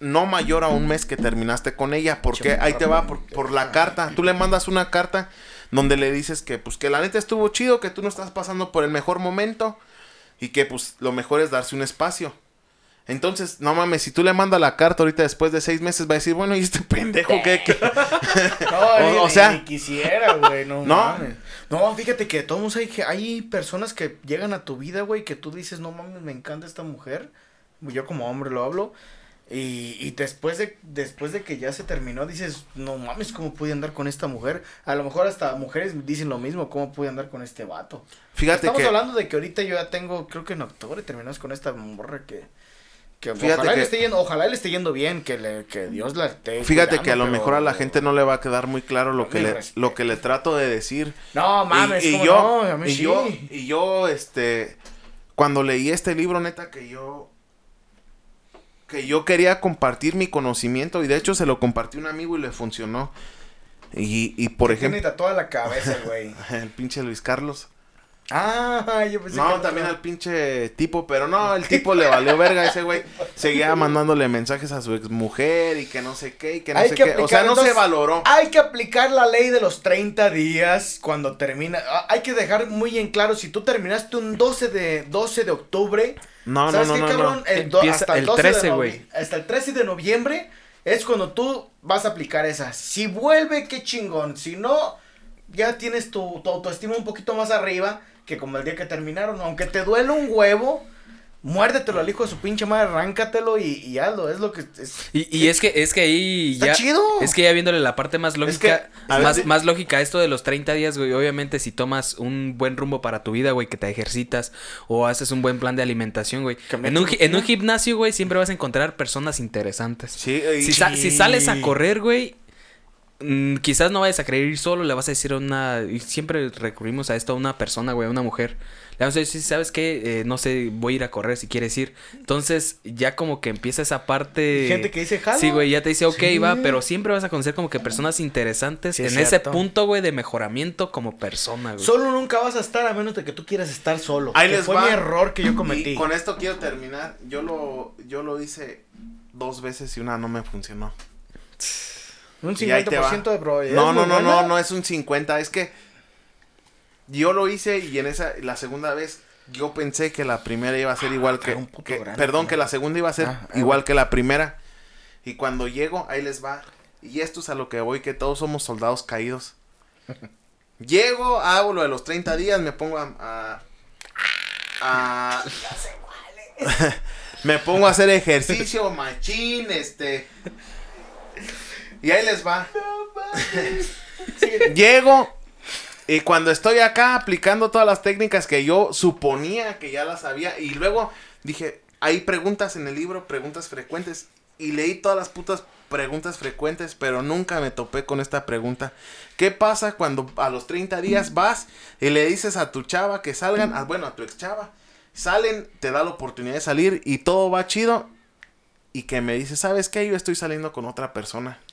no mayor a un mes que terminaste con ella, porque ahí te va por, por la carta. Tú le mandas una carta donde le dices que pues que la neta estuvo chido, que tú no estás pasando por el mejor momento y que pues lo mejor es darse un espacio. Entonces, no mames, si tú le mandas la carta ahorita después de seis meses, va a decir, bueno, ¿y este pendejo qué? qué?" No, O- sea- ni quisiera, güey, no, No. mames. No, fíjate que todos hay, que- hay personas que llegan a tu vida, güey, que tú dices, no mames, me encanta esta mujer. Yo como hombre lo hablo. Y, y después de después de que ya se terminó, dices, no mames, ¿cómo pude andar con esta mujer? A lo mejor hasta mujeres dicen lo mismo, ¿cómo pude andar con este vato? Fíjate Estamos que hablando de que ahorita yo ya tengo, creo que en octubre terminamos con esta morra que... que Fíjate ojalá, que- Le esté yendo, ojalá le esté yendo bien, que, le, que Dios la esté Fíjate cuidando, que a lo mejor a la gente no le va a quedar muy claro lo que le, lo que le trato de decir. No mames, y, y ¿cómo yo, no? A mí y sí. yo, y yo, este, cuando leí este libro, neta, que yo, que yo quería compartir mi conocimiento y de hecho se lo compartí a un amigo y le funcionó. Y, y por Tiene ejemplo, toda la cabeza, güey. el pinche Luis Carlos. Ah, yo pensé que No, otro. también al pinche tipo, pero no, el tipo le valió verga ese güey. Seguía mandándole mensajes a su exmujer y que no sé qué y que no Hay sé que qué. O sea, no se valoró. Hay que aplicar la ley de los 30 días cuando termina. ah, Hay que dejar muy en claro, si tú terminaste un 12 de, 12 de octubre, No, no, ¿sabes no, qué, no, cabrón? no. El, do- Empieza hasta el, el 12 13, de novie- güey. Hasta el 13 de noviembre es cuando tú vas a aplicar esa. Si vuelve, qué chingón. Si no, ya tienes tu, tu autoestima un poquito más arriba que como el día que terminaron. Aunque te duele un huevo, muérdetelo al hijo de su pinche madre, arráncatelo y, y hazlo. Es lo que... Es, Y, y es que es que ahí Está ya chido. es que ya viéndole la parte más lógica, que, a ver, más, más lógica esto de los 30 días, güey, obviamente si tomas un buen rumbo para tu vida, güey, que te ejercitas o haces un buen plan de alimentación, güey. En un, en un gimnasio, güey, siempre vas a encontrar personas interesantes. Sí, y- Si, sa- si sales a correr, güey, mm, quizás no vayas a querer ir solo, le vas a decir a una... Y siempre recurrimos a esto a una persona, güey, a una mujer. Le vamos a decir, ¿sabes qué? Eh, no sé, voy a ir a correr si quieres ir. Entonces, ya como que empieza esa parte... Gente que dice, jalo. Sí, güey, ya te dice, ok, Sí. va, pero siempre vas a conocer como que personas interesantes Sí, en es ese punto, güey, de mejoramiento como persona, güey. Solo nunca vas a estar a menos de que tú quieras estar solo. Ahí que les fue va. mi error que yo cometí. Y con esto quiero terminar. Yo lo, yo lo hice dos veces y una no me funcionó. Un Y ahí te va. 50% de probabilidad. No, no, no, buena. no, no es un 50. Es que yo lo hice y en esa, la segunda vez, yo pensé que la primera iba a ser igual que, trae un puto que- grano, perdón, ¿no? que la segunda iba a ser Ah, ah, igual que la primera. Y cuando llego, ahí les va. Y esto es a lo que voy, que todos somos soldados caídos. Llego, hago lo de los 30 días, me pongo a... a- a- me pongo a hacer ejercicio, machín, este... Y ahí les va. Llego y cuando estoy acá aplicando todas las técnicas que yo suponía que ya las sabía y luego dije, hay preguntas en el libro, preguntas frecuentes y leí todas las putas preguntas frecuentes, pero nunca me topé con esta pregunta. ¿Qué pasa cuando a los 30 días vas y le dices a tu chava que salgan, ah, bueno, a tu ex chava, salen, te da la oportunidad de salir y todo va chido y que me dice, ¿sabes qué? Yo estoy saliendo con otra persona.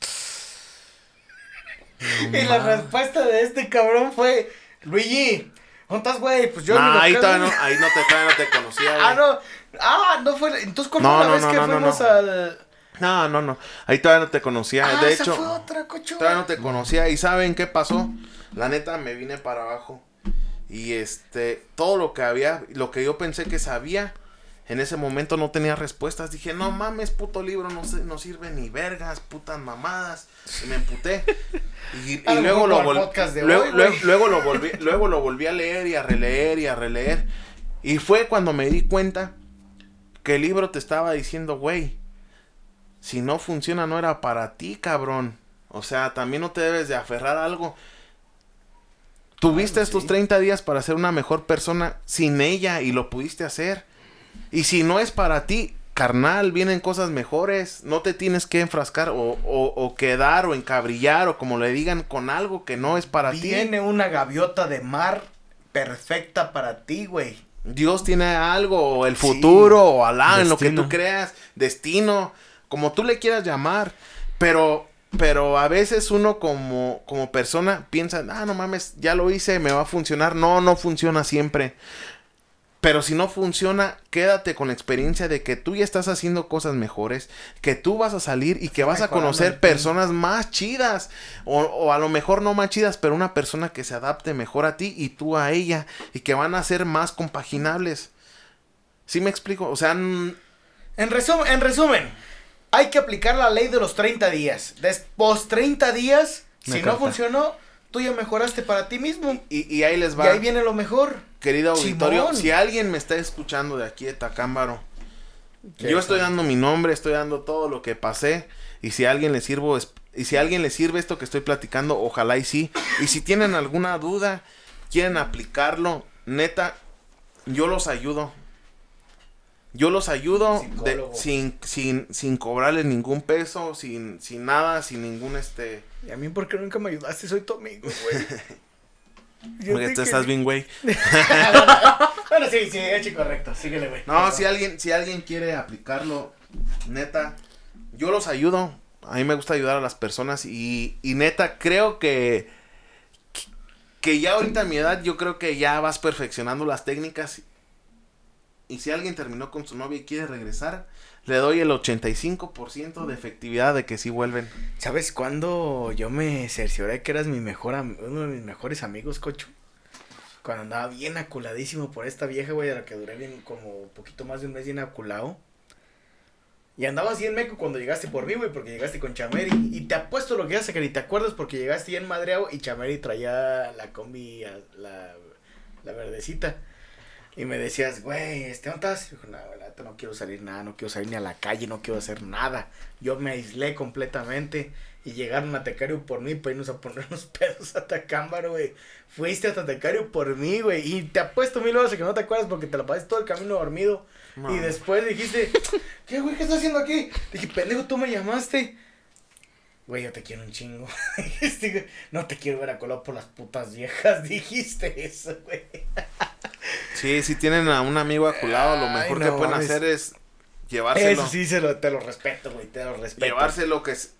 Y la respuesta de este cabrón fue, Luigi, ¿dónde estás, güey? Pues yo ni lo ahí creo". todavía no, ahí no te, todavía no te conocía, güey. Ah, no. Ah, no fue. Entonces, ¿cuál No, fue la no, vez no, que fuimos no. al. No, no, no. Ahí todavía no te conocía. Ah, de esa hecho, fue otra, cocho. todavía no te conocía. ¿Y saben qué pasó? La neta, me vine para abajo. Y este, todo lo que había, lo que yo pensé que sabía, en ese momento no tenía respuestas. Dije, no mames, puto libro, no, se- no sirve ni vergas, putas mamadas. Y me emputé. Y, luego lo Luego, hoy, luego, luego lo volví, luego lo volví a leer y a releer y a releer. Y fue cuando me di cuenta que el libro te estaba diciendo, güey, si no funciona no era para ti, cabrón. O sea, también no te debes de aferrar a algo. Tuviste Claro, estos sí. 30 días para ser una mejor persona sin ella y lo pudiste hacer. Y si no es para ti, carnal, vienen cosas mejores. No te tienes que enfrascar o, o- o quedar o encabrillar o como le digan con algo que no es para ti. Viene una gaviota de mar perfecta para ti, güey. Dios tiene algo, o el Sí. futuro, o Alá, en lo que tú creas, destino, como tú le quieras llamar. Pero, pero a veces uno como, como persona piensa, ah, no mames, ya lo hice, me va a funcionar. No, no funciona siempre. Pero si no funciona, quédate con la experiencia de que tú ya estás haciendo cosas mejores, que tú vas a salir y que vas a conocer personas más chidas, o, o a lo mejor no más chidas, pero una persona que se adapte mejor a ti y tú a ella, y que van a ser más compaginables. ¿Sí me explico? O sea, En resumen, en resumen, hay que aplicar la ley de los 30 días. Después 30 días, Me si no funcionó, tú ya mejoraste para ti mismo. y, y ahí les Y va. ahí viene lo mejor. Querido auditorio, Simón. si alguien me está escuchando de aquí de Tacámbaro, ¿Qué yo estoy dando mi nombre, estoy dando todo lo que pasé. Y si a alguien le sirvo, y si a alguien le sirve esto que estoy platicando, ojalá y sí. Y si tienen alguna duda, quieren aplicarlo, neta, yo los ayudo. Yo los ayudo de- sin, sin, sin cobrarles ningún peso, sin, sin nada, sin ningún este. ¿Y a mí por qué nunca me ayudaste? Soy tu amigo, güey. Porque tú estás bien, güey. Bueno, sí, sí, hecho correcto. Síguele, güey. No, si alguien, si alguien quiere aplicarlo, neta, yo los ayudo. A mí me gusta ayudar a las personas y, y neta, creo que, que ya ahorita a mi edad, yo creo que ya vas perfeccionando las técnicas. Y si alguien terminó con su novia y quiere regresar, le doy el 85% de efectividad de que sí vuelven. ¿Sabes cuándo yo me cercioré que eras mi mejor uno de mis mejores amigos, cocho? Cuando andaba bien aculadísimo por esta vieja, güey, a la que duré bien como poquito más de un mes bien aculado. Y andabas bien meco cuando llegaste por mí, güey, porque llegaste con Chameri. Y te apuesto lo que hace que ni te acuerdas porque llegaste bien madreado y Chameri traía la combi, la, la verdecita. Y me decías, güey, este, ¿dónde estás? Y dijo, no, la no quiero salir nada, no quiero salir ni a la calle, no quiero hacer nada. Yo me aislé completamente y llegaron a Tecario por mí para irnos a poner unos pedos a Tacámbaro, güey. Fuiste a Tecario por mí, güey. Y te apuesto mil horas que no te acuerdas porque te la pasaste todo el camino dormido. Y después dijiste, ¿qué, güey? ¿Qué estás haciendo aquí? Dije, pendejo, tú me llamaste. Güey, yo te quiero un chingo. No te quiero ver a color por las putas viejas. Dijiste eso, güey. Sí, si tienen a un amigo aculado, lo Ay, mejor no que pueden mames. hacer es llevárselo. Eso sí, se lo, te lo respeto, güey. Te lo respeto. Llevárselo que es,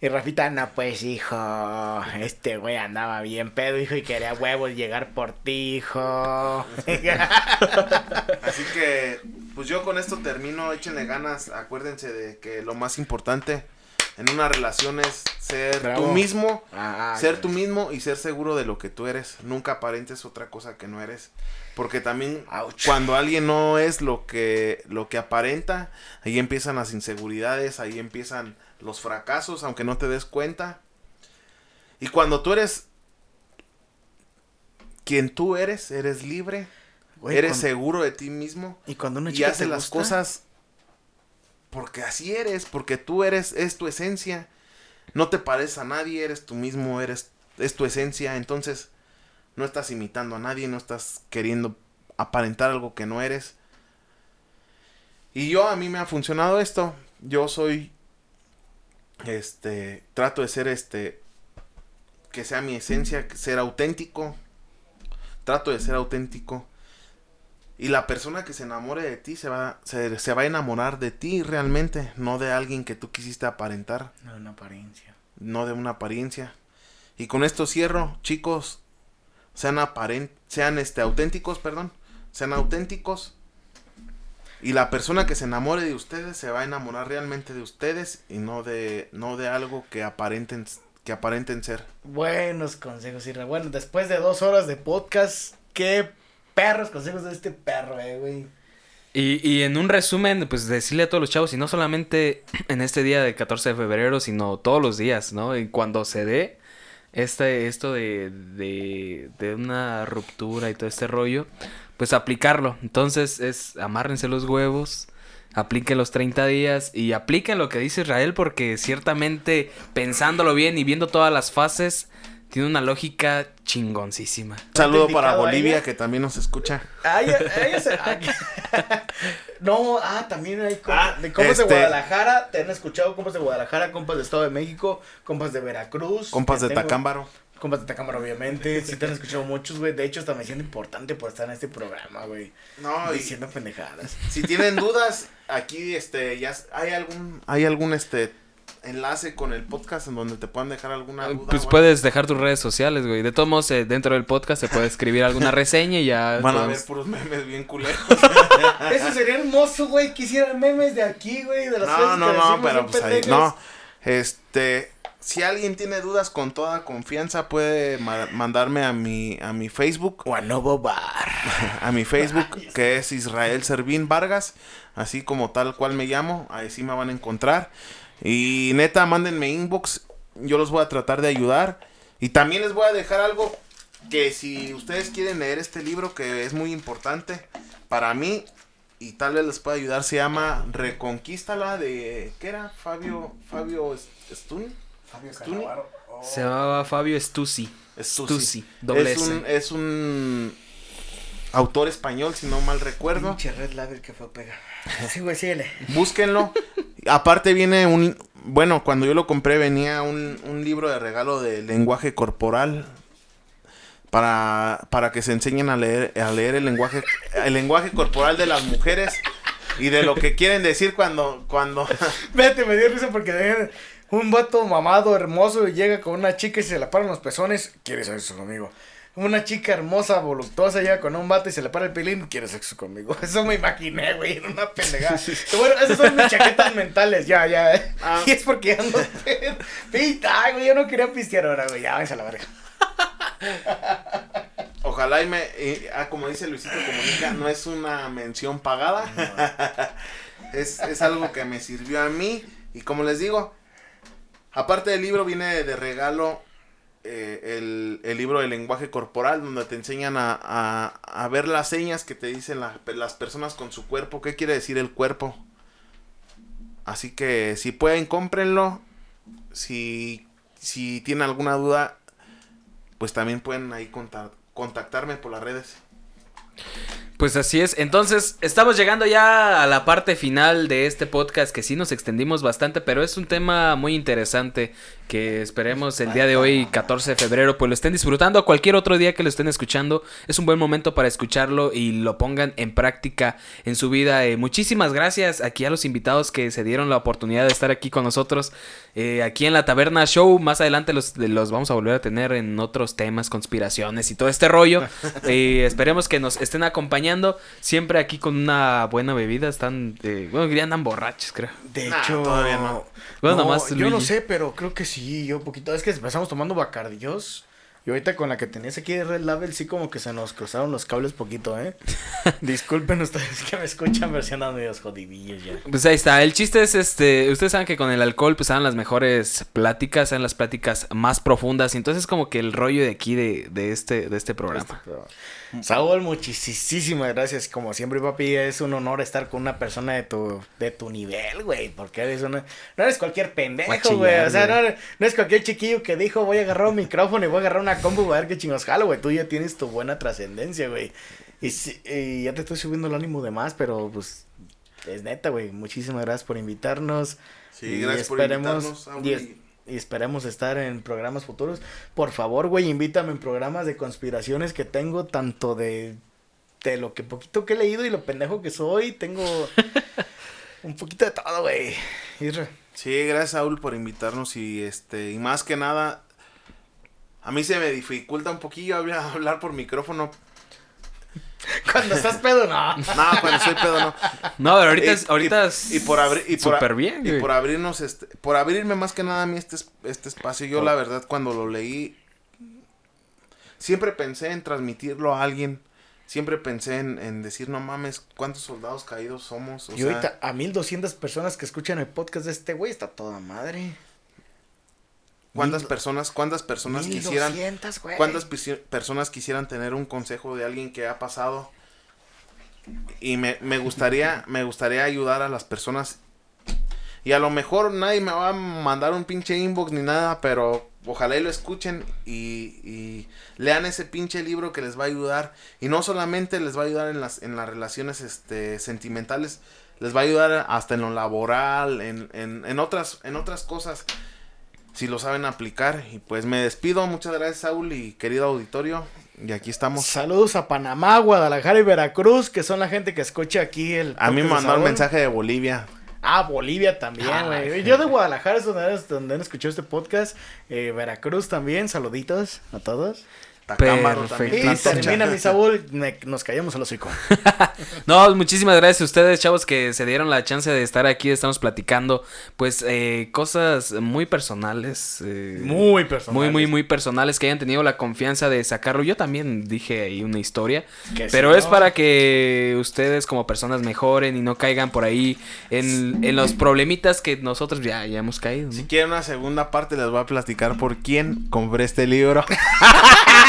Y Rafita, no, pues, hijo, este güey andaba bien pedo, hijo, y quería huevos llegar por ti, hijo. Así que, pues yo con esto termino. Échenle ganas. Acuérdense de que lo más importante en una relación es ser Bravo. tú mismo. Ah, ser tú mismo y ser seguro de lo que tú eres. Nunca aparentes otra cosa que no eres. Porque también Ouch. cuando alguien no es lo que, lo que aparenta, ahí empiezan las inseguridades, ahí empiezan los fracasos, aunque no te des cuenta. Y cuando tú eres quien tú eres, eres libre, Güey, eres cuando- seguro de ti mismo Y cuando una y chica haces te las gusta, cosas porque así eres, porque tú eres, es tu esencia. No te pareces a nadie, eres tú mismo, eres, es tu esencia. Entonces, no estás imitando a nadie, no estás queriendo aparentar algo que no eres. Y yo, a mí me ha funcionado esto. Yo soy, este, trato de ser, este, que sea mi esencia, ser auténtico. Trato de ser auténtico. Y la persona que se enamore de ti se va, se, se va a enamorar de ti realmente, no de alguien que tú quisiste aparentar, No, una apariencia. no de una apariencia. Y con esto cierro, chicos, sean sean este auténticos, perdón, sean auténticos. Y la persona que se enamore de ustedes se va a enamorar realmente de ustedes y no de no de algo que aparenten que aparenten ser. Buenos consejos, Irra. Bueno, después de dos horas de podcast, qué perros consejos de este perro, eh, güey. Y, y en un resumen, pues decirle a todos los chavos, y no solamente en este día del 14 de febrero, sino todos los días, ¿no? Y cuando se dé este, esto de, de, de una ruptura y todo este rollo, pues aplicarlo. Entonces es amárrense los huevos, apliquen los 30 días y apliquen lo que dice Israel, porque ciertamente pensándolo bien y viendo todas las fases, tiene una lógica chingoncísima. Un saludo para Bolivia que también nos escucha. Ah, ya- ah, se- ah, no, ah, también hay com- Ah, de compas este- de Guadalajara, te han escuchado compas de Guadalajara, compas de Estado de México, compas de Veracruz. Compas de tengo- Tacámbaro. Compas de Tacámbaro, obviamente. Sí te han escuchado muchos, güey. De hecho, hasta me siento importante por estar en este programa, güey. No, y Diciendo pendejadas. si tienen dudas, aquí este ya hay algún hay algún este enlace con el podcast en donde te puedan dejar alguna duda. Pues puedes dejar tus redes sociales, güey. De todos modos, eh, dentro del podcast se puede escribir alguna reseña y ya. Van a podemos- ver puros memes bien culeros. Eso sería hermoso, güey. Quisiera memes de aquí, güey. De las No, no, que no, pero pues ahí, no. Este, si alguien tiene dudas con toda confianza puede ma- mandarme a mi a mi Facebook, O a Novo Bar. a mi Facebook que es Israel Servín Vargas, así como tal cual me llamo, ahí sí me van a encontrar. Y neta, mándenme inbox, yo los voy a tratar de ayudar. Y también les voy a dejar algo que si ustedes quieren leer este libro que es muy importante para mí y tal vez les pueda ayudar, se llama Reconquístala de ¿qué era? Fabio Fabio Stun. Stuni. Se llamaba Fabio Stusi. Stusi. Doble es S. un es un autor español, si no mal recuerdo. Pinche Red Label que fue pega. Sí, güey, síguele. Búsquenlo. Aparte viene un... Bueno, cuando yo lo compré venía un, un libro de regalo de lenguaje corporal. Para, para que se enseñen a leer, a leer el lenguaje, el lenguaje corporal de las mujeres. Y de lo que quieren decir cuando, cuando, Vete, me dio risa porque un vato mamado, hermoso, llega con una chica y se le paran los pezones. ¿Quieres sexo conmigo? Una chica hermosa, voluptuosa, llega con un vato y se le para el pilín. ¿Quieres sexo conmigo? Eso me imaginé, güey, era una pendejada. Bueno, esas son mis chaquetas mentales, ya, ya. eh. Ah. Y es porque ando. Pita, güey, yo no quería pistear ahora, güey. Ya, váyanse a la verga. ojalá y me, y, ah, como dice Luisito Comunica, no es una mención pagada. es, es algo que me sirvió a mí. Y como les digo, aparte del libro viene de regalo eh, el, el libro de lenguaje corporal, donde te enseñan a, a- ver las señas que te dicen la- las personas con su cuerpo, qué quiere decir el cuerpo. Así que si pueden, cómprenlo. Si, si tienen alguna duda, pues también pueden ahí conta- contactarme por las redes. Pues así es. Entonces, estamos llegando ya a la parte final de este podcast que sí nos extendimos bastante, pero es un tema muy interesante que esperemos el día de hoy, 14 de febrero, pues lo estén disfrutando. A cualquier otro día que lo estén escuchando, es un buen momento para escucharlo y lo pongan en práctica en su vida. Eh, muchísimas gracias aquí a los invitados que se dieron la oportunidad de estar aquí con nosotros, eh, aquí en la Taberna Show. Más adelante los, los vamos a volver a tener en otros temas, conspiraciones y todo este rollo. Eh, esperemos que nos estén acompañando siempre aquí con una buena bebida. Están, eh, bueno, ya andan borrachos, creo. De Nah, hecho, todavía no. Bueno, no, yo no sé, pero creo que sí, yo poquito. Es que empezamos tomando Bacardíos. Y ahorita con la que tenías aquí de Red Label, sí como que se nos cruzaron los cables poquito, ¿eh? Disculpen ustedes que me escuchan, pero sí andan medios jodidillos ya. Pues ahí está. El chiste es este. Ustedes saben que con el alcohol, pues eran las mejores pláticas, eran las pláticas más profundas. Y entonces, como que el rollo de aquí de, de este, de este programa. Pero, Saúl, muchísimas gracias. Como siempre, papi, es un honor estar con una persona de tu, de tu nivel, güey. Porque eres una, no eres cualquier pendejo, güey. O sea, no, eres- no es cualquier chiquillo que dijo, voy a agarrar un micrófono y voy a agarrar una combo y a ver qué chingos jalo, güey. Tú ya tienes tu buena trascendencia, güey. Y, sí- y ya te estoy subiendo el ánimo de más, pero pues es neta, güey. Muchísimas gracias por invitarnos. Sí, Y gracias por invitarnos. Y y- es- y esperemos estar en programas futuros. Por favor, güey, invítame en programas de conspiraciones que tengo, tanto de, de lo que poquito que he leído y lo pendejo que soy. Tengo un poquito de todo, güey. Sí, gracias Saúl por invitarnos y este y más que nada a mí se me dificulta un poquillo hablar, por micrófono. Cuando estás pedo, no. No, cuando soy pedo no. No, pero ahorita Y- es, ahorita y, es y por abrir y por, bien, y güey. por abrirnos este por abrirme más que nada a mí este es- este espacio. Yo la verdad cuando lo leí siempre pensé en transmitirlo a alguien. Siempre pensé en, en decir, no mames, ¿cuántos soldados caídos somos? O y sea, ahorita a 1200 personas que escuchan el podcast de este güey está toda madre. ¿Cuántas mil- personas, cuántas personas quisieran 1200, güey. ¿Cuántas personas quisieran tener un consejo de alguien que ha pasado? Y me, me gustaría, me gustaría ayudar a las personas. Y a lo mejor nadie me va a mandar un pinche inbox ni nada, pero ojalá y lo escuchen y, y lean ese pinche libro que les va a ayudar. Y no solamente les va a ayudar en las, en las relaciones este, sentimentales, les va a ayudar hasta en lo laboral, en, en, en, otras, en otras cosas, si lo saben aplicar. Y pues me despido, muchas gracias Saúl y querido auditorio. Y aquí estamos. Saludos a Panamá, Guadalajara y Veracruz, que son la gente que escucha aquí el... A mí me mandó un mensaje de Bolivia. Ah, Bolivia también, Ah, güey. Yo de Guadalajara es donde, donde han escuchado este podcast. Eh, Veracruz también, saluditos a todos. Perfecto. también. Y termina mi Saúl, me- nos callamos hocico. No, muchísimas gracias a ustedes, chavos, que se dieron la chance de estar aquí. Estamos platicando, pues, eh, cosas muy personales. eh, Muy personales. Muy, muy, muy personales que hayan tenido la confianza de sacarlo. Yo también dije ahí una historia. Que Pero si es no- para que ustedes como personas mejoren y no caigan por ahí en, en los problemitas que nosotros ya, ya hemos caído. ¿no? Si quieren una segunda parte, les voy a platicar por quién compré este libro.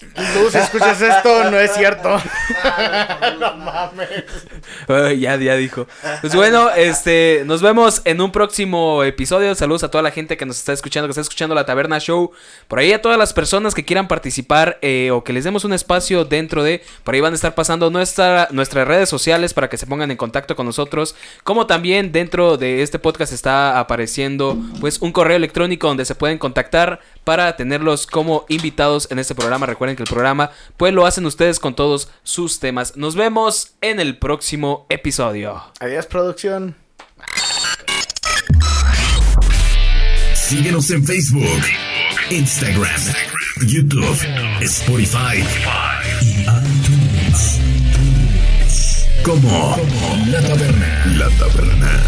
Tú, si escuchas esto, no es cierto. no mames. Ya, ya dijo. Pues bueno, este, nos vemos en un próximo episodio. Saludos a toda la gente que nos está escuchando, que está escuchando la Taberna Show. Por ahí a todas las personas que quieran participar eh, o que les demos un espacio dentro de, por ahí van a estar pasando nuestra, nuestras redes sociales para que se pongan en contacto con nosotros. Como también dentro de este podcast está apareciendo pues un correo electrónico donde se pueden contactar para tenerlos como invitados en este programa. Recuerden que el programa pues lo hacen ustedes con todos sus temas. Nos vemos en el próximo episodio. Adiós, producción. Síguenos en Facebook, Instagram, YouTube, Spotify y iTunes. Como La Taberna. La Taberna.